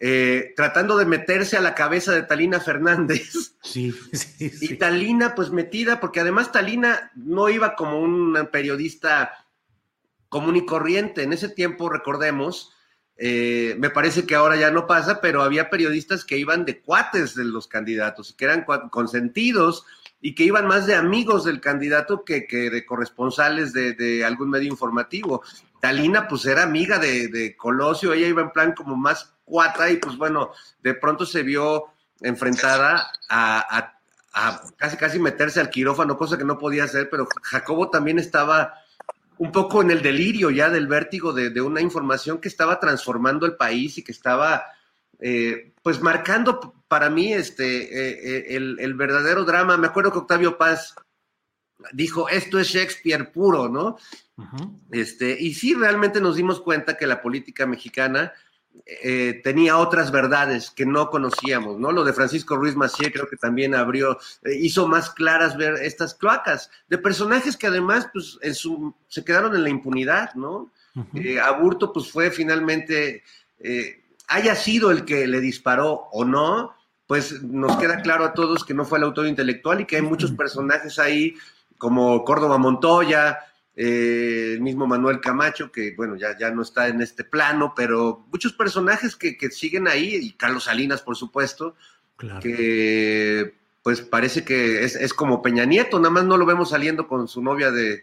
eh, tratando de meterse a la cabeza de Talina Fernández. Sí, sí, sí. Y Talina, pues metida, porque además Talina no iba como un periodista común y corriente. En ese tiempo, recordemos, eh, me parece que ahora ya no pasa, pero había periodistas que iban de cuates de los candidatos, que eran consentidos y que iban más de amigos del candidato que, de corresponsales de, algún medio informativo. Talina, pues era amiga de, Colosio, ella iba en plan como más cuata y pues bueno, de pronto se vio enfrentada a, a casi casi meterse al quirófano, cosa que no podía hacer, pero Jacobo también estaba un poco en el delirio ya del vértigo de, una información que estaba transformando el país y que estaba, eh, pues, marcando para mí este, eh, eh, el, verdadero drama. Me acuerdo que Octavio Paz dijo, esto es Shakespeare puro, ¿no? este, y sí, realmente nos dimos cuenta que la política mexicana eh, tenía otras verdades que no conocíamos, ¿no? Lo de Francisco Ruiz Macié creo que también abrió, eh, hizo más claras ver estas cloacas de personajes que además, pues, en su, se quedaron en la impunidad, ¿no? Eh, Aburto, pues, fue finalmente, haya sido el que le disparó o no, pues nos queda claro a todos que no fue el autor intelectual y que hay muchos personajes ahí, como Córdoba Montoya, eh, el mismo Manuel Camacho, que bueno, ya, ya no está en este plano, pero muchos personajes que, siguen ahí, y Carlos Salinas, por supuesto, que pues parece que es, como Peña Nieto, nada más no lo vemos saliendo con su novia de,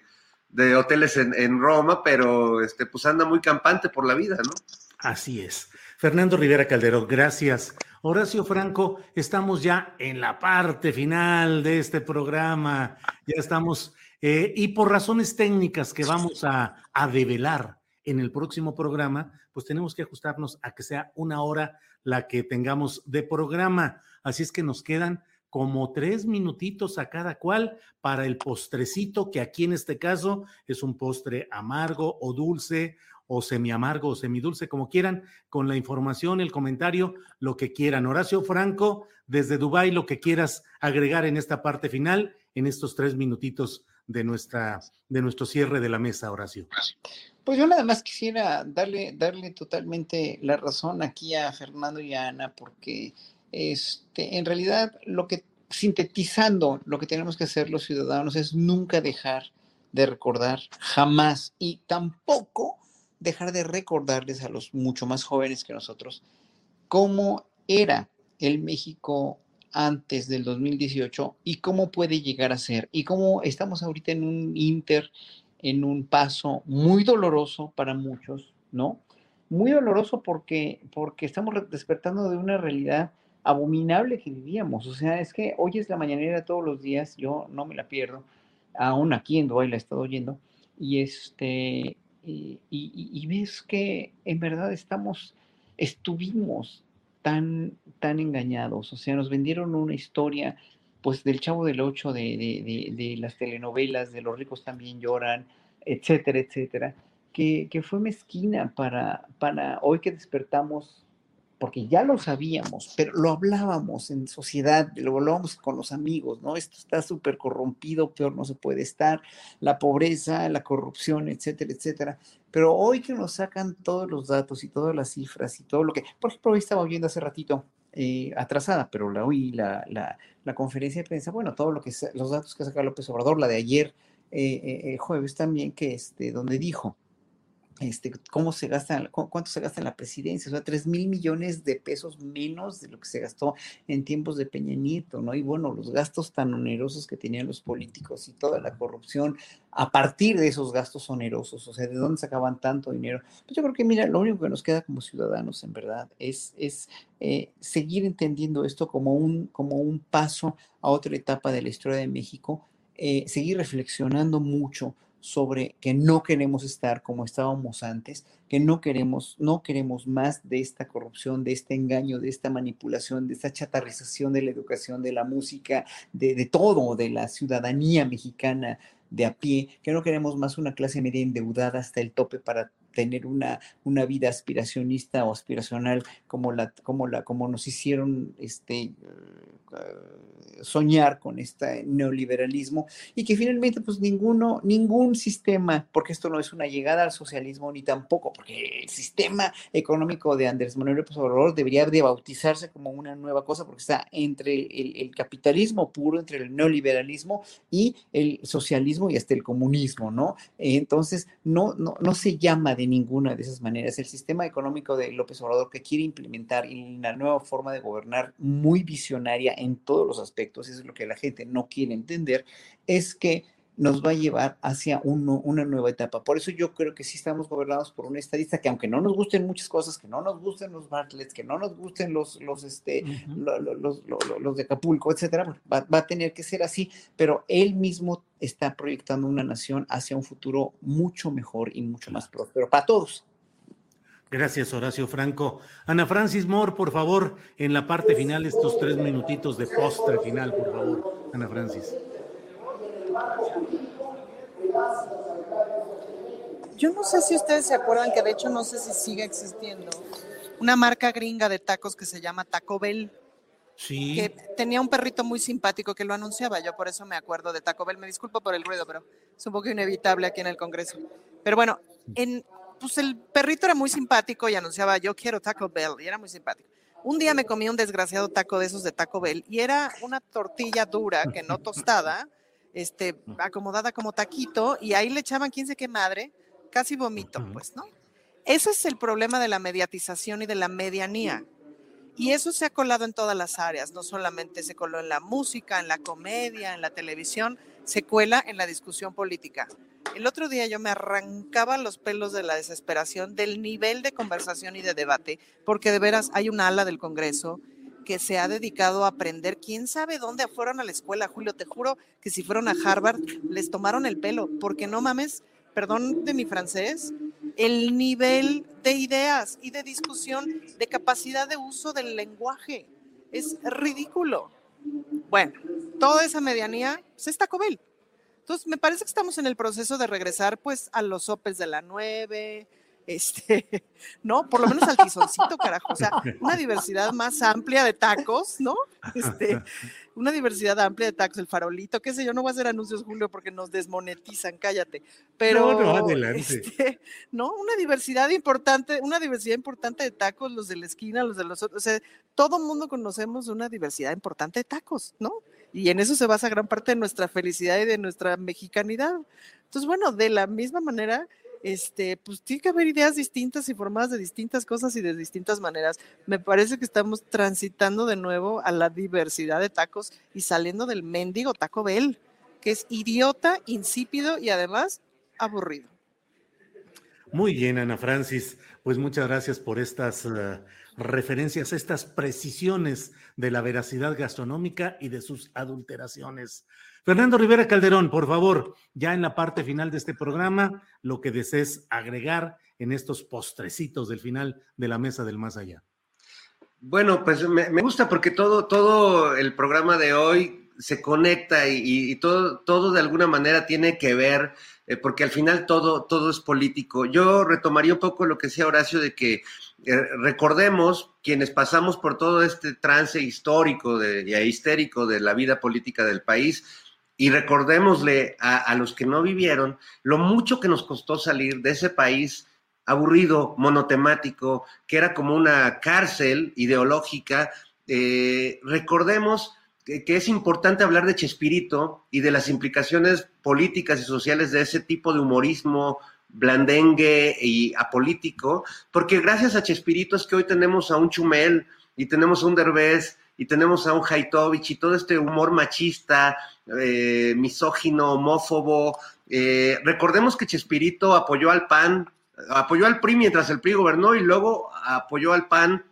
hoteles en, Roma, pero este, pues anda muy campante por la vida, ¿no? Así es. Fernando Rivera Calderón, gracias. Horacio Franco, estamos ya en la parte final de este programa. Ya estamos eh, y por razones técnicas que vamos a, develar en el próximo programa, pues tenemos que ajustarnos a que sea una hora la que tengamos de programa. Así es que nos quedan como tres minutitos a cada cual para el postrecito, que aquí en este caso es un postre amargo o dulce o semi amargo o semidulce, como quieran, con la información, el comentario, lo que quieran. Horacio Franco, desde Dubái, lo que quieras agregar en esta parte final, en estos tres minutitos de, nuestra, de nuestro cierre de la mesa, Horacio. Pues yo nada más quisiera darle, darle totalmente la razón aquí a Fernando y a Ana, porque este, en realidad lo que, sintetizando, lo que tenemos que hacer los ciudadanos es nunca dejar de recordar, jamás, y tampoco dejar de recordarles a los mucho más jóvenes que nosotros cómo era el México antes del 2018 y cómo puede llegar a ser y cómo estamos ahorita en un inter, en un paso muy doloroso para muchos, ¿no? Muy doloroso porque, porque estamos despertando de una realidad abominable que vivíamos. O sea, es que hoy es la mañanera todos los días, yo no me la pierdo, aún aquí en Dubái la he estado oyendo, y este, y ves que en verdad estamos, estuvimos tan, tan engañados. O sea, nos vendieron una historia, pues, del Chavo del Ocho, de, de, de, las telenovelas, de Los ricos también lloran, etcétera, etcétera, que, que fue mezquina para, para hoy que despertamos porque ya lo sabíamos, pero lo hablábamos en sociedad, lo hablábamos con los amigos, ¿no? Esto está súper corrompido, peor no se puede estar, la pobreza, la corrupción, etcétera, etcétera. Pero hoy que nos sacan todos los datos y todas las cifras y todo lo que, por ejemplo, hoy estaba viendo hace ratito, eh, atrasada, pero la oí la, la, la, conferencia de prensa, bueno, todo lo que, los datos que saca López Obrador, la de ayer, eh, eh, jueves también, que este, donde dijo, este, cómo se gasta, cuánto se gasta en la presidencia, o sea, 3 mil millones de pesos menos de lo que se gastó en tiempos de Peña Nieto, ¿no? Y bueno, los gastos tan onerosos que tenían los políticos y toda la corrupción a partir de esos gastos onerosos, o sea, ¿de dónde sacaban tanto dinero? Pues yo creo que, mira, lo único que nos queda como ciudadanos, en verdad, es, es eh, seguir entendiendo esto como un, como un paso a otra etapa de la historia de México, eh, seguir reflexionando mucho sobre que no queremos estar como estábamos antes, que no queremos, no queremos más de esta corrupción, de este engaño, de esta manipulación, de esta chatarrización de la educación, de la música, de, de todo, de la ciudadanía mexicana de a pie, que no queremos más una clase media endeudada hasta el tope para tener una, una vida aspiracionista o aspiracional como, la, como, la, como nos hicieron este, eh, soñar con este neoliberalismo y que finalmente pues ninguno, ningún sistema, porque esto no es una llegada al socialismo ni tampoco, porque el sistema económico de Andrés Manuel López Obrador debería de bautizarse como una nueva cosa porque está entre el, el capitalismo puro, entre el neoliberalismo y el socialismo y hasta el comunismo, ¿no? Entonces no, no, no se llama de ninguna de esas maneras. El sistema económico de López Obrador que quiere implementar y la nueva forma de gobernar muy visionaria en todos los aspectos, eso es lo que la gente no quiere entender, es que nos va a llevar hacia una nueva etapa. Por eso yo creo que sí estamos gobernados por un estadista que aunque no nos gusten muchas cosas, que no nos gusten los Bartlett, que no nos gusten los, los, este, los, los, de Acapulco, etcétera, va, va, a tener que ser así, pero él mismo está proyectando una nación hacia un futuro mucho mejor y mucho más próspero para todos. Gracias, Horacio Franco. Ana Francis Moore, por favor, en la parte final, estos tres minutitos de postre final, por favor. Ana Francis. Yo no sé si ustedes se acuerdan que de hecho no sé si sigue existiendo una marca gringa de tacos que se llama Taco Bell. Sí. Que tenía un perrito muy simpático que lo anunciaba. Yo por eso me acuerdo de Taco Bell. Me disculpo por el ruido, pero es un poco inevitable aquí en el Congreso. Pero bueno, en, pues el perrito era muy simpático y anunciaba yo quiero Taco Bell y era muy simpático. Un día me comí un desgraciado taco de esos de Taco Bell y era una tortilla dura que no tostada este, acomodada como taquito, y ahí le echaban quién sé qué madre, casi vomito, pues, ¿no? Ese es el problema de la mediatización y de la medianía. Y eso se ha colado en todas las áreas, no solamente se coló en la música, en la comedia, en la televisión, se cuela en la discusión política. El otro día yo me arrancaba los pelos de la desesperación del nivel de conversación y de debate, porque de veras hay un ala del Congreso que se ha dedicado a aprender. ¿Quién sabe dónde fueron a la escuela, Julio? Te juro que si fueron a Harvard les tomaron el pelo, porque no mames, perdón de mi francés, el nivel de ideas y de discusión, de capacidad de uso del lenguaje. Es ridículo. Bueno, toda esa medianía se está Cobel. Entonces, me parece que estamos en el proceso de regresar pues a los sopes de la 9, este, ¿no? Por lo menos al tizoncito, carajo. O sea, una diversidad más amplia de tacos, ¿no? Este, una diversidad amplia de tacos, el farolito, qué sé yo, no voy a hacer anuncios, Julio, porque nos desmonetizan, cállate. Pero, no, no, adelante. Este, ¿no? Una diversidad importante, una diversidad importante de tacos, los de la esquina, los de los otros, o sea, todo mundo conocemos una diversidad importante de tacos, ¿no? Y en eso se basa gran parte de nuestra felicidad y de nuestra mexicanidad. Entonces, bueno, de la misma manera, este, pues tiene que haber ideas distintas y formadas de distintas cosas y de distintas maneras. Me parece que estamos transitando de nuevo a la diversidad de tacos y saliendo del mendigo Taco Bell, que es idiota, insípido y además aburrido. Muy bien, Ana Francis. Pues muchas gracias por estas uh, referencias, estas precisiones de la veracidad gastronómica y de sus adulteraciones. Fernando Rivera Calderón, por favor, ya en la parte final de este programa, lo que desees agregar en estos postrecitos del final de la mesa del más allá. Bueno, pues me, gusta porque todo, todo el programa de hoy se conecta y, y, todo, todo de alguna manera tiene que ver, eh, porque al final todo, todo es político. Yo retomaría un poco lo que decía Horacio de que eh, recordemos quienes pasamos por todo este trance histórico de, y histérico de la vida política del país, y recordémosle a, los que no vivieron lo mucho que nos costó salir de ese país aburrido, monotemático, que era como una cárcel ideológica. Eh, recordemos que, que, es importante hablar de Chespirito y de las implicaciones políticas y sociales de ese tipo de humorismo blandengue y apolítico, porque gracias a Chespirito es que hoy tenemos a un Chumel y tenemos a un Derbez y tenemos a un Haitovich y todo este humor machista, eh, misógino, homófobo. Eh, recordemos que Chespirito apoyó al PAN, apoyó al PRI mientras el PRI gobernó y luego apoyó al PAN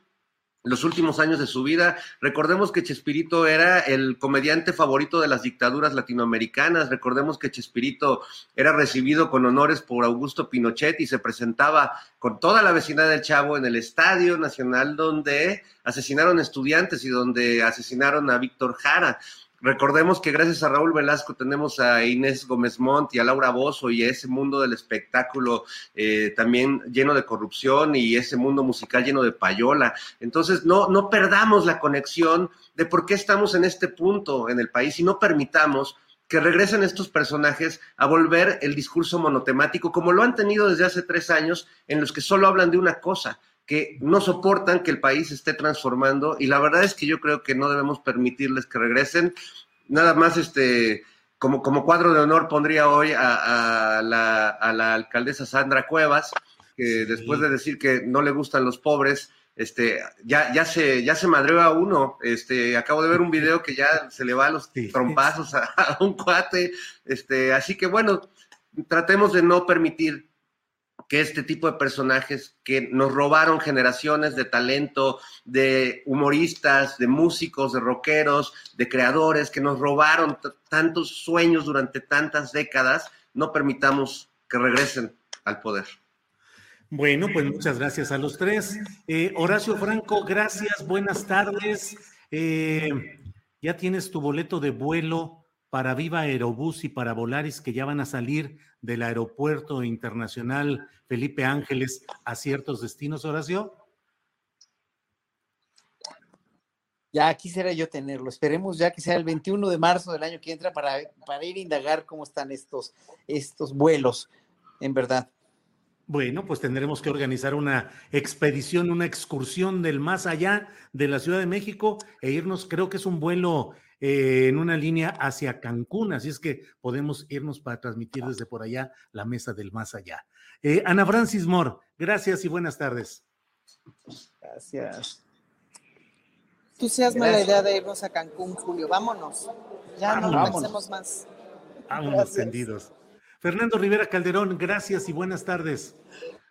los últimos años de su vida. Recordemos que Chespirito era el comediante favorito de las dictaduras latinoamericanas. Recordemos que Chespirito era recibido con honores por Augusto Pinochet y se presentaba con toda la vecindad del Chavo en el Estadio Nacional donde asesinaron estudiantes y donde asesinaron a Víctor Jara. Recordemos que gracias a Raúl Velasco tenemos a Inés Gómez Montt y a Laura Bozo y a ese mundo del espectáculo eh, también lleno de corrupción y ese mundo musical lleno de payola. Entonces, no, no perdamos la conexión de por qué estamos en este punto en el país y no permitamos que regresen estos personajes a volver el discurso monotemático como lo han tenido desde hace tres años en los que solo hablan de una cosa, que no soportan que el país se esté transformando y la verdad es que yo creo que no debemos permitirles que regresen. Nada más, este, como, como cuadro de honor pondría hoy a, a, la, a la, alcaldesa Sandra Cuevas, que después de decir que no le gustan los pobres, este, ya, ya se, ya se madreó a uno. Este, acabo de ver un video que ya se le va a los trompazos a, a un cuate. Este, así que bueno, tratemos de no permitir que este tipo de personajes que nos robaron generaciones de talento, de humoristas, de músicos, de rockeros, de creadores, que nos robaron tantos sueños durante tantas décadas, no permitamos que regresen al poder. Bueno, pues muchas gracias a los tres. Eh, Horacio Franco, gracias, buenas tardes. Eh, ya tienes tu boleto de vuelo para Viva Aerobús y para Volaris que ya van a salir del aeropuerto internacional Felipe Ángeles a ciertos destinos, Horacio? Ya quisiera yo tenerlo. Esperemos ya que sea el 21 de marzo del año que entra para, para ir a indagar cómo están estos, estos vuelos, en verdad. Bueno, pues tendremos que organizar una expedición, una excursión del más allá de la Ciudad de México e irnos, creo que es un vuelo eh, en una línea hacia Cancún, así es que podemos irnos para transmitir desde por allá la mesa del más allá. Eh, Ana Francis Moore, gracias y buenas tardes. Gracias. Entusiasma la idea de irnos a Cancún, Julio. Vámonos. Ya no vámonos. pensemos más. Vámonos tendidos. Fernando Rivera Calderón, gracias y buenas tardes.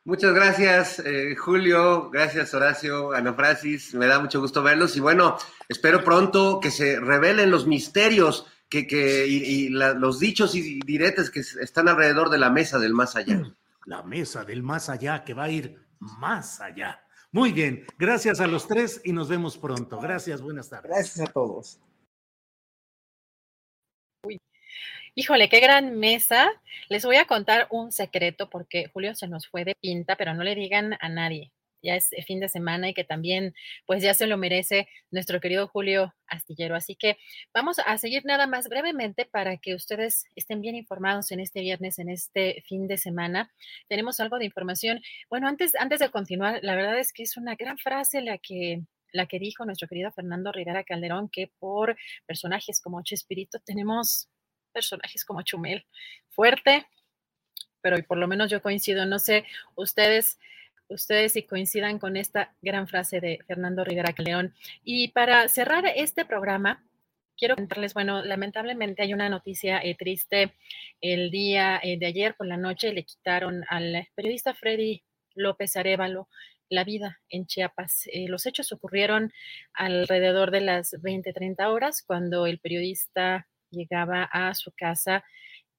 Muchas gracias, eh, Julio. Gracias, Horacio, Ana Francis. Me da mucho gusto verlos. Y bueno, espero pronto que se revelen los misterios que, que, y, y la, los dichos y diretes que están alrededor de la mesa del más allá. La mesa del más allá que va a ir más allá. Muy bien. Gracias a los tres y nos vemos pronto. Gracias, buenas tardes. Gracias a todos. Híjole, qué gran mesa. Les voy a contar un secreto porque Julio se nos fue de pinta, pero no le digan a nadie. Ya es fin de semana y que también, pues ya se lo merece nuestro querido Julio Astillero. Así que vamos a seguir nada más brevemente para que ustedes estén bien informados en este viernes, en este fin de semana. Tenemos algo de información. Bueno, antes, antes de continuar, la verdad es que es una gran frase la que la que dijo nuestro querido Fernando Rivera Calderón, que por personajes como Chespirito tenemos personajes como Chumel. Fuerte, pero por lo menos yo coincido, no sé, ustedes ustedes si coincidan con esta gran frase de Fernando Rivera León. Y para cerrar este programa, quiero contarles, bueno, lamentablemente hay una noticia eh, triste. El día eh, de ayer por la noche le quitaron al periodista Freddy López Arevalo la vida en Chiapas. Eh, los hechos ocurrieron alrededor de las 20, 30 horas cuando el periodista llegaba a su casa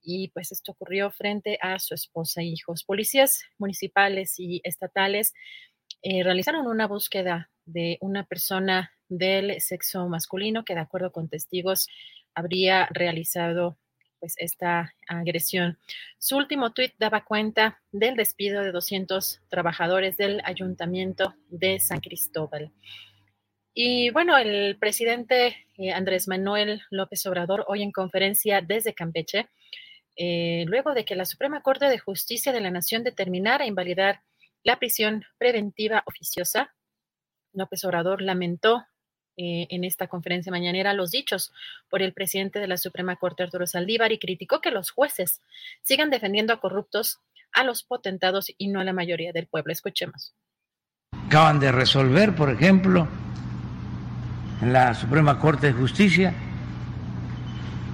y pues esto ocurrió frente a su esposa e hijos. Policías municipales y estatales eh, realizaron una búsqueda de una persona del sexo masculino que de acuerdo con testigos habría realizado pues esta agresión. Su último tuit daba cuenta del despido de 200 trabajadores del ayuntamiento de San Cristóbal. Y bueno, el presidente eh, Andrés Manuel López Obrador, hoy en conferencia desde Campeche, eh, luego de que la Suprema Corte de Justicia de la Nación determinara invalidar la prisión preventiva oficiosa, López Obrador lamentó eh, en esta conferencia mañanera los dichos por el presidente de la Suprema Corte, Arturo Saldívar, y criticó que los jueces sigan defendiendo a corruptos, a los potentados y no a la mayoría del pueblo. Escuchemos. Acaban de resolver, por ejemplo, en la Suprema Corte de Justicia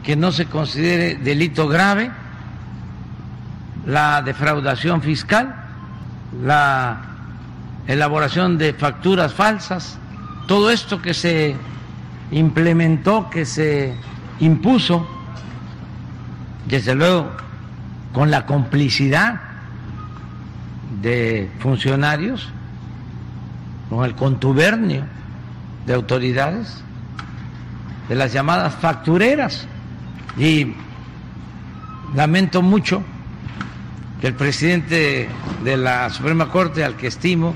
que no se considere delito grave la defraudación fiscal, la elaboración de facturas falsas, todo esto que se implementó, que se impuso, desde luego con la complicidad de funcionarios, con el contubernio de autoridades, de las llamadas factureras. Y lamento mucho que el presidente de la Suprema Corte, al que estimo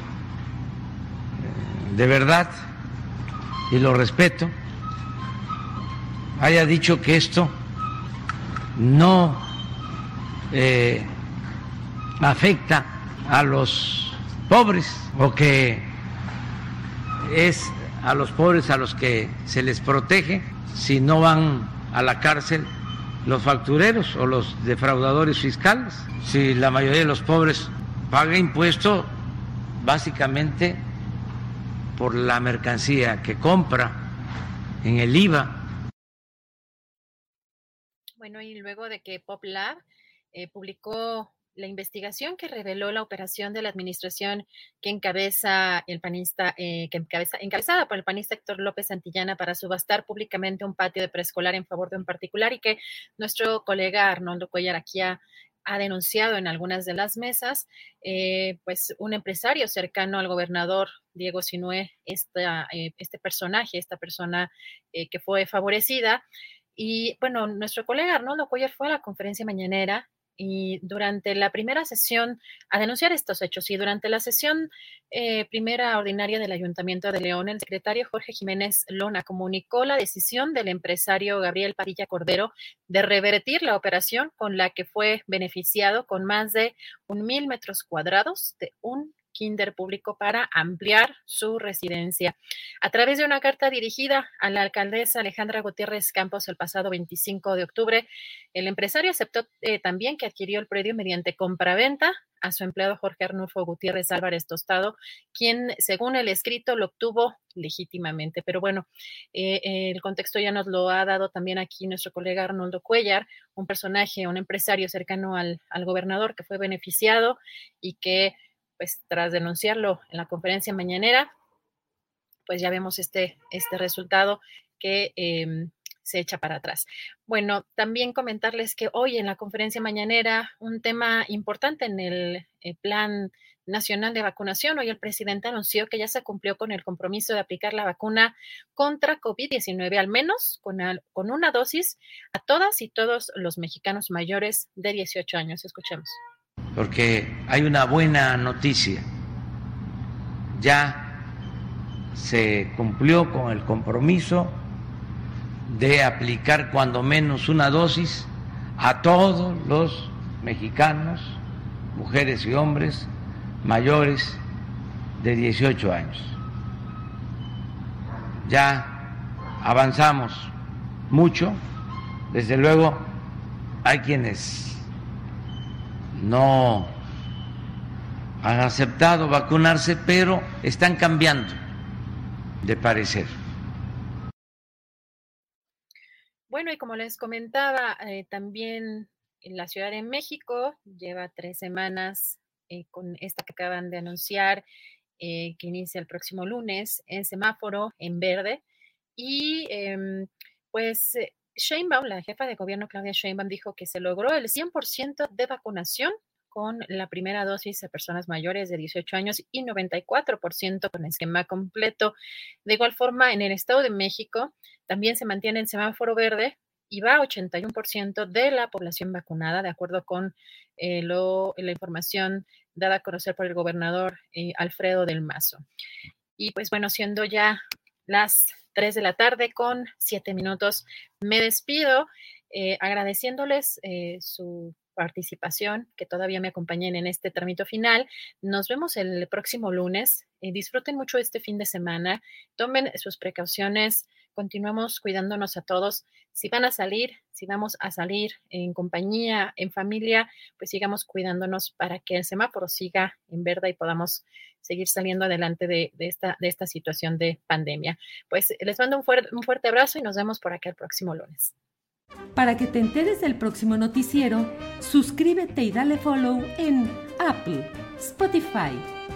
de verdad y lo respeto, haya dicho que esto no eh, afecta a los pobres o que es a los pobres a los que se les protege si no van a la cárcel los factureros o los defraudadores fiscales. Si la mayoría de los pobres paga impuesto básicamente por la mercancía que compra en el IVA. Bueno, y luego de que PopLab eh, publicó la investigación que reveló la operación de la administración que encabeza el panista, eh, que encabeza, encabezada por el panista Héctor López Santillana para subastar públicamente un patio de preescolar en favor de un particular y que nuestro colega Arnoldo Cuellar aquí ha, denunciado en algunas de las mesas, eh, pues un empresario cercano al gobernador Diego Sinué, esta, eh, este personaje, esta persona que fue favorecida. Y bueno, nuestro colega Arnoldo Cuellar fue a la conferencia mañanera y durante la primera sesión a denunciar estos hechos y durante la sesión eh, primera ordinaria del Ayuntamiento de León, el secretario Jorge Jiménez Lona comunicó la decisión del empresario Gabriel Padilla Cordero de revertir la operación con la que fue beneficiado con más de un mil metros cuadrados de un kinder público para ampliar su residencia. A través de una carta dirigida a la alcaldesa Alejandra Gutiérrez Campos el pasado 25 de octubre, el empresario aceptó eh, también que adquirió el predio mediante compraventa a su empleado Jorge Arnulfo Gutiérrez Álvarez Tostado, quien, según el escrito, lo obtuvo legítimamente. Pero bueno, eh, el contexto ya nos lo ha dado también aquí nuestro colega Arnoldo Cuellar, un personaje, un empresario cercano al, al gobernador que fue beneficiado y que pues tras denunciarlo en la conferencia mañanera, pues ya vemos este, este resultado que em, se echa para atrás. Bueno, también comentarles que hoy en la conferencia mañanera, un tema importante en el eh, plan nacional de vacunación, hoy el presidente anunció que ya se cumplió con el compromiso de aplicar la vacuna contra COVID-19, al menos con, con una dosis a todas y todos los mexicanos mayores de 18 años. Escuchemos. Porque hay una buena noticia. Ya se cumplió con el compromiso de aplicar cuando menos una dosis a todos los mexicanos, mujeres y hombres mayores de 18 años. Ya avanzamos mucho, desde luego hay quienes no han aceptado vacunarse, pero están cambiando de parecer. Bueno, y como les comentaba, eh, también en la Ciudad de México lleva tres semanas eh, con esta que acaban de anunciar, eh, que inicia el próximo lunes, en semáforo en verde. Y em, pues Sheinbaum, la jefa de gobierno Claudia Sheinbaum, dijo que se logró el 100% de vacunación con la primera dosis a personas mayores de 18 años y 94% con esquema completo. De igual forma, en el Estado de México también se mantiene el semáforo verde y va a 81% de la población vacunada, de acuerdo con eh, la información dada a conocer por el gobernador eh, Alfredo del Mazo. Y pues bueno, siendo ya las 3 de la tarde con 7 minutos, me despido eh, agradeciéndoles su participación, que todavía me acompañen en este trámite final. Nos vemos el próximo lunes. disfruten mucho este fin de semana. Tomen sus precauciones continuemos cuidándonos a todos. Si van a salir, si vamos a salir en compañía, en familia, pues sigamos cuidándonos para que el semáforo siga en verde y podamos seguir saliendo adelante de, esta, situación de pandemia. Pues les mando un, un fuerte abrazo y nos vemos por acá el próximo lunes. Para que te enteres del próximo noticiero, suscríbete y dale follow en Apple, Spotify,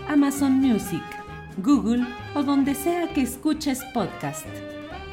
Amazon Music, Google o donde sea que escuches podcast